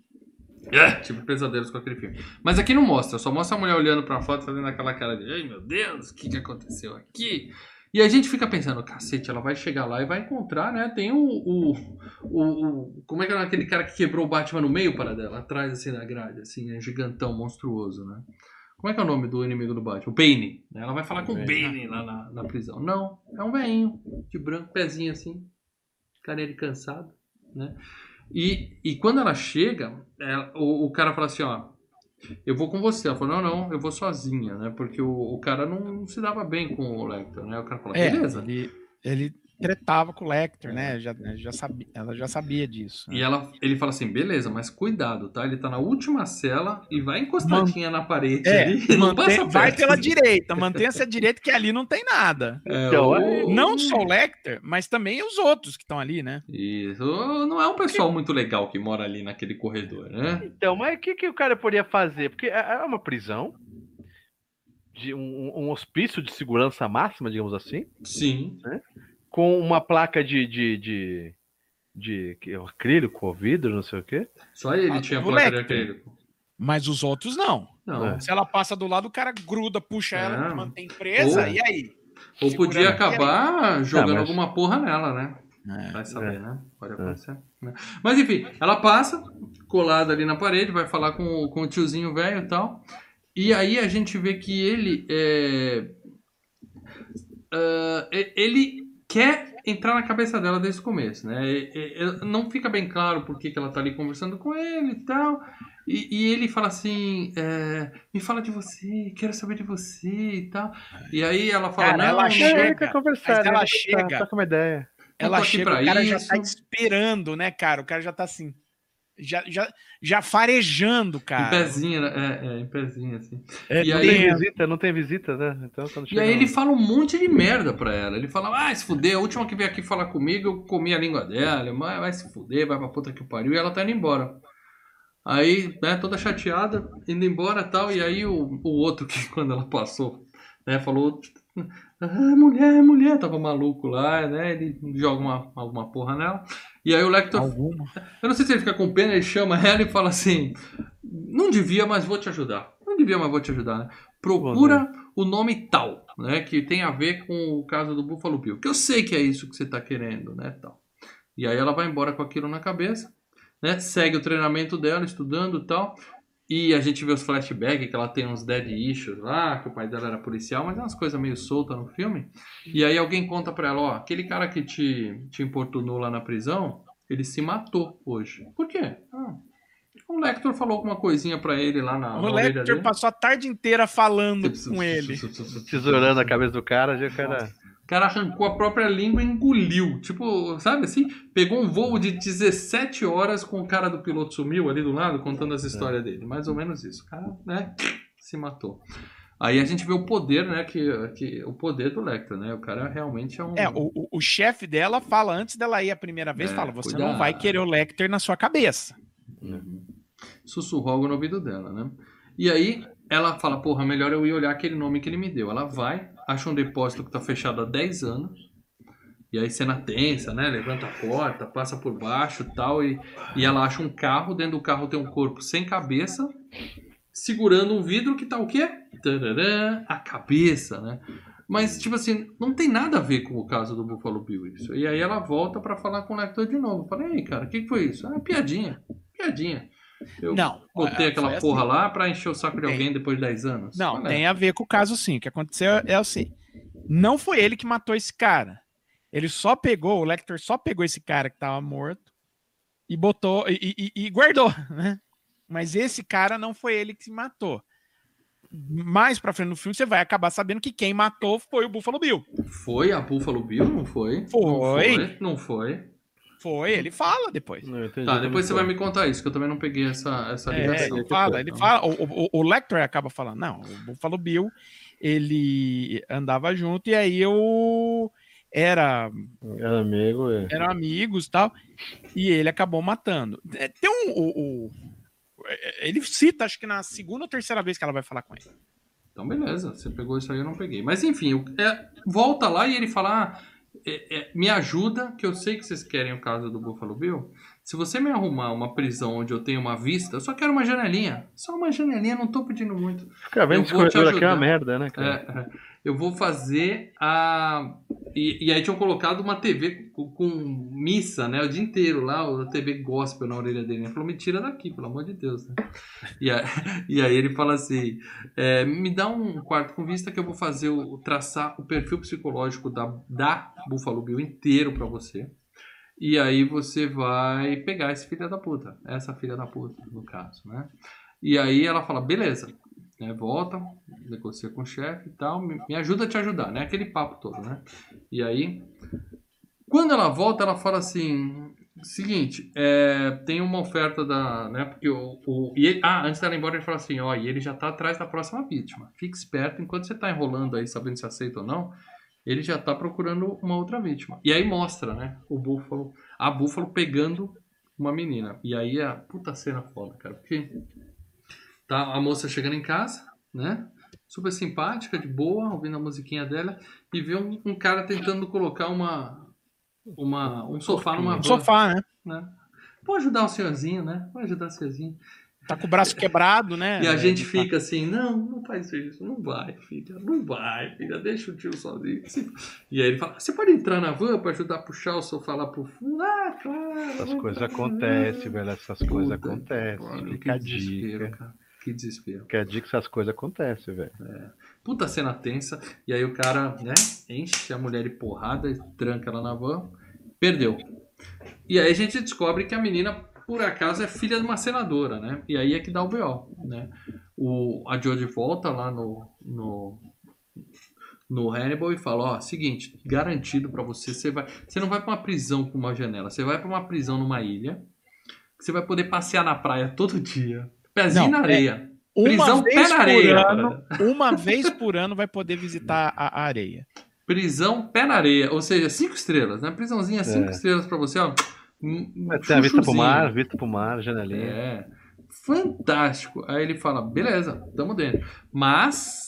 É, tive pesadelos com aquele filme. Mas aqui não mostra, só mostra a mulher olhando pra foto fazendo aquela cara de ai meu Deus, o que, que aconteceu aqui? E a gente fica pensando, cacete, ela vai chegar lá e vai encontrar, né? Tem o. o, o, o- como é que é aquele cara que quebrou o Batman no meio para dela? Atrás, assim, na grade, assim, é gigantão, monstruoso, né? Como é que é o nome do inimigo do Batman? O Bane. né? Ela vai falar com o Bane lá na, na prisão. Não, é um velhinho, de branco, pezinho assim, carinha de cansado, né? E, e quando ela chega, ela- o, o cara fala assim, ó, eu vou com você. Ela falou, não, não, eu vou sozinha, né? Porque o, o cara não se dava bem com o Lecter, né? O cara falou, É, beleza. ele, ele tretava com o Lecter, né? Já, já sabia, ela já sabia disso. né? E ela, ele fala assim, beleza, mas cuidado, tá? Ele tá na última cela e vai encostadinha na parede É, ali. Não mantém- vai pela direita, mantenha-se à direita, que ali não tem nada. É, Então, o- é- Não só o Lecter, mas também os outros que estão ali, né? Isso. Não é um pessoal muito legal que mora ali naquele corredor, né? Então, mas o que, que o cara poderia fazer? Porque é é uma prisão, de um, um hospício de segurança máxima, digamos assim, Sim. Com uma placa de, de, de, de que- acrílico ou vidro, não sei o quê. Só ele Ah, tinha placa de acrílico. Mas os outros não. Não. É. Se ela passa do lado, o cara gruda, puxa É. ela, mantém presa, Ou- e aí? Ou podia acabar jogando mas- alguma porra nela, né? É. Vai saber, É. né? Pode acontecer. né? Mas enfim, ela passa, colada ali na parede, vai falar com, o- com o tiozinho velho e tal. E aí a gente vê que ele é. e- ele quer entrar na cabeça dela desde o começo, né? E- e- não fica bem claro por que, que ela tá ali conversando com ele e tal. E, e ele fala assim: é, me fala de você, quero saber de você e tal. E aí ela fala: Cara, não, ela não, chega, conversar, né? ela chega- Tá com uma ideia. Ela chega, pra o cara isso. já tá esperando, né, cara? O cara já tá assim. Já, já, já farejando, Em cara. pezinho, né? É, é, em pezinho, assim. É, E Não aí- tem visita, não tem visita, né? Então, quando E chega aí lá- ele fala um monte de merda pra ela. Ele fala, ah, se fuder, a última que veio aqui falar comigo, eu comi a língua dela, mas vai se fuder, vai pra puta que pariu, e ela tá indo embora. Aí, né, toda chateada, indo embora e tal, e aí o, o outro que <laughs> quando ela passou, né, falou, ah, mulher, mulher, tava maluco lá, né, ele joga uma, alguma porra nela, e aí o Lecter Alguma. <laughs> eu não sei se ele fica com pena, ele chama ela e fala assim: Não devia, mas vou te ajudar. Não devia, mas vou te ajudar. Né? Procura o nome tal, né? Que tem a ver com o caso do Buffalo Bill. Que eu sei que é isso que você tá querendo, né? Tal. E aí ela vai embora com aquilo na cabeça, né? Segue o treinamento dela, estudando e tal. E a gente vê os flashbacks, que ela tem uns dead issues lá, que o pai dela era policial, mas é umas coisas meio soltas no filme. E aí alguém conta pra ela, ó, aquele cara que te, te importunou lá na prisão, ele se matou hoje. Por quê? Ah, o Lector falou alguma coisinha pra ele lá na, O na dele. passou a tarde inteira falando com ele. tesourando a cabeça do cara, já o cara. O cara arrancou a própria língua e engoliu. Tipo, sabe assim? Pegou um voo de 17 horas com o cara do piloto sumiu ali do lado, contando as histórias dele. Mais ou menos isso. O cara, né? Se matou. Aí a gente vê o poder, né? Que, que, o poder do Lecter, né? O cara realmente é um. É, o, o, o chefe dela fala, antes dela ir a primeira vez, É, fala, você cuidado. não vai querer o Lecter na sua cabeça. Uhum. Sussurrou algo no ouvido dela, né? E aí ela fala, porra, melhor eu ir olhar aquele nome que ele me deu. Ela vai, acha um depósito que tá fechado há 10 anos. E aí cena tensa, né? Levanta a porta, passa por baixo e tal. E, e ela acha um carro, dentro do carro tem um corpo sem cabeça, segurando um vidro que tá o quê? Tararã, a cabeça, né? Mas, tipo assim, não tem nada a ver com o caso do Buffalo Bill isso. E aí ela volta pra falar com o Lector de novo. Fala, ei, cara, o que, que foi isso? Ah, piadinha, piadinha. Eu Não. botei é, aquela porra assim. lá pra encher o saco de Tem. alguém depois de 10 anos. Não, Qual é? tem a ver com o caso sim. O que aconteceu é assim. Não foi ele que matou esse cara. Ele só pegou, o Lecter só pegou esse cara que tava morto e botou e, e- e guardou, <laughs> né? Mas esse cara não foi ele que se matou. Mais pra frente no filme você vai acabar sabendo que quem matou foi o Buffalo Bill. Foi a Buffalo Bill? Não foi? Foi. Não foi? Não foi. Foi, ele fala depois. Não, eu entendi Tá, depois você foi. vai me contar isso, que eu também não peguei essa, essa É, ligação. ele fala, ele fala. O, o, o Lecter acaba falando, não, o Buffalo Bill, ele andava junto e aí eu era Era amigo, é. eram amigos e tal, e ele acabou matando. É, Tem um. O, o- é, ele cita, acho que na segunda ou terceira vez que ela vai falar com ele. Então, beleza. Você pegou isso aí, eu não peguei. Mas, enfim, é, volta lá e ele fala: ah, é, é, me ajuda, que eu sei que vocês querem o caso do Buffalo Bill. Se você me arrumar uma prisão onde eu tenho uma vista, eu só quero uma janelinha. Só uma janelinha, não tô pedindo muito. Ficar vendo esse corredor aqui é uma merda, né, É, cara? é. Eu vou fazer a. E, e aí tinham colocado uma TV com, com missa, né? O dia inteiro lá, a TV gospel na orelha dele. Ele falou: me tira daqui, pelo amor de Deus. Né? <laughs> E, aí, <laughs> e aí ele fala assim: é, me dá um quarto com vista que eu vou fazer o traçar o perfil psicológico da, da Buffalo Bill inteiro pra você. E aí você vai pegar esse filho da puta. Essa filha da puta, no caso, né? E aí ela fala, beleza. Né, volta, negocia com o chefe e tal, me, me ajuda a te ajudar, né? Aquele papo todo, né? E aí, quando ela volta, ela fala assim, seguinte, é, tem uma oferta da, né? Porque o, o e ele- ah, antes dela ir embora ele fala assim, ó, e ele já tá atrás da próxima vítima. Fique esperto, enquanto você tá enrolando aí, sabendo se aceita ou não, ele já tá procurando uma outra vítima. E aí mostra, né? O búfalo, a búfalo pegando uma menina. E aí a puta cena foda, cara, porque Tá a moça chegando em casa, né? Super simpática, de boa, ouvindo a musiquinha dela, e vê um, um cara tentando colocar uma, uma um sofá numa Um sofá, né? né? Pode ajudar o senhorzinho, né? Pode ajudar o senhorzinho. Tá com o braço quebrado, né? E a gente Ele fica assim, não, não faz isso, não vai, filha, não vai, filha, deixa o tio sozinho. E aí ele fala, você pode entrar na van pra ajudar a puxar o sofá lá pro fundo? Ah, claro. Essas vou coisas acontecem, velho. Essas coisas acontecem. Fica a dica. cara. Que desespero. Fica a dica que essas coisas acontecem, velho. Puta cena tensa. E aí o cara, né, enche a mulher de porrada e tranca ela na van. Perdeu. E aí a gente descobre que a menina, por acaso, é filha de uma senadora, né? E aí é que dá o B.O., né? O, a Jodie volta lá no, no, no Hannibal e fala, ó, seguinte, garantido pra você, você, vai, você não vai pra uma prisão com uma janela, você vai pra uma prisão numa ilha, que você vai poder passear na praia todo dia, pezinho Não, na é- areia. Uma Prisão vez pé na por areia. ano, uma vez por ano vai poder visitar a a areia. Prisão pé na areia, ou seja, cinco estrelas, né? Prisãozinha cinco É. estrelas pra você, ó. Um- Mas tem a vista pro mar, vista pro mar, janelinha. É. Fantástico. Aí ele fala, beleza, tamo dentro. Mas,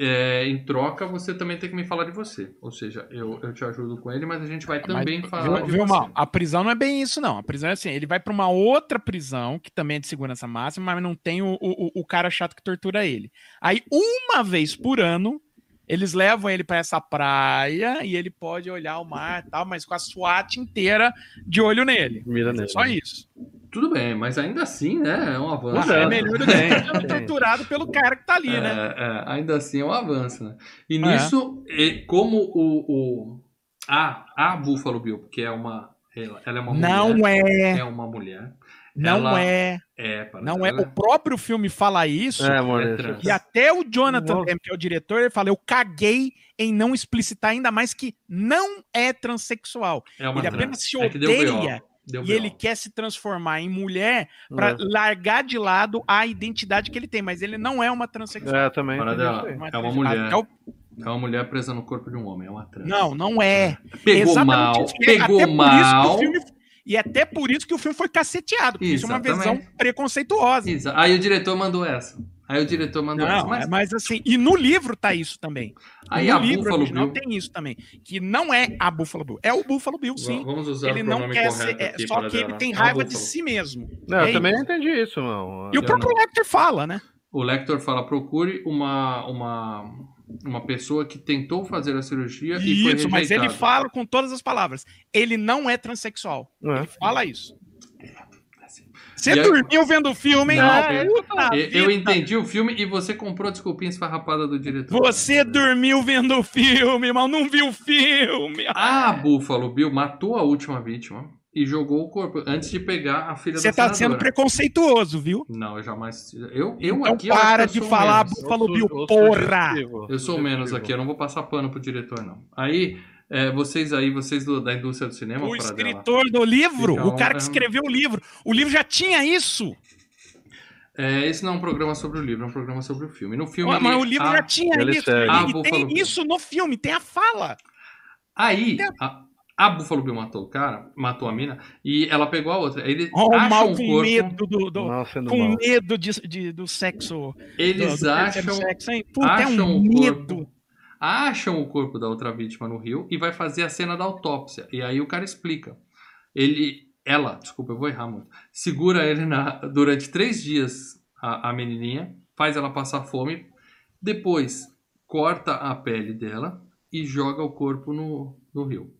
é, em troca, você também tem que me falar de você. Ou seja, eu, eu te ajudo com ele, mas a gente vai também Mas, falar viu, de viu, você. Mal? A prisão não é bem isso, não. A prisão é assim: ele vai pra uma outra prisão, que também é de segurança máxima, mas não tem o, o, o cara chato que tortura ele. Aí, uma vez por ano, eles levam ele pra essa praia e ele pode olhar o mar e tal, mas com a SWAT inteira de olho nele. Mira nele. Só isso. Tudo bem, mas ainda assim, né? É um avanço. Ah, é melhor do que sendo torturado pelo cara que tá ali, É, né? é, ainda assim é um avanço, né? E É. nisso, e- como o, o a, a Buffalo Bill, porque é uma ela, ela é uma Não mulher, é, é uma mulher. Não ela- é, É, para não é. ela- O próprio filme fala isso. É, amor. É deixa- trans. E até o Jonathan. Demme, que é o diretor, ele fala: eu caguei em não explicitar ainda mais que não é transexual. é ele trans. apenas se É odeia deu e ele quer se transformar em mulher pra É. largar de lado a identidade que ele tem, mas ele não é uma transexual. É, também. Para dela. é uma trans- mulher. o- É uma mulher presa no corpo de um homem, é uma trans. Não, não é. Pegou Exatamente mal, isso. Pegou até por isso que o mal. filme- E até por isso que o filme foi caceteado, porque isso é uma visão preconceituosa. Isso. Aí o diretor mandou essa. Aí o diretor mandou essa, Não, mas é, mas assim, e no livro tá isso também. aí no a livro Buffalo original Bill, tem isso também. Que não é a Buffalo Bill, é o Buffalo Bill, sim. vamos usar Ele o não quer ser. é, só que ele tem A raiva de si mesmo. Não, É eu também não entendi isso, não. E o Eu próprio Lecter fala, né? O Lector fala, procure uma, uma, uma pessoa que tentou fazer a cirurgia e foi Isso, mas ele fala com todas as palavras. Ele não é transexual. Não é? Ele fala isso. Você E aí- dormiu vendo o filme, hein? Não, Ah, eu- Eu, entendi o filme e você comprou a desculpinha esfarrapada do diretor. Você dormiu vendo o filme, mas não viu o filme. A Buffalo Bill matou a última vítima e jogou o corpo antes de pegar a filha Você da tá senadora. sendo preconceituoso, viu? Não, eu jamais. Eu, eu Então aqui para eu de sou falar. Buffalo Bill, porra! Eu sou menos aqui, eu não vou passar pano pro diretor, não. Aí, é, vocês aí, vocês do- da indústria do cinema, O para dela. escritor do livro, o cara que escreveu o livro. O livro já tinha isso. É, esse não é um programa sobre o livro, é um programa sobre o filme. No filme. Mas ele- o livro a- já tinha ele isso. segue. E, Ah, tem isso no filme, tem a fala. Aí, a, a Buffalo Bill matou o cara, matou a mina, e ela pegou a outra. Ele Ó, o acham mal o com corpo. medo do, do- Mal sendo com mal. medo de, de- do sexo. Eles do, do acham. sexo, hein? Puta, é acham um o medo. corpo. Acham o corpo da outra vítima no rio e vai fazer a cena da autópsia. E aí o cara explica. Ele. Ela, desculpa, eu vou errar muito. Segura ele na, durante três dias, a, a menininha, faz ela passar fome, depois corta a pele dela e joga o corpo no, no rio.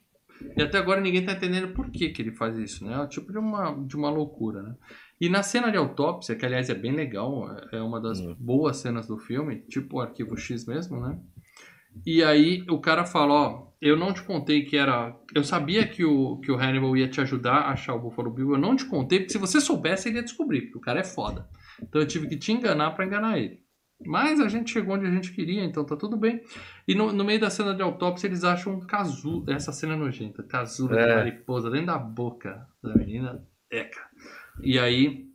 E até agora ninguém tá entendendo por que, que ele faz isso, né? É tipo de uma, de uma loucura, né? E na cena de autópsia, que aliás é bem legal, é uma das Hum. boas cenas do filme, tipo o Arquivo X mesmo, né? E aí o cara fala, ó, eu não te contei que era... Eu sabia que o, que o Hannibal ia te ajudar a achar o Buffalo Bill, eu não te contei, porque se você soubesse ele ia descobrir, porque o cara é foda. Então eu tive que te enganar pra enganar ele. Mas a gente chegou onde a gente queria, então tá tudo bem. E no, no meio da cena de autópsia, eles acham um casulo. Essa cena é nojenta. Casulo de É. mariposa dentro da boca da menina. Eca. E aí.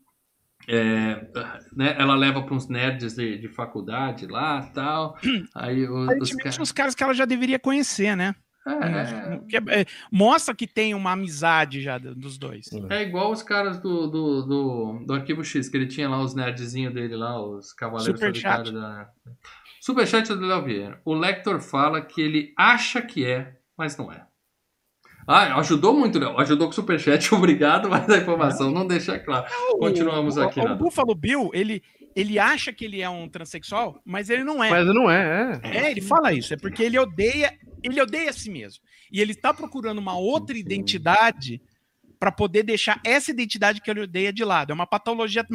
é, né, ela leva para uns nerds de, de faculdade lá tal. Aí os, os caras. os caras que ela já deveria conhecer, né? É, Que é- é, mostra que tem uma amizade já do- dos dois. é igual os caras do, do, do, do Arquivo X, que ele tinha lá os nerdzinhos dele lá, os Cavaleiros. Solitários da. Superchat do Léo Vieira. O Lector fala que ele acha que é, mas não é. Ah, ajudou muito, Léo. Ajudou com o Superchat, <laughs> obrigado, mas a informação não deixa claro. Continuamos o, aqui, O, Nada. o Buffalo Bill, ele, ele acha que ele é um transexual, mas ele não é. Mas não é, é. É, ele fala isso. É porque ele odeia, ele odeia a si mesmo. E ele tá procurando uma outra identidade para poder deixar essa identidade que ele odeia de lado. É uma patologia.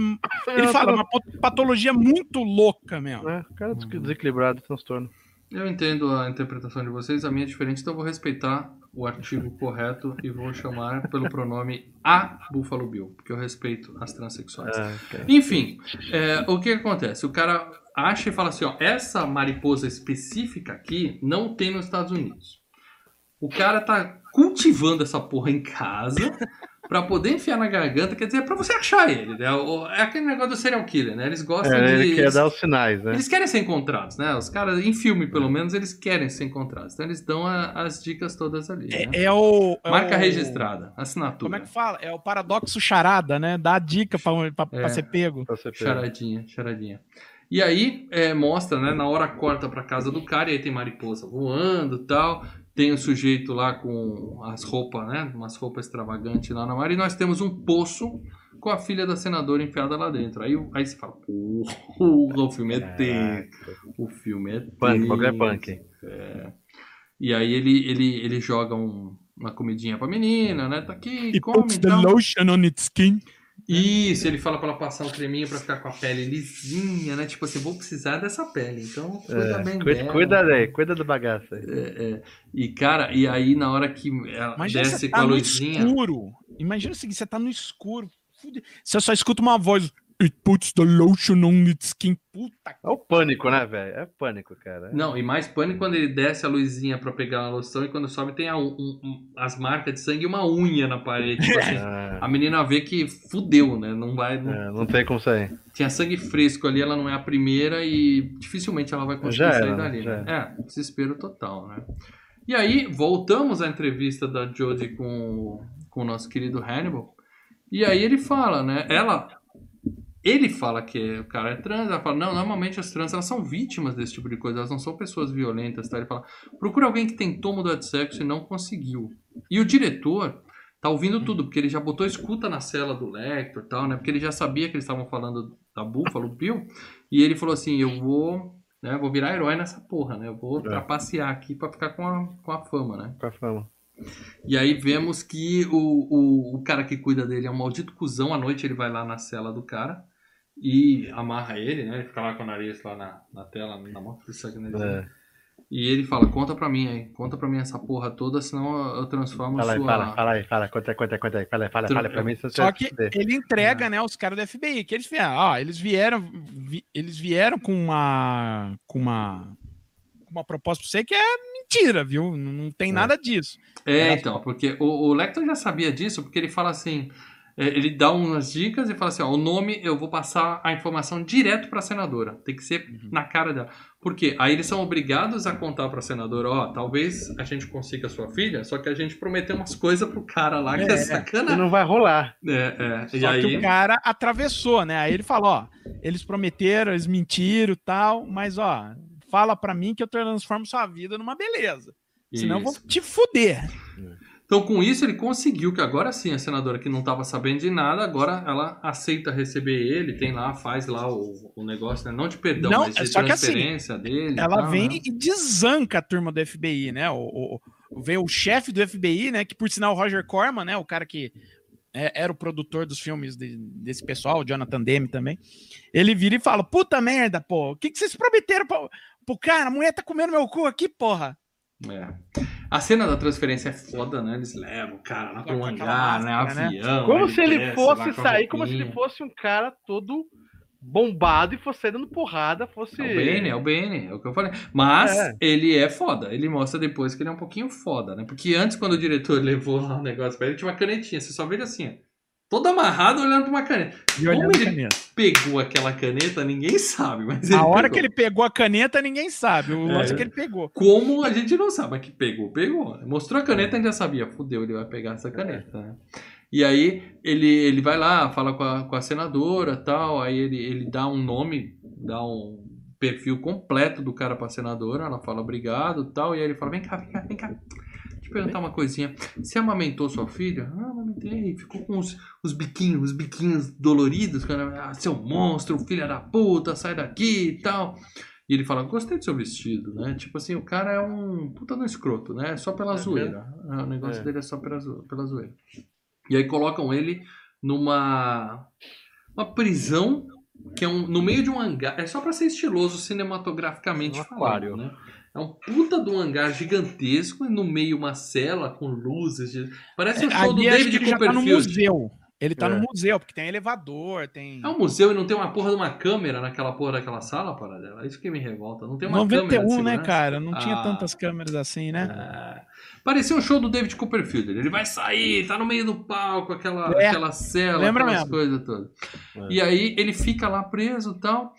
Ele fala, é uma pat- patologia muito louca mesmo. É, cara des- desequilibrado, transtorno. Eu entendo a interpretação de vocês, a minha é diferente, então eu vou respeitar o artigo <laughs> correto e vou chamar pelo pronome a Buffalo Bill, porque eu respeito as transexuais. É, cara. Enfim, é, o que acontece? O cara acha e fala assim, ó, essa mariposa específica aqui não tem nos Estados Unidos. O cara tá cultivando essa porra em casa pra poder enfiar na garganta, quer dizer, é pra você achar ele, né? É aquele negócio do serial killer, né? Eles gostam É, de... ele quer dar os sinais, né? Eles querem ser encontrados, né? Os caras, em filme pelo menos, eles querem ser encontrados. Então eles dão a- as dicas todas ali, né? É, é o. é Marca o- registrada, assinatura. Como é que fala? É o paradoxo charada, né? Dá a dica pra É. ser pego. Pra você pegar. Charadinha, charadinha. E aí, é, mostra, né? Na hora corta pra casa do cara, e aí tem mariposa voando e tal. Tem o sujeito lá com as roupas, né? Umas roupas extravagantes lá na mar. E nós temos um poço com a filha da senadora enfiada lá dentro. Aí, aí você fala, porra, o filme é tenso. O filme é Punk, o bagulho é tenso. punk. E aí ele, ele, ele joga um- uma comidinha pra menina, né? Tá aqui, E come puts the lotion on its skin. Isso, ele fala pra ela passar um creminho pra ficar com a pele lisinha, né? Tipo assim, vou precisar dessa pele, então cuida É, bem cuida, dela. cuida daí, cuida do bagaço aí. É, é. E, cara, e aí na hora que ela Imagina desce você com tá a no luzinha... escuro. Imagina o seguinte, você tá no escuro. Fude- Você só escuta uma voz. It puts the lotion on its skin. Puta É o pânico, né, velho? É pânico, cara. Não, e mais pânico quando ele desce a luzinha pra pegar a loção e quando sobe tem a um- um- as marcas de sangue e uma unha na parede. Tipo assim, <laughs> É, a menina vê que fudeu, né? Não vai... não- é, não tem como sair. Tinha sangue fresco ali, ela não é a primeira e dificilmente ela vai conseguir Já sair era, dali. já né? É, desespero total, né? E aí, voltamos à entrevista da Jodie com, com o nosso querido Hannibal. E aí ele fala, né? Ela ele fala que o cara é trans, ela fala, não, normalmente as trans elas são vítimas desse tipo de coisa, elas não são pessoas violentas, tá? Ele fala, procura alguém que tentou mudar de sexo e não conseguiu. E o diretor tá ouvindo tudo, porque ele já botou escuta na cela do Lector e tal, né? Porque ele já sabia que eles estavam falando da Buffalo Bill, e ele falou assim, eu vou, né, vou virar herói nessa porra, né? Eu vou É. trapacear aqui pra ficar com a, com a fama, né? Com a fama. E aí vemos que o, o, o cara que cuida dele é um maldito cuzão. À noite ele vai lá na cela do cara e amarra ele, né? Ele fica lá com o nariz lá na, na tela, na mão, isso aqui, né? É. E ele fala, conta pra mim aí, conta pra mim essa porra toda, senão eu transformo Fala aí, sua... fala, fala aí, fala, conta aí, conta aí, conta aí, fala, fala, fala pra mim se você Só que ele entrega, né, os caras do FBI, que eles vieram, ó, eles vieram, vi- eles vieram com uma, com uma, uma proposta pra você que é mentira, viu? Não, tem É. nada disso. É, então, porque o, o Lecter já sabia disso, porque ele fala assim, é, ele dá umas dicas e fala assim, ó, o nome eu vou passar a informação direto pra senadora, tem que ser Uhum. na cara dela. Por quê? Aí eles são obrigados a contar pra senadora, ó, talvez a gente consiga a sua filha, só que a gente prometeu umas coisas pro cara lá que é, É, E sacanagem. não vai rolar. É, é, e Só que aí... o cara atravessou, né? Aí ele falou, ó, eles prometeram, eles mentiram e tal, mas ó, fala pra mim que eu transformo sua vida numa beleza. Senão eu vou Isso. te fuder. Então, com isso, ele conseguiu que agora sim a senadora que não estava sabendo de nada, agora ela aceita receber ele, tem lá, faz lá o, o negócio, né? não de perdão, Não, mas de só que assim, transferência dele. e Ela tal, vem né? e desanca a turma do FBI, né? O, o, vem o chefe do FBI, né? Que por sinal, o Roger Corman, né? O cara que é- era o produtor dos filmes de- desse pessoal, o Jonathan Demme também. Ele vira e fala: Puta merda, pô, o que, que vocês prometeram pro, pro cara? A mulher tá comendo meu cu aqui, porra. É. A cena da transferência é foda, né? Eles levam o cara lá para um hangar, né? né? Avião. Como se ele desce fosse sair, como se ele fosse um cara todo bombado e fosse sair dando porrada, fosse. É o Bane, é o Bane, é o que eu falei. Mas É. ele é foda. Ele mostra depois que ele é um pouquinho foda, né? Porque antes, quando o diretor <laughs> levou lá o negócio pra ele, tinha uma canetinha. Você só vê assim, ó. Todo amarrado olhando pra uma caneta. E olhando Como a ele caneta. pegou aquela caneta, ninguém sabe. Mas A hora pegou. que ele pegou a caneta, ninguém sabe. O É. lance é que ele pegou. Como a gente não sabe, mas que pegou, pegou. Mostrou a caneta, a gente já sabia. Fudeu, ele vai pegar essa caneta, né? E aí ele, ele vai lá, fala com a, com a senadora tal, aí ele, ele dá um nome, dá um perfil completo do cara pra senadora, ela fala obrigado tal, e aí ele fala, vem cá, vem cá, vem cá. Deixa eu perguntar uma coisinha. Você amamentou sua filha? Ah, amamentei. Ficou com os, os biquinhos, os biquinhos doloridos. Cara, ah, seu monstro, filha da puta, sai daqui e tal. E ele fala, gostei do seu vestido, né? Tipo assim, o cara é um puta no escroto, né? Só pela É zoeira. Ah, O negócio É. dele é só pela, pela zoeira. E aí colocam ele numa uma prisão que é um, no meio de um hangar. É só pra ser estiloso cinematograficamente Um falando, aquário. né? É um puta de um hangar gigantesco e no meio uma cela com luzes. de- Parece o show do Ali acho que David ele tá no Copperfield. museu. Ele tá É. no museu, porque tem elevador, tem. É um museu e não tem uma porra de uma câmera naquela porra daquela sala, para dela. Isso que me revolta. Não tem uma câmera. de 91, né, cara? Não tinha Ah. tantas câmeras assim, né? É. Parecia um show do David Copperfield. Ele vai sair, tá no meio do palco, aquela, É. aquela cela, Lembra aquelas mesmo. coisas todas. É. E aí ele fica lá preso e tal.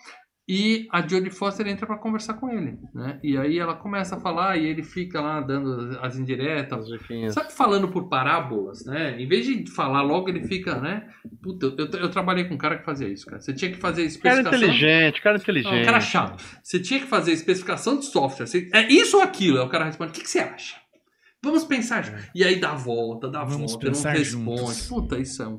E a Jodie Foster entra pra conversar com ele, né? E aí ela começa a falar e ele fica lá dando as indiretas. As. Sabe falando por parábolas, né? Em vez de falar logo, ele fica, né? Puta, eu, eu, trabalhei com um cara que fazia isso, cara. Você tinha que fazer Cara especificação. inteligente, cara Não, inteligente. um cara chato. Você tinha que fazer especificação de software. Você- é isso ou aquilo? Aí o cara responde: o que, que você acha? Vamos pensar. junto. E aí dá a volta, dá a Vamos volta, não responde. juntos. Puta, isso é um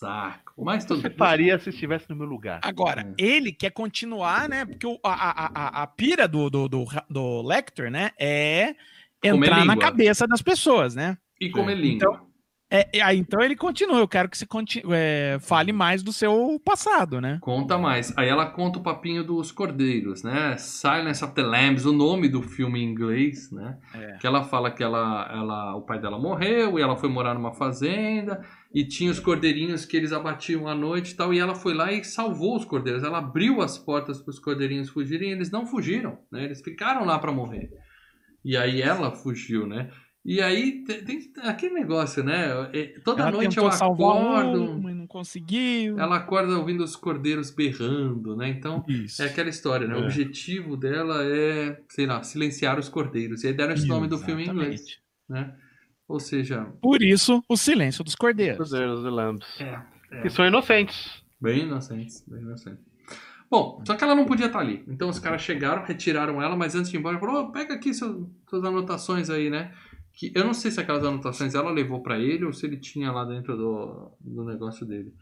saco. Mas O tudo que você faria se estivesse no meu lugar? Agora, É. ele quer continuar, né? Porque o- a, a, a, a pira do, do, do, do Lecter, né? É entrar na cabeça das pessoas, né? E comer língua. É, é, aí, então ele continua. Eu quero que você conti- é, fale mais do seu passado, né? Conta mais. Aí ela conta o papinho dos cordeiros, né? Silence of the Lambs, o nome do filme em inglês, né? É. Que ela fala que ela, ela, o pai dela morreu e ela foi morar numa fazenda e tinha os cordeirinhos que eles abatiam à noite e tal. E ela foi lá e salvou os cordeiros. Ela abriu as portas para os cordeirinhos fugirem e eles não fugiram, né? Eles ficaram lá para morrer. E aí ela fugiu, né? E aí tem, aquele negócio, né? É, Toda Ela noite eu acordo. um, mas não conseguiu. Ela acorda ouvindo os cordeiros berrando, né? Então Isso. é aquela história, né? O É. objetivo dela é, sei lá, silenciar os cordeiros. E aí deram esse nome do filme em inglês, Exatamente. né? Ou seja, Por isso, o silêncio dos cordeiros. Cruzeiros e Lambs. é, é. Que são inocentes. Bem inocentes, bem inocentes. Bom, só que ela não podia estar ali. Então os caras chegaram, retiraram ela, mas antes de ir embora, falou: "Ô, pega aqui seu- suas anotações aí, né? Que eu não sei se aquelas anotações ela levou pra ele ou se ele tinha lá dentro do, do negócio dele.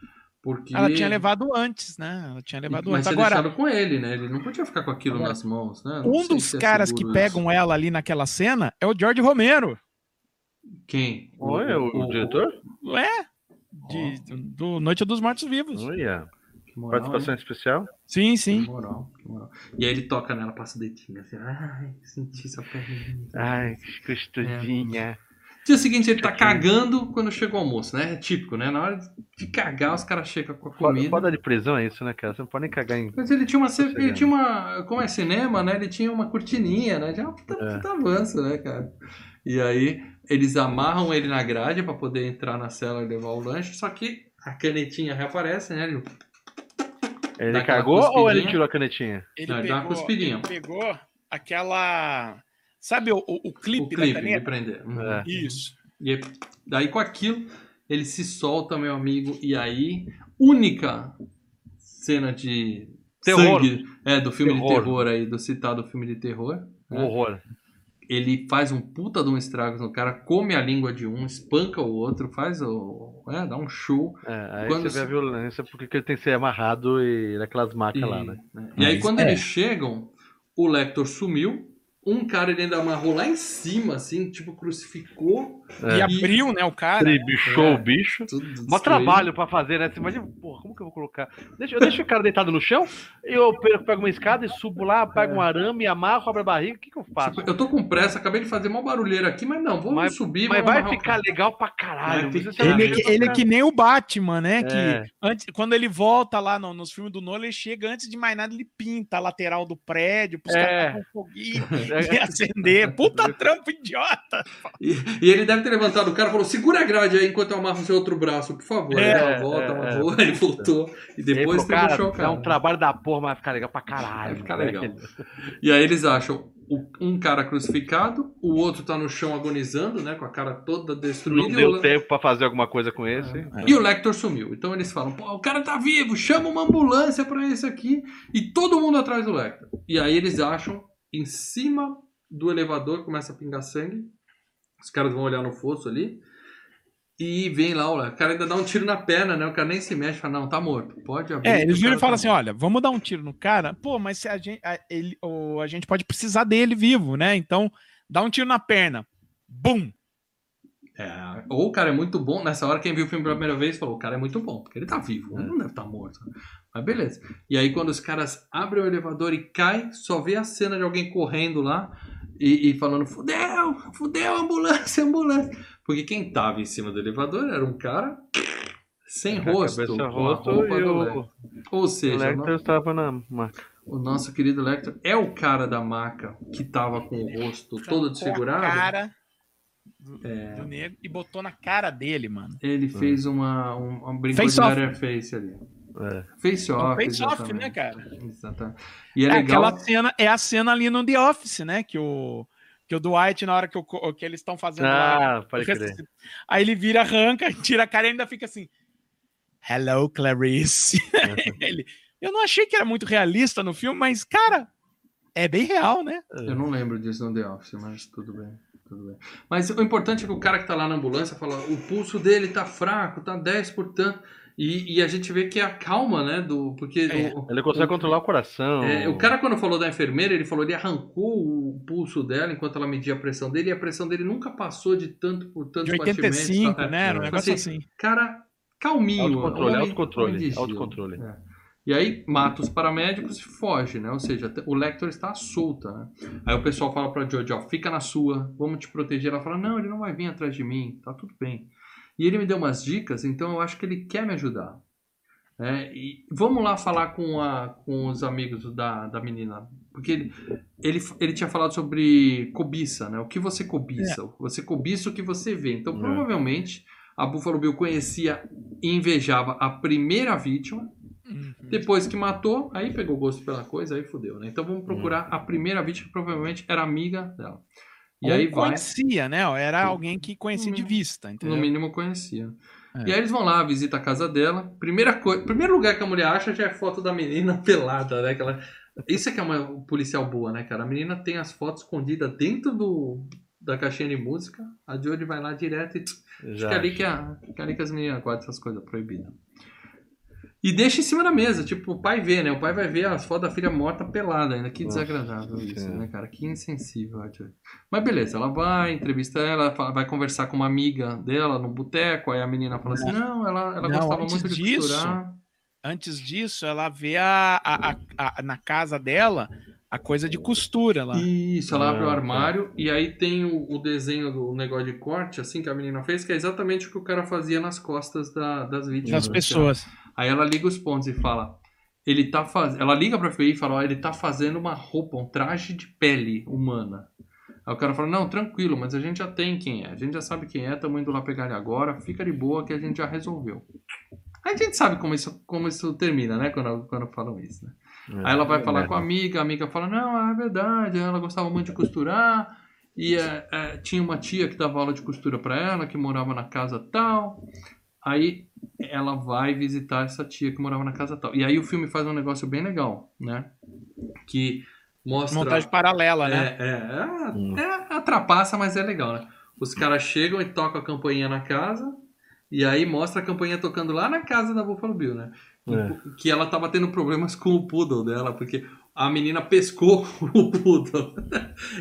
Porque. Ela tinha levado antes, né? Ela tinha levado Mas antes. tinha Agora, deixado com ele, né? Ele não podia ficar com aquilo Agora, nas mãos, né? Não um dos se é caras que seguro pegam isso. ela ali naquela cena é o George Romero. Quem? Olha, o, diretor? É? De, do Noite dos Mortos Vivos. Olha. Que moral, Participação hein? especial? Sim, Que sim. moral, que moral. E aí ele toca nela, passa o dedinho assim. Ai, senti sua perninha. Ai, que gostosinha. Dia seguinte ele tá cagando quando chega o almoço, né? É típico, né? Na hora de cagar, os caras chegam com a comida. foda de prisão é isso, né, cara? Você não pode nem cagar em. Mas ele tinha uma. Ele tinha uma. Como é cinema, né? Ele tinha uma cortininha, né? Já um puta, É. puta avanço, né, cara? E aí eles amarram ele na grade pra poder entrar na cela e levar o lanche, só que a canetinha reaparece, né? Ele Ele cagou ou ele tirou a canetinha? Ele Não, ele dá uma cuspidinha. ele pegou aquela. Sabe o, o, o clipe, o clipe da de caneta? prender. Uhum. É. Isso. E aí, daí com aquilo, ele se solta, meu amigo, e aí, única cena de Terror. sangue é, do filme de Terror. terror aí, do citado filme de terror. Né? Ele faz um puta de um estrago no cara, come a língua de um, espanca o outro, faz o. É, dá um show. É, aí Quando você vê a violência porque que ele tem que ser amarrado e naquelas macas E, lá, né? né? E aí, Mas, quando é. eles chegam, o Lector sumiu. Um cara ele ainda amarrou lá em cima, assim, tipo, crucificou. E É. abriu, né, o cara. Ele bichou É. o bicho. Mó trabalho pra fazer, né? Você imagina, porra, como que eu vou colocar? Deixa, eu deixo o cara deitado no chão, eu pe- pego uma escada e subo lá, pego um arame, amarro, abro a barriga, o que, que eu faço? Tipo, eu tô com pressa, acabei de fazer uma barulheira aqui, mas não, vamos Mas- subir. Mas vamos vai o ficar cara. legal pra caralho. Ser Ele, é ele é que nem o Batman, né? É. Que antes, quando ele volta lá no- nos filmes do Nolan, ele chega antes de mais nada, ele pinta a lateral do prédio pros É. caras com foguinho <laughs> É. e <laughs> acender. Puta trampo idiota. E, e ele deve ter levantado o cara e falou: segura a grade aí enquanto eu amarro seu outro braço, por favor. É, Aí deu uma volta, é, ele voltou. E depois puxou o cara. um trabalho da porra, mas vai ficar legal pra Vai caralho. ficar né? legal. E aí eles acham um cara crucificado, o outro tá no chão agonizando, né? Com a cara toda destruída. Não deu o- tempo pra fazer alguma coisa com esse. E o Lector sumiu. Então eles falam: pô, o cara tá vivo, chama uma ambulância pra esse aqui. E todo mundo atrás do Lector. E aí eles acham em cima do elevador, começa a pingar sangue. Os caras vão olhar no fosso ali. E vem lá, o cara ainda dá um tiro na perna, né? O cara nem se mexe, fala, não, tá morto. Pode abrir. É, viram e falam tá assim: morto." olha, vamos dar um tiro no cara. Pô, mas se a gente, a, ele, o, a gente pode precisar dele vivo, né? Então, dá um tiro na perna. Bum! É, ou o cara é muito bom, nessa hora quem viu o filme pela primeira vez falou, o cara é muito bom, porque ele tá vivo, ele não deve estar morto. Mas beleza. E aí quando os caras abrem o elevador e caem, só vê a cena de alguém correndo lá e, e falando, fudeu, fudeu, ambulância, ambulância. Porque quem tava em cima do elevador era um cara sem rosto, cabeça, com a rosto roupa e do o-. Ou seja, o Lecter estava na maca. o nosso querido Lecter é o cara da maca que tava com o rosto todo Arrancou a desfigurado. cara do, É. do negro e botou na cara dele, mano. Ele fez uma, um, um brincou Face de off. Letterface ali. É. Face off. Face off, exatamente. né, cara? Exatamente. E é, É, legal. aquela cena, é a cena ali no The Office, né? Que o, que o Dwight, na hora que, o, que eles estão fazendo lá, Ah, pode crer. Aí ele vira, arranca, <laughs> tira a cara e ainda fica assim. Hello, Clarice. <laughs> ele, eu não achei que era muito realista no filme, mas, cara, é bem real, né? Eu não lembro disso no The Office, mas tudo bem. Tudo bem. Mas o importante é que o cara que tá lá na ambulância fala: o pulso dele tá fraco, tá 10 por tanto. E, e a gente vê que é a calma, né? Do, porque É, o, Ele consegue controlar o coração. é, o cara, quando falou da enfermeira, ele falou ele arrancou o pulso dela enquanto ela media a pressão dele, e a pressão dele nunca passou de tanto por tantos De 85, batimentos. né? Era um negócio Assim, assim. Cara, calminho. Autocontrole, homem- autocontrole, autocontrole. É. E aí mata os paramédicos e foge, né? Ou seja, o Lector está solta, né? Aí o pessoal fala pra Jojo, ó, fica na sua, vamos te proteger. Ela fala, não, ele não vai vir atrás de mim, tá tudo bem. E ele me deu umas dicas, então eu acho que ele quer me ajudar. É, e vamos lá falar com, a, com os amigos da, da menina. Porque ele, ele, ele tinha falado sobre cobiça, né? O que você cobiça? Você cobiça o que você vê. Então, É. provavelmente, a Buffalo Bill conhecia e invejava a primeira vítima. Uhum. Depois que matou, aí pegou gosto pela coisa, aí fudeu, né? Então vamos procurar a primeira vítima, que provavelmente era amiga dela. E aí vai, conhecia, né? Era alguém que conhecia de No vista, no entendeu? mínimo conhecia. É. E aí eles vão lá, visita a casa dela. Primeira coisa, primeiro lugar que a mulher acha já é foto da menina <laughs> pelada, né? Que ela... Isso é que é uma policial boa, né, cara? A menina tem as fotos escondidas dentro do, da caixinha de música. A Jodie vai lá direto e Acho Já. que é ali que, a, que é ali que as meninas guardam essas coisas proibidas. E deixa em cima da mesa, tipo, o pai vê, né? O pai vai ver as fotos da filha morta pelada ainda. Que Nossa desagradável isso, Senhora. né, cara? Que insensível. Mas beleza, ela vai, entrevista ela, vai conversar com uma amiga dela no boteco. Aí a menina fala assim: não, ela, ela Não, gostava muito de disso, costurar. Antes disso, ela vê a, a- a- a- na casa dela a coisa de costura lá. Isso, ela abre o Ah, tá. armário e aí tem o, o desenho do negócio de corte, assim, que a menina fez, que é exatamente o que o cara fazia nas costas da- das vítimas. Das né? pessoas. Aí ela liga os pontos e fala. Ele tá fazendo. Ela liga pra FBI e fala: ó, ele tá fazendo uma roupa, um traje de pele humana. Aí o cara fala: não, tranquilo, mas a gente já tem quem é. A gente já sabe quem é, estamos indo lá pegar ele agora. Fica de boa que a gente já resolveu. Aí a gente sabe como isso, como isso termina, né? Quando, quando falam isso, né? Aí ela vai falar com a amiga, a amiga fala, não, é verdade, ela gostava muito de costurar, e é, é, tinha uma tia que dava aula de costura pra ela, que morava na casa tal. Aí ela vai visitar essa tia que morava na casa tal. E aí o filme faz um negócio bem legal, né? Que mostra... Montagem paralela, né? É, é, Hum. é, é atrapaça, mas é legal, né? Os caras chegam e tocam a campainha na casa, e aí mostra a campainha tocando lá na casa da Buffalo Bill, né? É. Que ela tava tendo problemas com o poodle dela, porque a menina pescou <laughs> o poodle.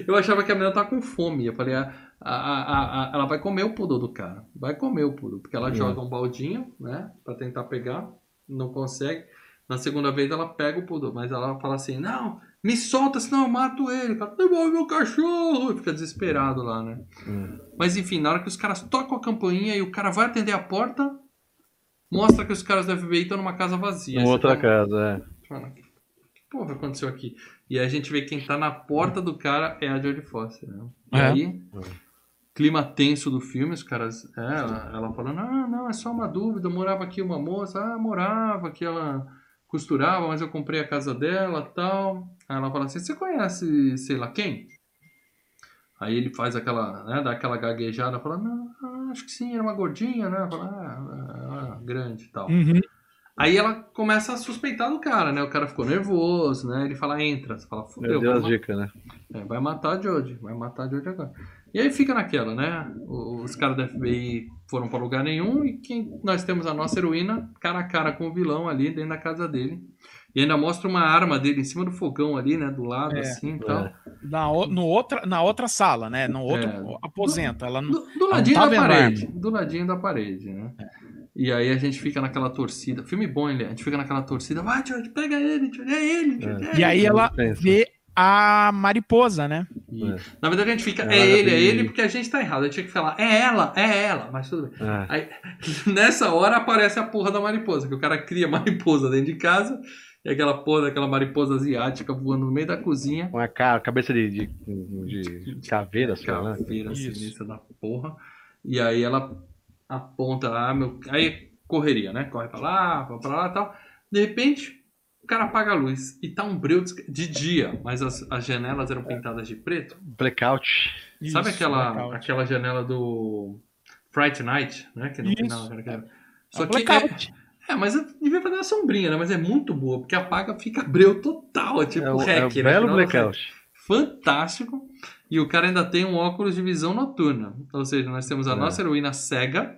Eu achava que a menina tava com fome. Eu falei, a, a, a, a- ela vai comer o poodle do cara. Vai comer o poodle, porque ela Hum. joga um baldinho, né? Pra tentar pegar, não consegue. Na segunda vez ela pega o poodle, mas ela fala assim, não, me solta, senão eu mato ele. O cara, devolve meu cachorro! E fica desesperado lá, né? Hum. Mas enfim, na hora que os caras tocam a campainha e o cara vai atender a porta, mostra que os caras da FBI estão numa casa vazia. Você outra fala, casa, é. Fala, que porra aconteceu aqui? E aí a gente vê que quem tá na porta do cara é a Jodie Foster, né? E É. aí, clima tenso do filme, os caras... é, ela, ela falando, ah, não, é só uma dúvida, morava aqui uma moça, ah, morava, que ela costurava, mas eu comprei a casa dela tal. Aí ela fala assim, você conhece sei lá quem? Aí ele faz aquela, né, dá aquela gaguejada, fala, não, acho que sim, era uma gordinha, né? Fala, ah, ah, grande e tal. Uhum. Aí ela começa a suspeitar do cara, né? O cara ficou nervoso, né? Ele fala, entra. Você fala, Meu fudeu, vai, Deus, ma- dica, né? é, vai matar a Jodie, vai matar a Jodie agora. E aí fica naquela, né? Os caras da FBI foram pra lugar nenhum e quem nós temos a nossa heroína cara a cara com o vilão ali dentro da casa dele. E ainda mostra uma arma dele em cima do fogão ali, né? Do lado, É, assim e tal. É. Na, o- no outra, na outra sala, né? No outro É. aposento. Ela não... Do, do não ladinho tá da vendo a parede. Do ladinho da parede, né? E aí a gente fica naquela torcida. Filme bom, ele. A gente fica naquela torcida. Vai, Jodie, pega ele, Jodie, é ele, Jodie, é E aí ele. ela vê a mariposa, né? E, É. Na verdade a gente fica, Ela é ele, é ele, porque a gente tá errado. A gente tinha que falar, é ela, é ela, mas tudo bem. É. Aí, <laughs> nessa hora aparece a porra da mariposa, que o cara cria mariposa dentro de casa, e aquela porra daquela mariposa asiática voando no meio da cozinha. Com a cara, cabeça de, de, de caveira, sei lá. né? Caveira Isso. sinistra da porra. E aí ela aponta lá, meu. Aí correria, né? Corre pra lá, vai pra lá e tal. De repente, o cara apaga a luz. E tá um breu de dia, mas as, as janelas eram pintadas de preto. Blackout. Sabe Isso, aquela, blackout. aquela janela do Fright Night, né? Que no Isso. final era aquela- Só É que é, blackout. é, mas eu devia fazer uma sombrinha, né? Mas é muito boa, porque apaga, fica breu total, é tipo é o, hack, é o né? belo blackout. fantástico. E o cara ainda tem um óculos de visão noturna. Ou seja, nós temos a É. nossa heroína cega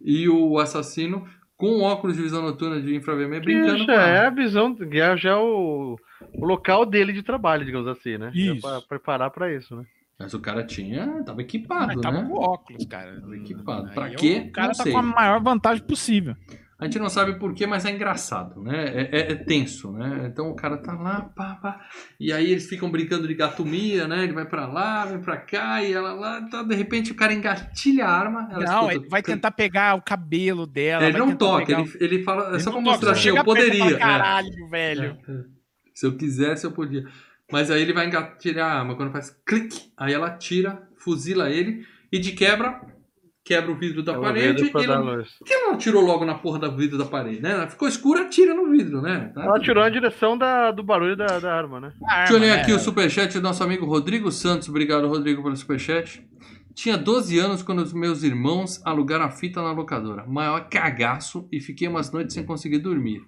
e o assassino com um óculos de visão noturna de infravermelho brincando já é a visão, já, já é o, o local dele de trabalho, digamos assim, né? Já Isso. pra preparar pra isso, né? Mas o cara tinha, tava Mas equipado, tava né? com óculos, cara. Tava equipado. Aí Pra o quê? cara Não tá sei. com a maior vantagem possível. A gente não sabe porquê, mas é engraçado, né? É, é- é tenso, né? Então o cara tá lá, pá, pá. E aí eles ficam brincando de gatomia, né? Ele vai pra lá, vai pra cá, e ela lá, tá, de repente o cara engatilha a arma. ela não, escuta- ele vai tentar pegar o cabelo dela. Ele vai não toca, pegar ele, ele fala, é Ele só pra mostrar assim, eu poderia. fala, né? Caralho, velho. É, é. Se eu quisesse, eu podia. Mas aí ele vai engatilhar a arma, quando faz clique, aí ela tira, fuzila ele, e de quebra, quebra o vidro da É o parede, vidro e por que ela não tirou logo na porra do vidro da parede, né? Ela ficou escura, atira no vidro, né? Tá? Ela tirou a direção da, do barulho da, da arma, né? Deixa eu ler né? aqui o superchat do nosso amigo Rodrigo Santos. Obrigado, Rodrigo, pelo superchat. Tinha 12 anos quando os meus irmãos alugaram a fita na locadora. Maior cagaço e fiquei umas noites sem conseguir dormir.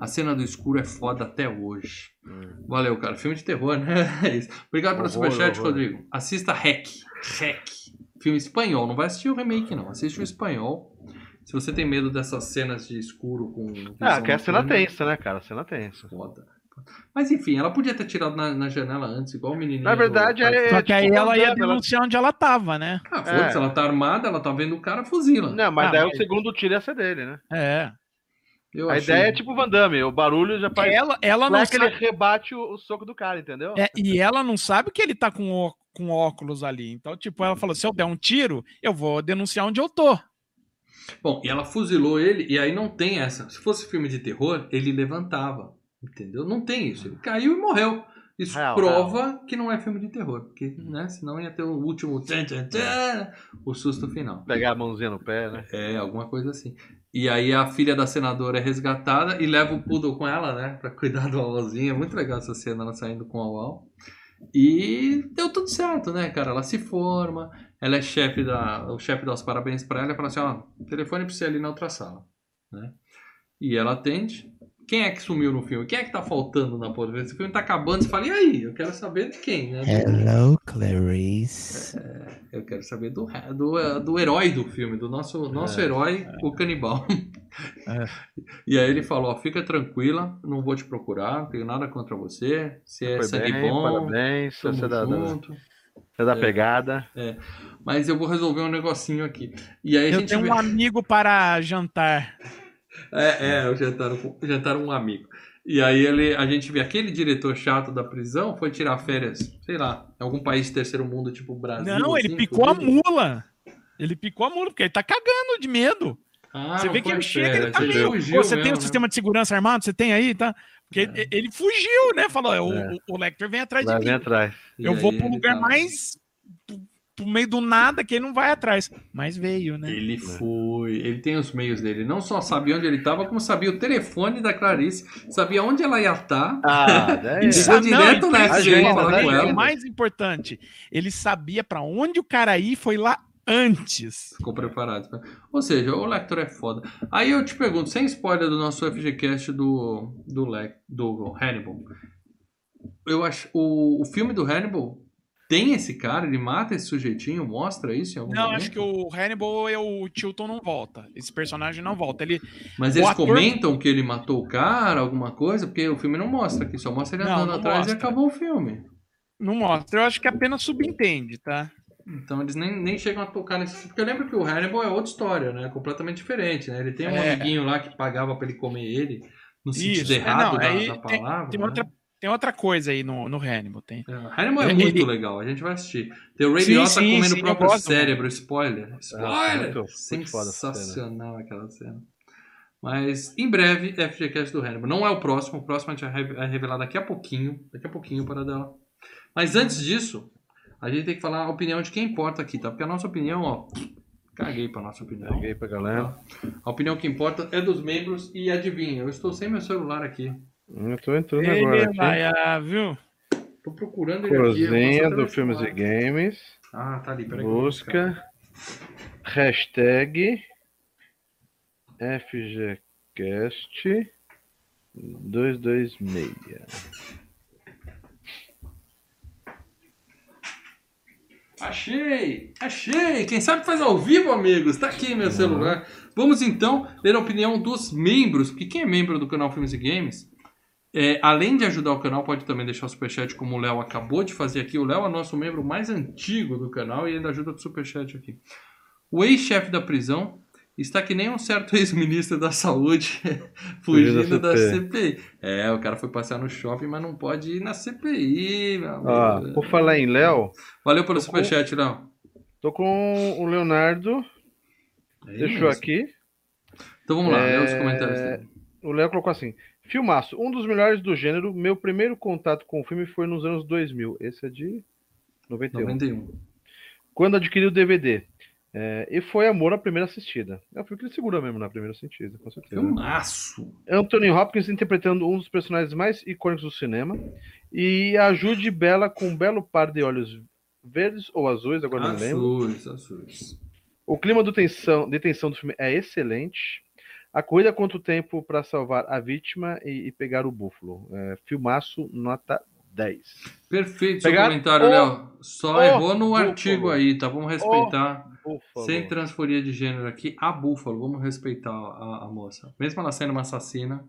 A cena do escuro é foda até hoje. Valeu, cara. Filme de terror, né? <laughs> É isso. Obrigado pelo superchat. Rodrigo. Assista Hack. Hack. Filme espanhol. Não vai assistir o remake, não. Assiste o espanhol. Se você tem medo dessas cenas de escuro com. Ah, que é a cena tensa, né, cara? A cena tensa. Foda. Mas enfim, ela podia ter tirado na, na janela antes, igual o menininho. Na verdade, do... é- Só que aí tipo, ela ia ela- denunciar onde ela tava, né? Ah, foda-se, É. ela tá armada, ela tá vendo o cara, fuzila. Não, mas Ah, daí mas- o segundo tiro ia ser dele, né? É. Eu a achei- ideia é tipo Van Damme, o barulho já faz. Ela, ela Não é que ele rebate o, o soco do cara, entendeu? é, e ela não sabe que ele tá com, ó- com óculos ali. Então, tipo, ela falou: se eu der um tiro, eu vou denunciar onde eu tô. Bom, e ela fuzilou ele, e aí não tem essa. Se fosse filme de terror, ele levantava. Entendeu? Não tem isso. Ele caiu e morreu. Isso Real, prova que não é filme de terror. Porque, né? Senão ia ter o último. tchan, tchan, tchan, o susto final. Pegar a mãozinha no pé, né? É, alguma coisa assim. E aí a filha da senadora é resgatada e leva o poodle com ela, né? Pra cuidar do Auauzinho. É muito legal essa cena, ela saindo com o Auau. E deu tudo certo, né, cara? Ela se forma, ela é chefe da. O chefe dá os parabéns pra ela e fala assim, ó, telefone pra você ali na outra sala. Né? E ela atende. Quem é que sumiu no filme? Quem é que tá faltando na porra? Esse filme tá acabando, você fala, e aí? Eu quero saber de quem, né? Hello, Clarice. Eu quero saber do, do, do herói do filme, do nosso, nosso herói, o canibal. É. E aí ele falou, ó, fica tranquila, não vou te procurar, não tenho nada contra você. Você é Foi sangue bem, bom, parabéns. Você é da, da, junto. é da pegada. Mas eu vou resolver um negocinho aqui. E aí a Eu gente tenho vê... um amigo para jantar. É, é, o jantar, o jantar um amigo. E aí ele, a gente vê aquele diretor chato da prisão foi tirar férias, sei lá, em algum país de terceiro mundo, tipo Brasil. Não, ele assim, picou a mula. Ele picou a mula, porque ele tá cagando de medo. Ah, você vê que ele chega, ele férias, tá ele meio. fugiu Pô, você tem o né? sistema de segurança armado? Você tem aí, tá? Porque ele, ele fugiu, né? Falou: "É, o, É. o, Lecter vem atrás de Vai mim. atrás. E Eu vou aí pro ele lugar tava- mais. Pro, meio do nada que ele não vai atrás. Mas veio, né? Ele foi. Ele tem os meios dele. Não só sabia onde ele estava, como sabia o telefone da Clarice, sabia onde ela ia estar. Ah, daí. <laughs> E sabe- direto não, na agenda, falar né, com o ela. mais importante, ele sabia pra onde o cara ir foi lá antes. Ficou preparado. Ou seja, o Lector é foda. Aí eu te pergunto, sem spoiler do nosso FGCast do, do, Le, do Hannibal. Eu acho. O, o filme do Hannibal tem esse cara, ele mata esse sujeitinho, mostra isso em algum Não, momento? acho que o Hannibal e o Tilton não volta. Esse personagem não volta. Ele Mas eles ator- comentam que ele matou o cara, alguma coisa, porque o filme não mostra aqui, só mostra ele Não, andando não atrás e mostra. acabou o filme. não mostra. Eu acho que apenas subentende, tá? Então eles nem, nem chegam a tocar nesse. Porque eu lembro que o Hannibal é outra história, né? Completamente diferente, né? Ele tem um É. amiguinho lá que pagava pra ele comer ele, no sentido Isso. É, errado não, da, da tem- palavra. Tem né? outra, tem outra coisa aí no, no Hannibal. Tem. É, Hannibal é Ele- muito legal, a gente vai assistir. Tem o Ray Sim, Liotta sim, comendo sim, o próprio gosto. cérebro, spoiler. Spoiler! muito foda essa Sensacional aquela cena. Mas em breve, FGCast do Hannibal. Não é o próximo, o próximo a gente vai re- vai revelar daqui a pouquinho. Daqui a pouquinho para dela. Mas antes disso, a gente tem que falar a opinião de quem importa aqui, tá? Porque a nossa opinião, ó. Caguei pra nossa opinião. Peguei pra galera. A opinião que importa é dos membros e adivinha, eu estou sem meu celular aqui. Eu tô entrando agora Ele aqui. viu? Tô procurando aqui. Cruzinha posso até do Filmes e Games. Ah, tá ali, peraí. Busca. Hashtag FGCast 226. Achei! Achei! Quem sabe faz ao vivo, amigos. Tá aqui meu celular. Vamos então ler a opinião dos membros. Porque quem é membro do canal Filmes e Games, é, além de ajudar o canal, pode também deixar o superchat, como o Léo acabou de fazer aqui. O Léo é nosso membro mais antigo do canal e ainda ajuda com o superchat aqui. O ex-chefe da prisão está que nem um certo <laughs> ex-ministro da saúde <laughs> fugindo da CPI. É, o cara foi passear no shopping, mas não pode ir na CPI, meu. Ó, por falar em Léo, Valeu pelo Tô com- superchat, Léo. tô com o Leonardo. É Deixou aqui. Então vamos lá, É, os comentários dele. O Léo colocou assim: Filmaço, um dos melhores do gênero. Meu primeiro contato com o filme foi nos anos 2000. Esse é de 91. 91. Quando adquiri o DVD. É, e foi amor à primeira assistida. É o filme que ele segura mesmo na primeira assistida, com certeza. Filmaço. Anthony Hopkins interpretando um dos personagens mais icônicos do cinema. E a Jude Bella com um belo par de olhos verdes ou azuis, agora não lembro. Azuis, azuis. O clima do tensão, de tensão do filme é excelente. A corrida contra o tempo para salvar a vítima e, e pegar o búfalo. É, filmaço, nota 10. Perfeito Pegar seu comentário, o- Léo. Só o errou no búfalo. artigo aí, tá? Vamos respeitar. Sem transforia de gênero aqui, a Búfalo. Vamos respeitar a, a moça. Mesmo ela sendo uma assassina.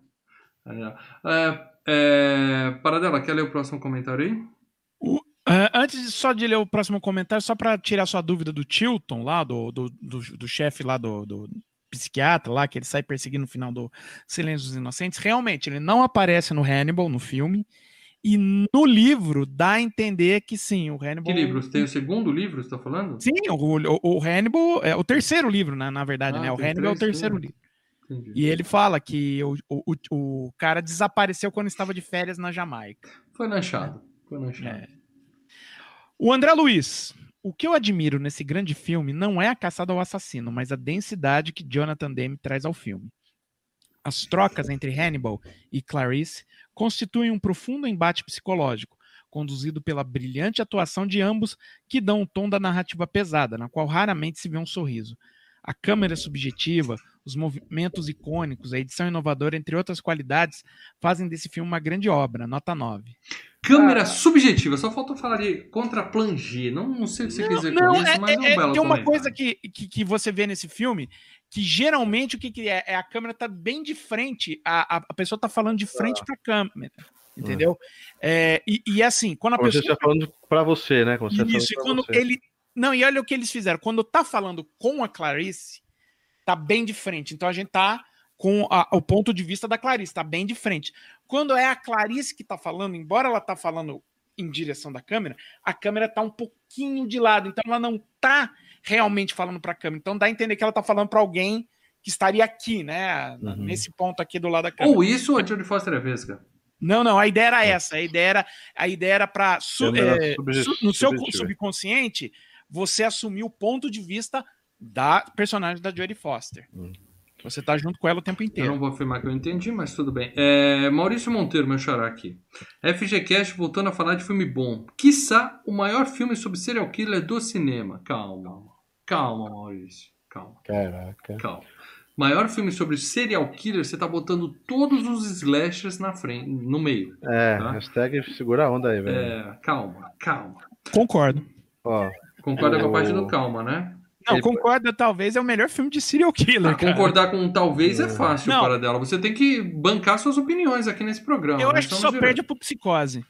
É, é, Paradela, quer ler o próximo comentário aí? Ah, antes de- só de ler o próximo comentário, só para tirar sua dúvida do Tilton lá, do, do, do, do chefe lá do, do psiquiatra lá, que ele sai perseguindo no final do Silêncio dos Inocentes, realmente, ele não aparece no Hannibal, no filme, e no livro dá a entender que sim, o Hannibal... Que livro? Tem o segundo livro, você tá falando? Sim, o, o, o Hannibal é o terceiro livro, né, na verdade, Ah, né? O Hannibal é o terceiro livro. Entendi. E ele fala que o, o, o, o cara desapareceu quando estava de férias na Jamaica. Foi lanchado. Foi lanchado. É. O André Luiz. O que eu admiro nesse grande filme não é a caçada ao assassino, mas a densidade que Jonathan Demme traz ao filme. As trocas entre Hannibal e Clarice constituem um profundo embate psicológico, conduzido pela brilhante atuação de ambos, que dão o tom da narrativa pesada, na qual raramente se vê um sorriso. A câmera subjetiva, os movimentos icônicos, a edição inovadora, entre outras qualidades, fazem desse filme uma grande obra, nota 9. Câmera Ah. subjetiva. Só faltou falar de contraplangir. Não, não sei o que você quis dizer Não, com isso, é- mas é um é- belo tem uma comentário. coisa que, que, que você vê nesse filme que geralmente o que, que é? É a câmera tá bem de frente, a, a, a pessoa tá falando de frente pra câmera. Entendeu? É, e, e assim, quando a Como você pessoa. está falando pra você, né? Como você tá Isso, e quando você. ele. Não, e olha o que eles fizeram. Quando tá falando com a Clarice, tá bem de frente. Então a gente tá com a- o ponto de vista da Clarice, tá bem de frente. Quando é a Clarice que tá falando, embora ela tá falando em direção da câmera, a câmera tá um pouquinho de lado, então ela não tá realmente falando para a câmera. Então dá a entender que ela tá falando para alguém que estaria aqui, né, Uhum. nesse ponto aqui do lado da câmera. Ou isso ou a Jodie Foster é vesga. Não, não, a ideia era essa. A ideia era, a ideia era para Câmera subje- no seu subconsciente você assumir o ponto de vista da personagem da Jodie Foster. Hum. Você tá junto com ela o tempo Eu inteiro. não vou afirmar que eu entendi, mas tudo bem. É, Maurício Monteiro, meu xará aqui. FGCast voltando a falar de filme bom. Quiçá o maior filme sobre serial killer do cinema. Calma. Calma, Maurício. Calma, Caraca. calma. Maior filme sobre serial killer, você tá botando todos os slashers na frente, no meio. É, Tá. hashtag segura a onda aí, velho. É, calma, calma. Concordo. Ó, Concorda com a O- parte do calma, né? Não, Ele- concordo, talvez é o melhor filme de serial killer, Ah, cara. concordar com talvez é fácil, Não. para dela. Você tem que bancar suas opiniões aqui nesse programa. Eu acho que só de- perde pro psicose.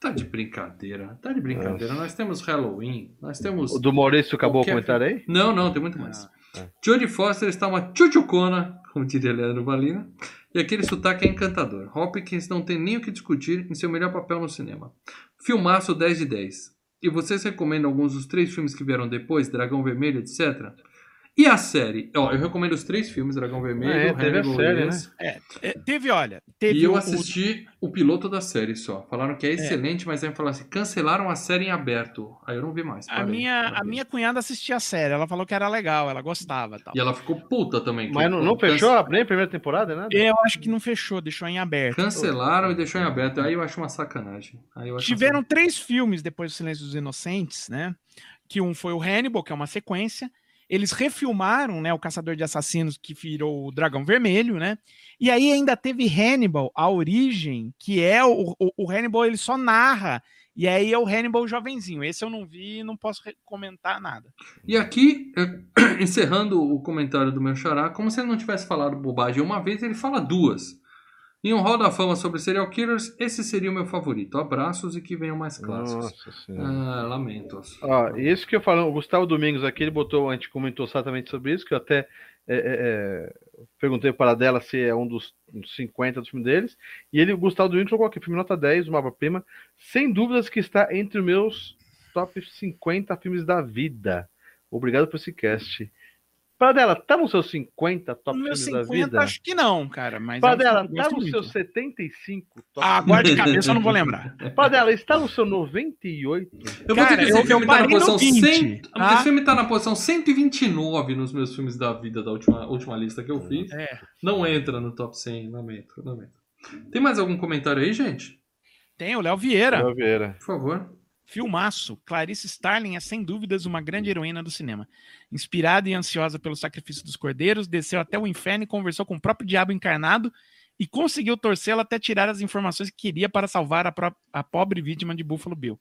Tá de brincadeira, tá de brincadeira. Nós temos Halloween, nós temos. o do Maurício acabou Qualquer o comentário aí? Não, não, tem muito mais. Ah, Jodie Foster está uma tchutchucona, como diria Leandro Valina, e aquele sotaque é encantador. Hopkins não tem nem o que discutir em seu melhor papel no cinema. Filmaço 10 de 10. E vocês recomendam alguns dos três filmes que vieram depois, Dragão Vermelho, etc? E a série? Ó, eu recomendo os três filmes, Dragão Vermelho, é, teve a série, e esse. É, teve, olha, teve E eu o- assisti o piloto da série só. Falaram que é excelente, mas aí falaram assim, cancelaram a série em aberto. Aí eu não vi mais. a parei, minha, a parei. minha cunhada assistia a série, ela falou que era legal, ela gostava, tal. E ela ficou puta também. Mas não, não fechou a- nem a primeira temporada, nada? Eu acho que não fechou, deixou em aberto. Cancelaram e deixou em aberto. Aí eu acho uma sacanagem. Aí eu acho Tiveram três filmes depois do Silêncio dos Inocentes, né? Que um foi o Hannibal, que é uma sequência. Eles refilmaram, né, o Caçador de Assassinos, que virou o Dragão Vermelho, né? E aí ainda teve Hannibal, a origem, que é o, o, o Hannibal, ele só narra. E aí é o Hannibal jovenzinho. Esse eu não vi e não posso comentar nada. E aqui, eh, <clears throat> encerrando o comentário do meu xará, como se ele não tivesse falado bobagem uma vez, ele fala duas. Em um Hall da Fama sobre serial killers, esse seria o meu favorito. Abraços e que venham mais clássicos. Nossa senhora. Ah, lamento. Ó, isso que eu falo, o Gustavo Domingos aqui, ele botou, a gente comentou exatamente sobre isso, que eu até é, é, é, perguntei para dela se é um dos, dos 50 dos filmes deles, e ele, o Gustavo Domingos colocou aqui, filme nota 10, uma prima sem dúvidas que está entre os meus top 50 filmes da vida. Obrigado por esse cast. Para dela, tá nos seus 50 top No meu filmes da 50, vida? acho que não, cara. Mas Para é um que eu tá nos seus 75 top Ah, agora de cabeça eu não vou lembrar. Para dela, está no seu 98? Eu vou Cara, ter que eu- esse eu filme tá na posição 20, 100. tá? Esse filme tá na posição 129 nos meus filmes da vida da última, última lista que eu fiz. É. Não entra no top 100, lamento, lamento. Tem mais algum comentário aí, gente? Tem o Léo Vieira. Léo Vieira. Por favor. Filmaço. Clarice Starling é sem dúvidas uma grande heroína do cinema. Inspirada e ansiosa pelo sacrifício dos cordeiros, desceu até o inferno e conversou com o próprio diabo encarnado e conseguiu torcê-lo até tirar as informações que queria para salvar a, a pobre vítima de Buffalo Bill.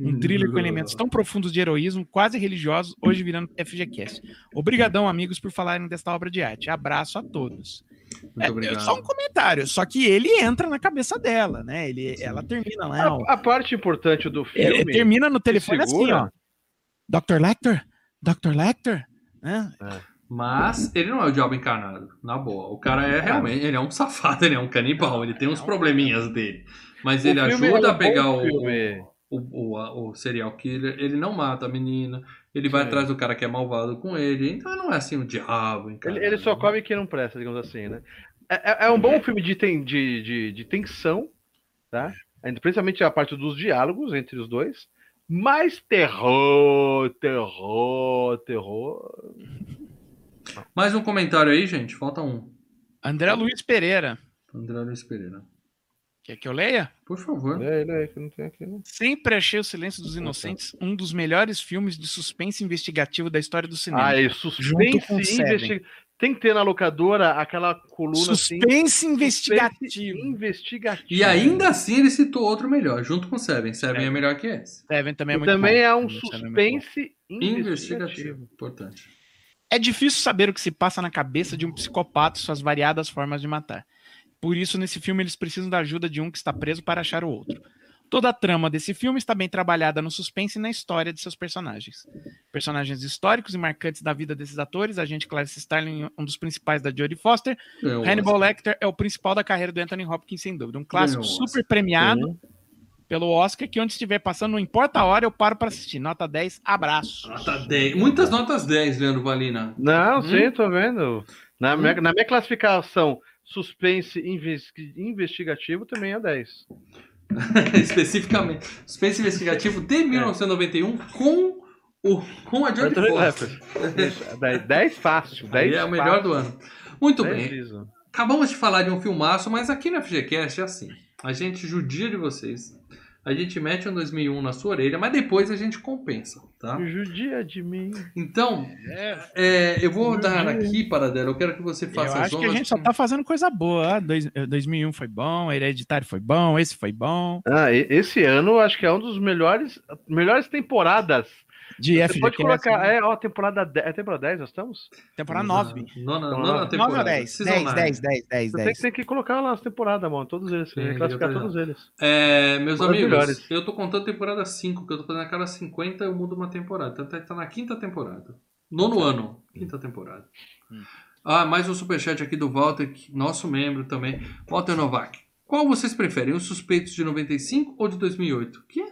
Um thriller com elementos tão profundos de heroísmo, quase religiosos, hoje virando FGCast. Obrigadão, amigos, por falarem desta obra de arte. Abraço a todos. Muito É, obrigado. só um comentário, só que ele entra na cabeça dela, né? Ele, ela termina lá, ó. A, a parte importante do Ele filme. termina no telefone assim, segura. ó. Dr. Lecter? Dr. Lecter? Né? Mas ele não é o diabo encarnado, na boa. O cara é realmente, ele é um <laughs> safado, ele é um canibal, ele tem uns probleminhas dele. Mas O ele filme é ajuda um a pegar o, filme. O, o, o serial killer, ele não mata a menina, ele vai Sim. atrás do cara que é malvado com ele, então não é assim o diabo. Ele, ele só come quem não presta, digamos assim, né? É, é- é um bom filme de, ten- de, de, de tensão, tá? Principalmente a parte dos diálogos entre os dois. Mas terror, terror, terror. Mais um comentário aí, gente, falta um. André Luiz Pereira. André Luiz Pereira. Quer que eu leia? Por favor. É, ele é que não tem aqui, não. Sempre achei O Silêncio dos Inocentes um dos melhores filmes de suspense investigativo da história do cinema. Ah, é suspense e Seven. investigação. Tem que ter na locadora aquela coluna assim. suspense investigativo. Investigativo. E ainda assim ele citou outro melhor, junto com Seven. Seven é melhor que esse. Seven também é E muito também bom. é um Seven é suspense Investigativo. investigativo. Importante. É difícil saber o que se passa na cabeça de um psicopata e suas variadas formas de matar. Por isso, nesse filme, eles precisam da ajuda de um que está preso para achar o outro. Toda a trama desse filme está bem trabalhada no suspense e na história de seus personagens. Personagens históricos e marcantes da vida desses atores, a gente Clarice Starling, um dos principais da Jodie Foster, Ganhou o Hannibal Oscar. Lecter é o principal da carreira do Anthony Hopkins, sem dúvida. Um clássico Ganhou o super premiado Sim. pelo Oscar, que onde estiver passando, não importa a hora, eu paro para assistir. Nota 10, abraço. Nota 10. Muitas notas 10, Leandro Valina. Não, Hum? sim, tô vendo. Na, minha, na minha classificação, suspense investi- investigativo também é 10. <laughs> Especificamente. Suspense investigativo de 1991 com, o, com a Jodie Foster. Isso, 10, 10 fácil. 10 Aí é o melhor do ano. Muito bem. liso. Acabamos de falar de um filmaço, mas aqui no FGCast é assim. A gente judia de vocês. A gente mete um 2001 na sua orelha, mas depois a gente compensa, tá? Judia de mim. Então, é, eu vou dar aqui, para dela. Eu quero que você Eu faça as acho que a gente só tá fazendo coisa boa. Ah, dois- eh, 2001 foi bom, Hereditário foi bom, esse foi bom. Ah, esse ano eu acho que é um dos melhores, melhores temporadas. De Você FGCast, pode colocar. né? É, ó, temporada 10. É temporada 10 nós estamos? temporada 9. Nona, Então, nona nove temporada. 9 ou 10? Season 10, nine. 10, 10, 10, Você tem, 10. tem que colocar lá as temporadas, mano. Todos eles. Sim, classificar eu tô todos eles. É, meus Uma das amigos, melhores. eu tô contando temporada 5, que eu tô fazendo a cada 50 eu mudo uma temporada. Então tá, tá na quinta temporada. Nono ano, quinta temporada. Ah, mais um superchat aqui do Walter, que- nosso membro também. Walter Novak. Qual vocês preferem, os suspeitos de 95 ou de 2008? Que?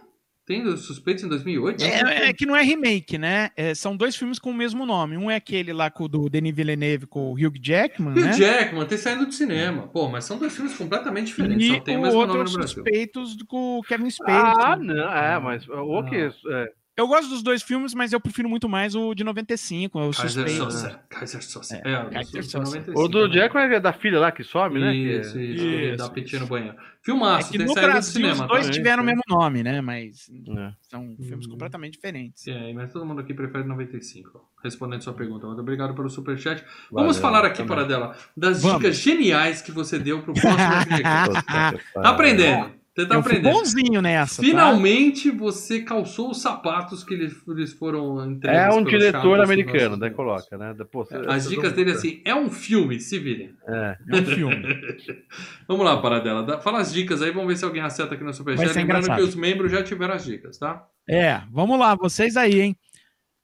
Tem os suspeitos em 2008? É, é que não é remake, né? É, são dois filmes com o mesmo nome. Um é aquele lá com o do Denis Villeneuve com o Hugh Jackman, E né? Jackman ter saído do cinema. Pô, mas são dois filmes completamente diferentes. E Só tem o o mesmo outro nome no Brasil. suspeitos do- com o Kevin Spacey. Ah, não. É, mas o que? É, Eu gosto dos dois filmes, mas eu prefiro muito mais o de 95, o Kaiser. Soze. Kaiser Soze. É, É, o Kaiser de Soze. 95, o do né? Jackman é da filha lá que some, né? Que- Isso, isso, Isso, dá pitinha no isso. banheiro. É Filmaço, que tem no Brasil cinema. os dois tá? tiveram o mesmo nome, né? Mas É. são filmes Hum. completamente diferentes. É, mas todo mundo aqui prefere 95. Respondendo sua pergunta. Muito obrigado pelo superchat. Vamos Valeu, falar aqui, também. para dela, das Vamos. dicas geniais que você deu pro próximo. <laughs> Tá aprendendo. Você tá eu fui aprendendo. bonzinho nessa. tá? Finalmente você calçou os sapatos que lhes foram entregues. É um diretor americano, daí coloca, né? Depois, As dicas dele assim, é um filme, se virem. É. É um filme. <laughs> Vamos lá, Paradela. Fala as dicas aí, vamos ver se alguém acerta aqui no Superchat. Lembrando engraçado. que os membros já tiveram as dicas, tá? É, vamos lá, vocês aí, hein?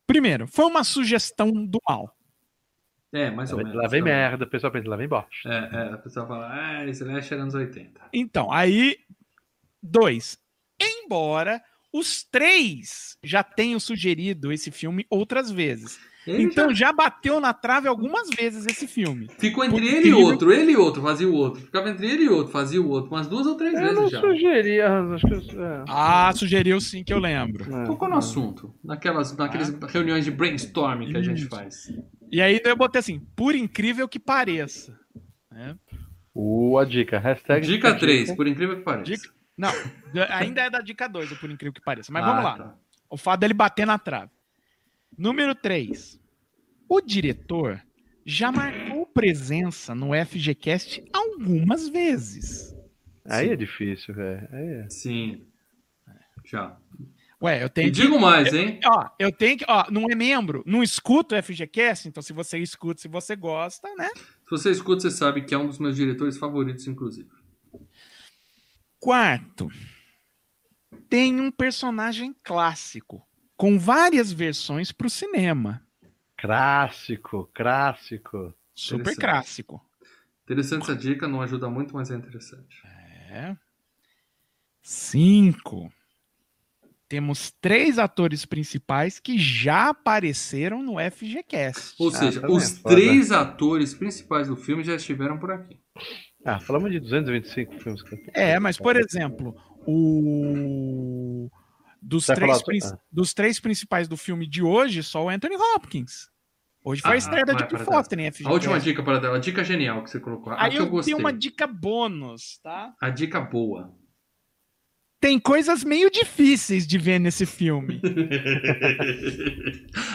Primeiro, foi uma sugestão do mal. É, mais ou Lá menos. vem, lá vem também. merda, o pessoal pensa, lá vem bosta. É, é, a pessoa fala, ah, Slash anos 80. Então, aí, dois. Embora os três já tenham sugerido esse filme outras vezes. Ele então já já bateu na trave algumas vezes esse filme. ficou entre por ele e outro, ele e outro, fazia o outro. Ficava entre ele e outro, fazia o outro, umas duas ou três Eu vezes não já. sugeri, acho que. É. Ah, sugeriu sim que eu lembro. É. Tocou no assunto, naquelas, naquelas reuniões de brainstorming que a gente faz. E aí eu botei assim, por incrível que pareça. né? Uh, a dica. Hashtag Dica dica. 3, por incrível que pareça. Dica- Não, ainda é da dica 2, por incrível que pareça. Mas Ah, vamos lá. tá. O fato dele bater na trave. Número 3. O diretor já marcou presença no FGCast algumas vezes. Aí Sim. é difícil, velho. Aí é. Sim. Já. Ué, eu E tenho que. digo mais, hein? Ó, eu tenho que. Ó, não é membro, não escuta o FGCast, então se você escuta, se você gosta, né? Se você escuta, você sabe que é um dos meus diretores favoritos, inclusive. Quarto, tem um personagem clássico, com várias versões para o cinema. Clássico, clássico. Super clássico. Interessante essa dica, não ajuda muito, mas é interessante. É. Cinco. Temos três atores principais que já apareceram no FGCast. Ou Ah, seja, tá os três atores principais do filme já estiveram por aqui. Ah, falamos de 225 filmes. É, mas por exemplo, o dos Vai três, prin- ah. dos três principais do filme de hoje, só o Anthony Hopkins. Hoje foi Ah, a estreia da vai, Jodie para Foster em FGCast. A última dica para dela, a dica genial que você colocou. A Aí que eu eu gostei. tenho uma dica bônus, tá? A dica boa. Tem coisas meio difíceis de ver nesse filme. <laughs>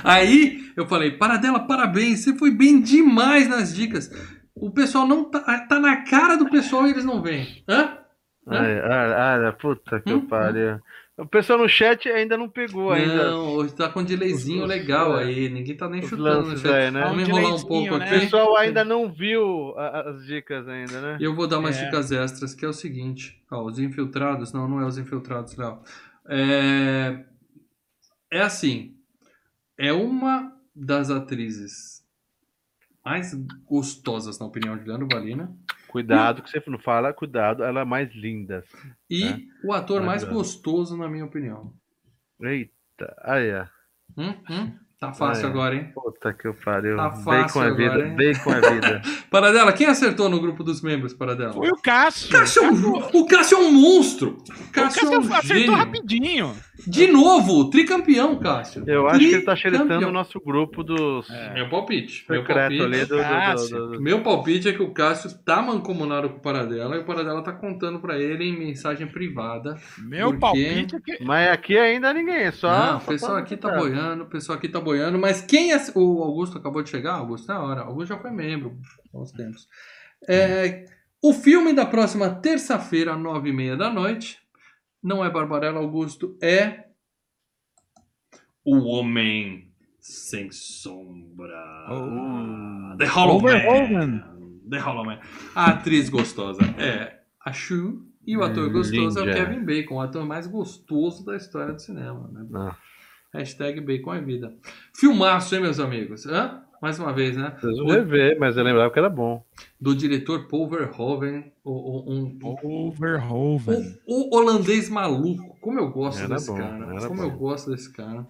Aí eu falei, Paradela, parabéns, você foi bem demais nas dicas. O pessoal não tá, tá na cara do pessoal e eles não vêm. Hã? Hã? Ai, ai, ai, puta que Hum, pariu. O pessoal no chat ainda não pegou ainda. Não, hoje tá com um delayzinho Os- legal é. aí. Ninguém tá nem Os chutando no chat. aí, né? Vamos Um enrolar um pouco né? O aqui. pessoal ainda não viu as dicas ainda, né? Eu vou dar umas É. dicas extras, que é o seguinte. Ó, os infiltrados, não, não é os infiltrados, Léo. É... é assim, é uma das atrizes mais gostosas, na opinião de Leandro Valina, Cuidado que você não fala, cuidado, ela é mais linda. e É. o ator mais gostoso, na minha opinião. Eita, aí é. Hum, hum, tá fácil Ah, é. agora, hein? Puta que eu pariu. Tá fácil é vida, agora, hein? bacon é vida. <laughs> Paradela, quem acertou no grupo dos membros, Paradela? Foi o Cássio. Cássio é um- o Cássio é um monstro! O O Cássio, é um Cássio acertou gênio. rapidinho. De novo, tricampeão, Cássio. Eu acho que ele tá xeretando o nosso grupo dos Meu palpite. Meu palpite. ali do, do- do- do- Meu palpite é que o Cássio tá mancomunado com o Paradela e o Paradela tá contando pra ele em mensagem privada. Meu Por quê? palpite é que. Mas aqui ainda ninguém, é só. Não, o pessoal aqui tá boiando, o pessoal aqui tá boiando, mas quem é. O Augusto acabou de chegar? Augusto, na hora. Augusto já foi membro há uns tempos. É, o filme da próxima terça-feira, nove e meia da noite, não é Barbarella Augusto, é. O Homem Sem Sombra. Oh. The Hollow. Man. The Hollow Man. A atriz gostosa é a Shu e o ator gostoso é o. Kevin Bacon, o ator mais gostoso da história do cinema. Né? Não, Hashtag Bacon é vida. Filmaço, hein, meus amigos? Hã? Mais uma vez, né? preciso O- rever, mas eu lembrava que era bom. Do diretor Paul Verhoeven, o, o- um, Overhoven. o, o holandês maluco. Como eu gosto Era desse bom, cara. Como bom. eu gosto desse cara.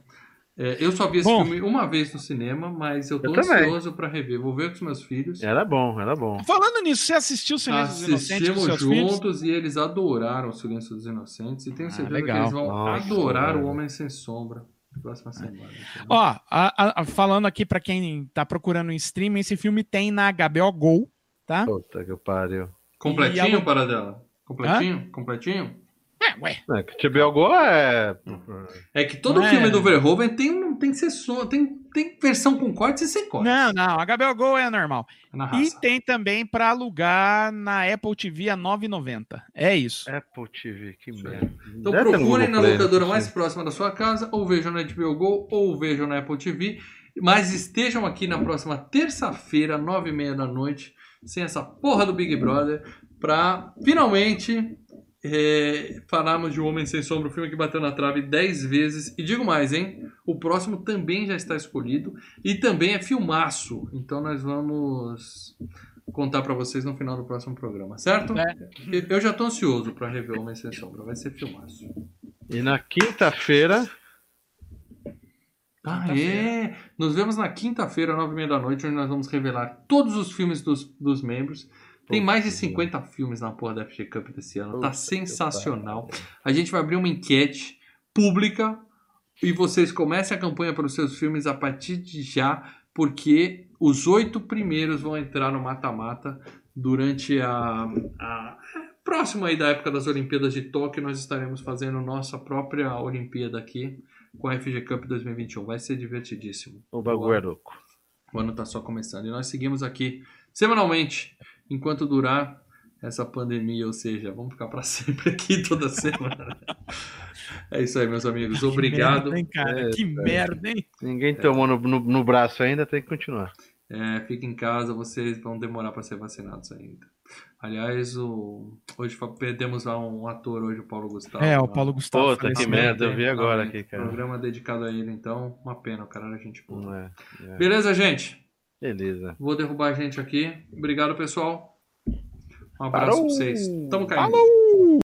É, eu só vi esse Bom. filme uma vez no cinema, mas eu tô Eu ansioso pra rever. Vou ver com os meus filhos. Era bom, era bom. Falando nisso, você assistiu o Silêncio dos Inocentes Assistimos seus filhos? juntos e eles adoraram o Silêncio dos Inocentes. E tenho Ah, certeza que legal. eles vão Nossa, adorar o Homem Sem Sombra. Próxima semana. Ó, a- a- a- falando aqui pra quem tá procurando em streaming, esse filme tem na HBO Go, tá? Puta que pariu. Completinho, E a- para dela? Completinho? Completinho? É, ué. É, que TBO Go é. É que todo é- filme do Verhoeven tem, um- tem sessão, tem, tem versão com cortes e sem cortes. Não, não, a HBO Go é normal. É na E tem também pra alugar na Apple TV a 9,90. É isso. Apple TV, que merda. Então Deve procurem na Play, locadora mais próxima da sua casa, ou vejam na HBO Go, ou vejam na Apple TV. Mas estejam aqui na próxima terça-feira, nove e meia da noite, sem essa porra do Big Brother, pra finalmente é, falarmos de O Homem Sem Sombra, o filme que bateu na trave dez vezes. E digo mais, hein? O próximo também já está escolhido e também é filmaço. Então nós vamos contar pra vocês no final do próximo programa, certo? É. Eu- já tô ansioso pra rever O Homem Sem Sombra, vai ser filmaço. E na quinta-feira. Ah, Quinta-feira. é! Nos vemos na quinta-feira, nove e meia da noite, onde nós vamos revelar todos os filmes dos, dos membros. Tem mais de que 50 filmes na porra da FG Cup desse ano. Puta tá sensacional. A gente vai abrir uma enquete pública e vocês comecem a campanha para os seus filmes a partir de já, porque os oito primeiros vão entrar no mata-mata durante a, a próximo aí da época das Olimpíadas de Tóquio, nós estaremos fazendo nossa própria Olimpíada aqui com a FG Cup 2021. Vai ser divertidíssimo. O bagulho é louco. O ano tá só começando. E nós seguimos aqui semanalmente, enquanto durar essa pandemia, ou seja, vamos ficar para <laughs> sempre aqui toda semana. é isso aí, meus amigos. Obrigado. Que merda, hein, cara? que merda, hein? Ninguém tomou no, no, no braço ainda, tem que continuar. É, fiquem em casa, vocês vão demorar para ser vacinados ainda. Aliás, o... hoje perdemos lá um ator hoje, o Paulo Gustavo. É, o? Paulo Gustavo. Puta, que merda, eu vi agora aqui, cara. Programa dedicado a ele, então, uma pena, o cara era gente boa. É. é. Beleza, gente? Beleza. Vou derrubar a gente aqui. Obrigado, pessoal. Um abraço Parou! pra vocês. Tamo caindo. Falou!